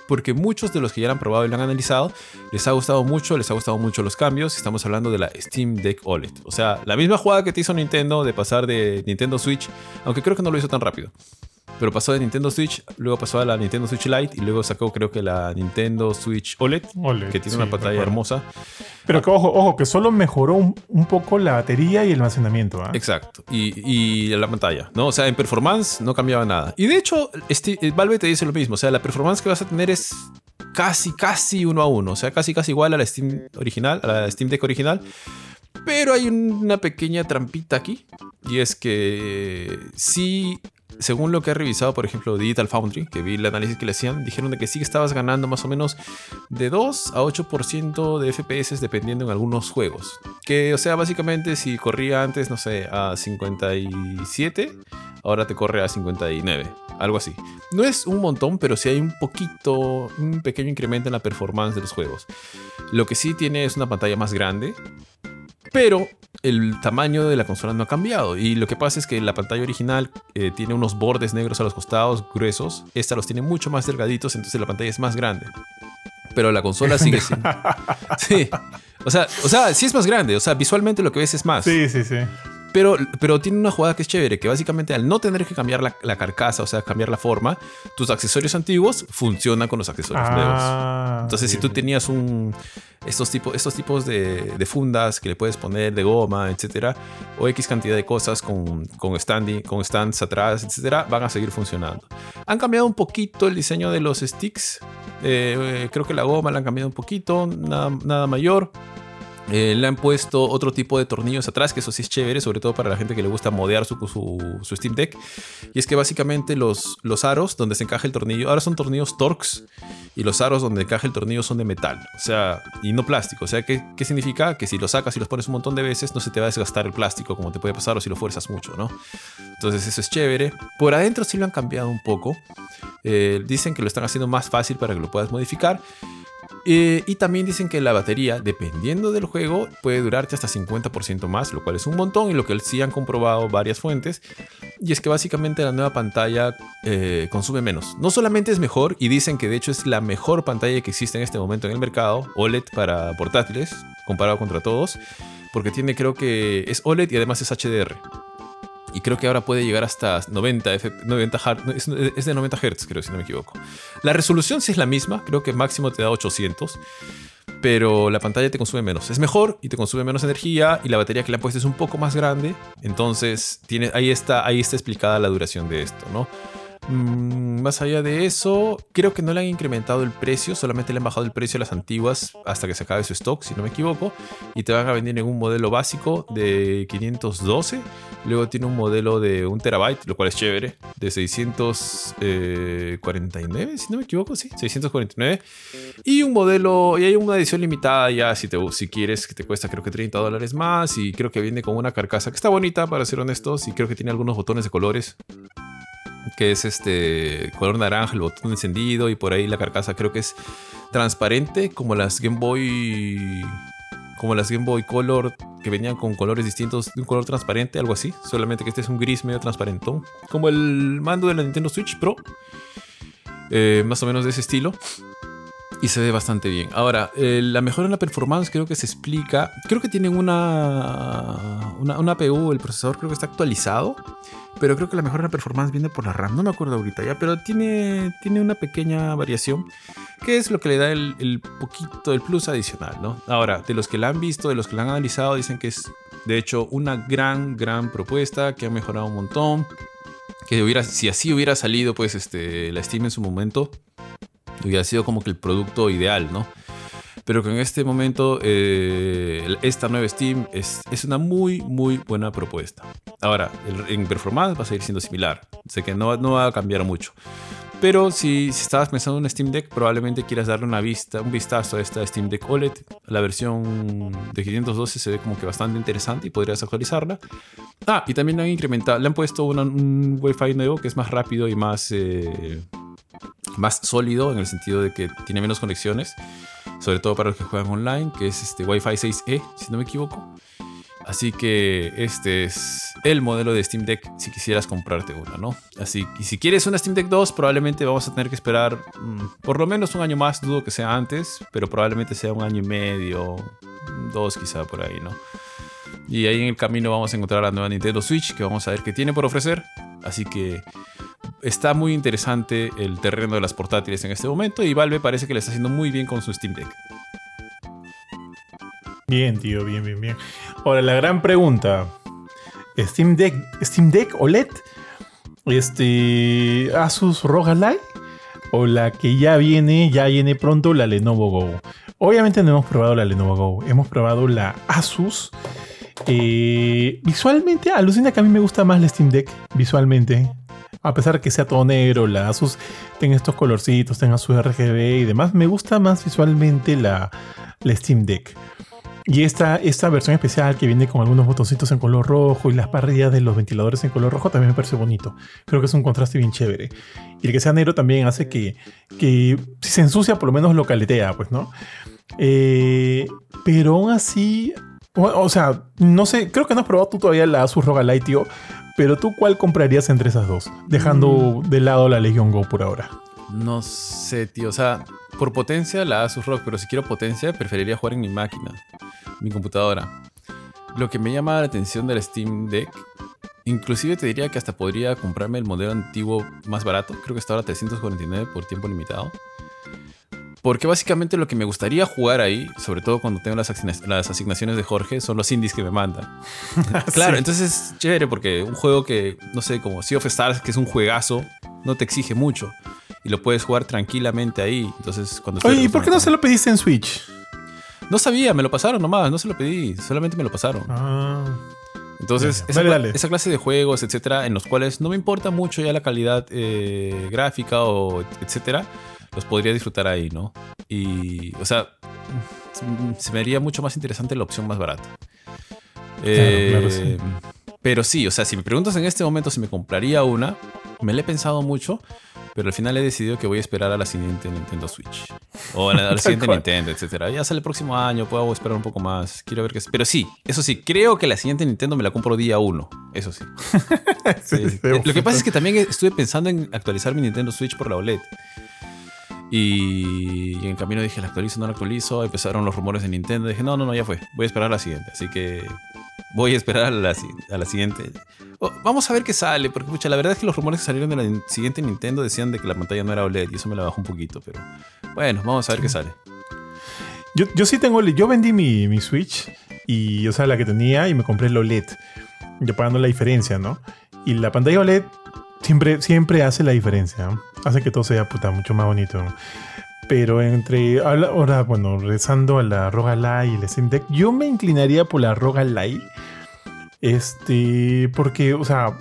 Porque muchos de los que ya la han probado y la han analizado, les ha gustado mucho, les ha gustado mucho los cambios. Estamos hablando de la Steam Deck OLED. O sea, la misma jugada que te hizo Nintendo de pasar de Nintendo Switch, aunque creo que no lo hizo tan rápido. Pero pasó de Nintendo Switch, luego pasó a la Nintendo Switch Lite y luego sacó creo que la Nintendo Switch OLED, Ole, que tiene sí, una pantalla hermosa. Pero que ojo, ojo, que solo mejoró un, un poco la batería y el almacenamiento. ¿ah? Exacto. Y, y la pantalla, ¿no? O sea, en performance no cambiaba nada. Y de hecho, este, eh, Valve te dice lo mismo. O sea, la performance que vas a tener es casi, casi uno a uno. O sea, casi, casi igual a la Steam original, a la Steam Deck original. Pero hay una pequeña trampita aquí. Y es que sí, según lo que he revisado, por ejemplo, Digital Foundry, que vi el análisis que le hacían, dijeron de que sí que estabas ganando más o menos de 2 a 8% de FPS dependiendo en algunos juegos. Que, o sea, básicamente si corría antes, no sé, a 57, ahora te corre a 59. Algo así. No es un montón, pero sí hay un poquito, un pequeño incremento en la performance de los juegos. Lo que sí tiene es una pantalla más grande, pero el tamaño de la consola no ha cambiado. Y lo que pasa es que la pantalla original eh, tiene unos bordes negros a los costados, gruesos. Esta los tiene mucho más delgaditos, entonces la pantalla es más grande. Pero la consola sigue siendo. Sí. O sea, o sea, sí es más grande. O sea, visualmente lo que ves es más. Sí, sí, sí. Pero, pero tiene una jugada que es chévere, que básicamente al no tener que cambiar la, la carcasa, o sea, cambiar la forma, tus accesorios antiguos funcionan con los accesorios nuevos. Ah, Entonces, sí, si tú tenías un, estos, tipos estos tipos de, de fundas que le puedes poner de goma, etcétera, o X cantidad de cosas con, con, standing, con stands atrás, etcétera, van a seguir funcionando. Han cambiado un poquito el diseño de los sticks. eh, creo que la goma la han cambiado un poquito, nada, nada mayor. Eh, le han puesto otro tipo de tornillos atrás, que eso sí es chévere, sobre todo para la gente que le gusta modear su, su, Steam Deck. Y es que básicamente los, los aros donde se encaja el tornillo, ahora son tornillos Torx, y los aros donde encaja el tornillo son de metal, o sea, y no plástico. O sea, ¿qué, ¿qué significa? Que si lo sacas y los pones un montón de veces, no se te va a desgastar el plástico como te puede pasar o si lo fuerzas mucho, ¿no? Entonces eso es chévere. Por adentro sí lo han cambiado un poco. Eh, dicen que lo están haciendo más fácil para que lo puedas modificar. Eh, y también dicen que la batería, dependiendo del juego, puede durarte hasta 50% más, lo cual es un montón y lo que sí han comprobado varias fuentes. Y es que básicamente la nueva pantalla eh, consume menos. No solamente es mejor, y dicen que de hecho es la mejor pantalla que existe en este momento en el mercado, OLED para portátiles, comparado contra todos, porque tiene creo que es OLED y además es HDR. Y creo que ahora puede llegar hasta 90, 90 es, de 90 Hz, creo, si no me equivoco. La resolución sí es la misma, creo que máximo te da 800, pero la pantalla te consume menos. Es mejor y te consume menos energía y la batería que le han puesto es un poco más grande, entonces tiene, ahí, está, ahí está explicada la duración de esto, ¿no? Mm, más allá de eso, creo que no le han incrementado el precio, solamente le han bajado el precio a las antiguas hasta que se acabe su stock, si no me equivoco, y te van a vender en un modelo básico de 512, luego tiene un modelo de 1 terabyte, lo cual es chévere, de 649, si no me equivoco, sí, 649, y un modelo, y hay una edición limitada ya, si, te, si quieres, que te cuesta creo que 30 dólares más, y creo que viene con una carcasa que está bonita, para ser honestos, y creo que tiene algunos botones de colores que es este color naranja, el botón encendido y por ahí la carcasa creo que es transparente como las Game Boy como las Game Boy Color que venían con colores distintos de un color transparente, algo así, solamente que este es un gris medio transparente, como el mando de la Nintendo Switch Pro, eh, más o menos de ese estilo. Y se ve bastante bien. Ahora, eh, la mejora en la performance creo que se explica. Creo que tienen una, una, una APU, el procesador creo que está actualizado pero creo que la mejor performance viene por la RAM. No me acuerdo ahorita ya, pero tiene, tiene una pequeña variación, que es lo que le da el, poquito, el plus adicional, ¿no? Ahora, de los que la han visto, de los que la han analizado, dicen que es, de hecho, una gran, gran propuesta, que ha mejorado un montón, que hubiera, si así hubiera salido, pues, este, la Steam en su momento, hubiera sido como que el producto ideal, ¿no? pero que en este momento eh, esta nueva Steam es, es, una muy, muy buena propuesta. Ahora, en performance va a seguir siendo similar, sé que no, no va a cambiar mucho. Pero si, si, estabas pensando en un Steam Deck, probablemente quieras darle una vista, un vistazo a esta Steam Deck OLED. La versión de 512 se ve como que bastante interesante y podrías actualizarla. Ah, y también han incrementado, le han puesto un Wi-Fi nuevo que es más rápido y más, eh, más sólido en el sentido de que tiene menos conexiones sobre todo para los que juegan online, que es este Wi-Fi 6E, si no me equivoco. Así que este es el modelo de Steam Deck si quisieras comprarte una, ¿no? Así y si quieres una Steam Deck 2, probablemente vamos a tener que esperar mm, por lo menos un año más, dudo que sea antes, pero probablemente sea un año y medio, dos quizá por ahí, ¿no? Y ahí en el camino vamos a encontrar la nueva Nintendo Switch que vamos a ver qué tiene por ofrecer. Así que está muy interesante el terreno de las portátiles en este momento y Valve parece que le está haciendo muy bien con su Steam Deck. Bien, tío, bien, bien, bien. Ahora, la gran pregunta. ¿Steam Deck, Steam Deck OLED? Este, ¿Asus ROG Ally? ¿O la que ya viene, ya viene pronto, la Lenovo Go? Obviamente no hemos probado la Lenovo Go, hemos probado la Asus. Eh, visualmente, alucina que a mí me gusta más la Steam Deck, visualmente a pesar de que sea todo negro, la Asus tenga estos colorcitos, tenga su RGB y demás, me gusta más visualmente la, Steam Deck. Y esta, esta versión especial que viene con algunos botoncitos en color rojo y las parrillas de los ventiladores en color rojo también me parece bonito. Creo que es un contraste bien chévere. Y el que sea negro también hace que, que si se ensucia por lo menos lo caletea, pues, ¿no? Eh, pero aún así, o, sea, no sé, creo que no has probado tú todavía la Asus ROG Ally, tío. Pero tú, ¿cuál comprarías entre esas dos? Dejando mm. de lado la Legion Go por ahora. No sé, tío. O sea, por potencia la Asus ROG, pero si quiero potencia, preferiría jugar en mi máquina, mi computadora. Lo que me llama la atención del Steam Deck, inclusive te diría que hasta podría comprarme el modelo antiguo más barato. Creo que está ahora 349 por tiempo limitado. Porque básicamente lo que me gustaría jugar ahí, sobre todo cuando tengo las, asignaciones de Jorge, son los indies que me mandan. claro, entonces es chévere porque un juego que, no sé, como Sea of Stars, que es un juegazo, no te exige mucho. Y lo puedes jugar tranquilamente ahí. Entonces, cuando Oye, ¿y por qué no se lo pediste en Switch? No sabía, me lo pasaron nomás, no se lo pedí, solamente me lo pasaron. Ah. Entonces, esa, clase de juegos, etcétera, en los cuales no me importa mucho ya la calidad eh, gráfica o etcétera, los podría disfrutar ahí, ¿no? Y, o sea, se me haría mucho más interesante la opción más barata. claro, sí. Eh, pero sí, o sea, si me preguntas en este momento si me compraría una, me la he pensado mucho, pero al final he decidido que voy a esperar a la siguiente Nintendo Switch. O al Tal siguiente. Nintendo, etcétera. Ya sale el próximo año, puedo esperar un poco más. Quiero ver qué es. Pero sí, eso sí, creo que la siguiente Nintendo me la compro día uno. Eso sí. Sí, Sí, sí, sí. Lo que pasa es que también estuve pensando en actualizar mi Nintendo Switch por la OLED. Y, en camino dije, ¿la actualizo no la actualizo? Empezaron los rumores de Nintendo. Dije, no, no, no, ya fue. Voy a esperar a la siguiente. Así que voy a esperar a la, siguiente. Vamos a ver qué sale. Porque, pucha, la verdad es que los rumores que salieron de la siguiente Nintendo decían de que la pantalla no era OLED. Y eso me la bajó un poquito. Pero bueno, vamos a ver qué sale. Yo, yo sí tengo, yo vendí mi, mi Switch y, o sea, la que tenía y me compré el OLED, ya pagando la diferencia, ¿no? Y la pantalla OLED siempre, siempre hace la diferencia, hace que todo sea puta mucho más bonito. Pero entre, ahora, bueno, rezando a la Roga Light y el Steam Deck, yo me inclinaría por la Roga Light, este, porque, o sea,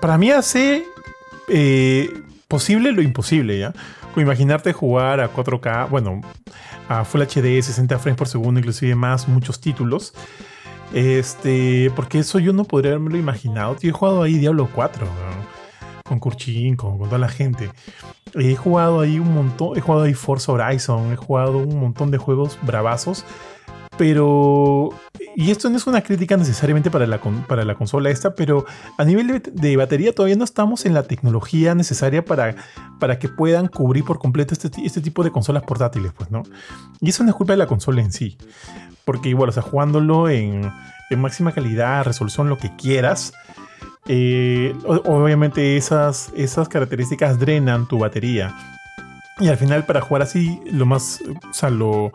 para mí hace eh, posible lo imposible, ¿ya? Como imaginarte jugar a 4K, bueno, a Full HD, 60 frames por segundo, inclusive más, muchos títulos. Este, porque eso yo no podría haberme imaginado. Tío, he jugado ahí Diablo 4, weón, con Kurchin, con, con toda la gente. He jugado ahí un montón, he jugado ahí Forza Horizon, he jugado un montón de juegos bravazos. Pero, y esto no es una crítica necesariamente para la, para la consola esta, pero a nivel de, batería todavía no estamos en la tecnología necesaria para, para que puedan cubrir por completo este, este tipo de consolas portátiles, pues, ¿no? Y eso no es culpa de la consola en sí. Porque igual, o sea, jugándolo en, en máxima calidad, resolución, lo que quieras, eh, obviamente esas, esas características drenan tu batería. Y al final, para jugar así, lo más, o sea, lo,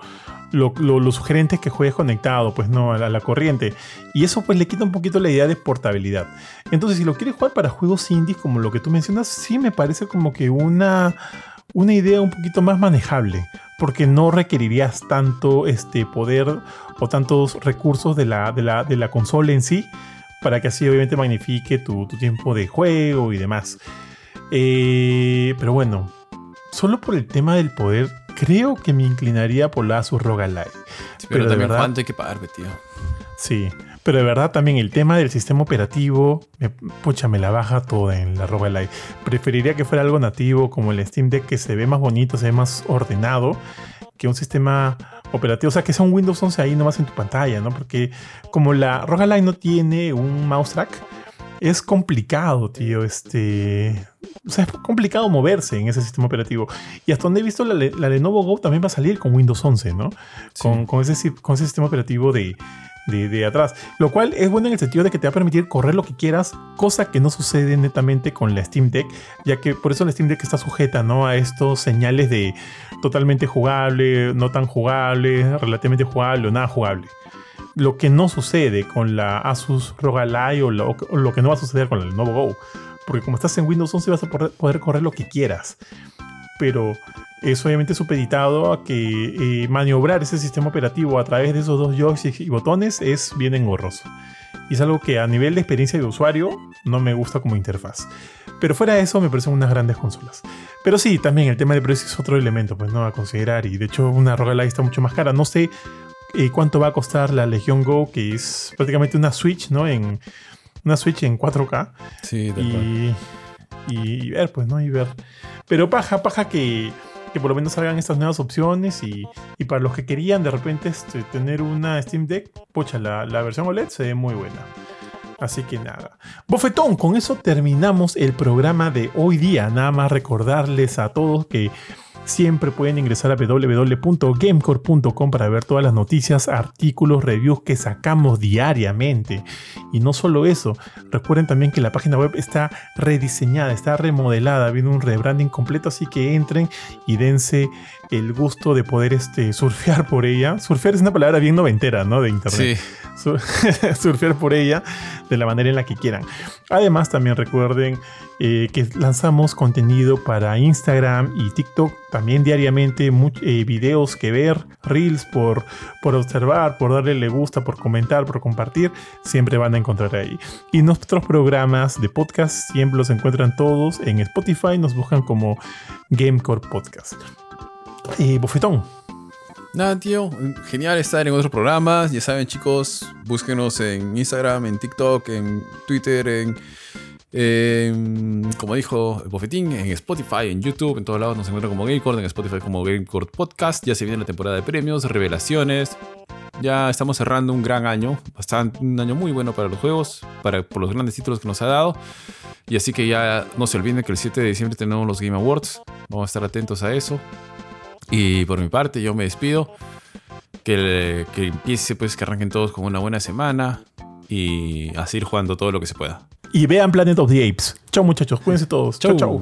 lo, lo- lo sugerente es que juegues conectado, pues no, a la, corriente. Y eso pues le quita un poquito la idea de portabilidad. Entonces, si lo quieres jugar para juegos indies, como lo que tú mencionas, sí me parece como que una, una idea un poquito más manejable. Porque no requerirías tanto este poder o tantos recursos de la, de la, de la consola en sí. Para que así obviamente magnifique tu, tu tiempo de juego y demás. Eh, pero bueno, solo por el tema del poder, creo que me inclinaría por la Asus ROG Ally. Sí, pero, Pero también verdad- cuánto hay que pagar, tío. Sí, pero de verdad también el tema del sistema operativo, me, pucha, me la baja toda en la ROG Ally. Preferiría que fuera algo nativo como el Steam Deck que se ve más bonito, se ve más ordenado que un sistema operativo, o sea, que sea un Windows 11 ahí nomás en tu pantalla, ¿no? Porque como la ROG Ally no tiene un mouse track, es complicado, tío, este... O sea, es complicado moverse en ese sistema operativo. Y hasta donde he visto, la, la Lenovo Go también va a salir con Windows 11, ¿no? Con, con ese, con ese sistema operativo de, de, de atrás. Lo cual es bueno en el sentido de que te va a permitir correr lo que quieras, cosa que no sucede netamente con la Steam Deck, ya que por eso la Steam Deck está sujeta ¿no? a estos señales de totalmente jugable, no tan jugable, relativamente jugable o nada jugable. Lo que no sucede con la Asus ROG Ally o lo, que no va a suceder con la Lenovo Go. Porque como estás en Windows 11 vas a poder, correr lo que quieras. Pero es obviamente supeditado a que eh, maniobrar ese sistema operativo a través de esos dos joysticks y botones es bien engorroso. Y es algo que a nivel de experiencia de usuario no me gusta como interfaz. Pero fuera de eso me parecen unas grandes consolas. Pero sí, también el tema de precio es otro elemento pues, ¿no? a considerar. Y de hecho una ROG Ally está mucho más cara. No sé eh, cuánto va a costar la Legion Go, que es prácticamente una Switch, ¿no? En, una Switch en 4K Sí, y, y- y ver, pues, ¿no? Y ver. Pero paja, paja que, que por lo menos salgan estas nuevas opciones y, y para los que querían de repente este, tener una Steam Deck, pocha, la, la versión OLED se ve muy buena. Así que nada. Bofetón, con eso terminamos el programa de hoy día. Nada más recordarles a todos que siempre pueden ingresar a www.gamecore.com para ver todas las noticias, artículos, reviews que sacamos diariamente. Y no solo eso, recuerden también que la página web está rediseñada, está remodelada, viene un rebranding completo, así que entren y dense el gusto de poder este, surfear por ella. Surfear es una palabra bien noventera, ¿no? De internet. Sí, Sur- surfear por ella de la manera en la que quieran. Además, también recuerden eh, que lanzamos contenido para Instagram y TikTok también diariamente, eh, videos que ver, reels por, por observar, por darle le gusta, por comentar, por compartir, siempre van a encontrar ahí. Y nuestros programas de podcast siempre los encuentran todos en Spotify, nos buscan como Gamecore Podcast. Y Bofetón. Nada, tío. Genial estar en otros programas. Ya saben, chicos, búsquenos en Instagram, en TikTok, en Twitter, en, como dijo Bofetín, en Spotify, en YouTube, en todos lados nos encuentran como Gamecord, en Spotify como Gamecord Podcast. Ya se viene la temporada de premios, revelaciones. Ya estamos cerrando un gran año, bastante, un año muy bueno para los juegos, para, por los grandes títulos que nos ha dado. Y así que ya no se olviden que el 7 de diciembre tenemos los Game Awards. Vamos a estar atentos a eso. Y por mi parte, yo me despido. Que, que empiece, pues, que arranquen todos con una buena semana y a seguir jugando todo lo que se pueda. Y vean Planet of the Apes. Chao muchachos, cuídense todos. Chao, chao.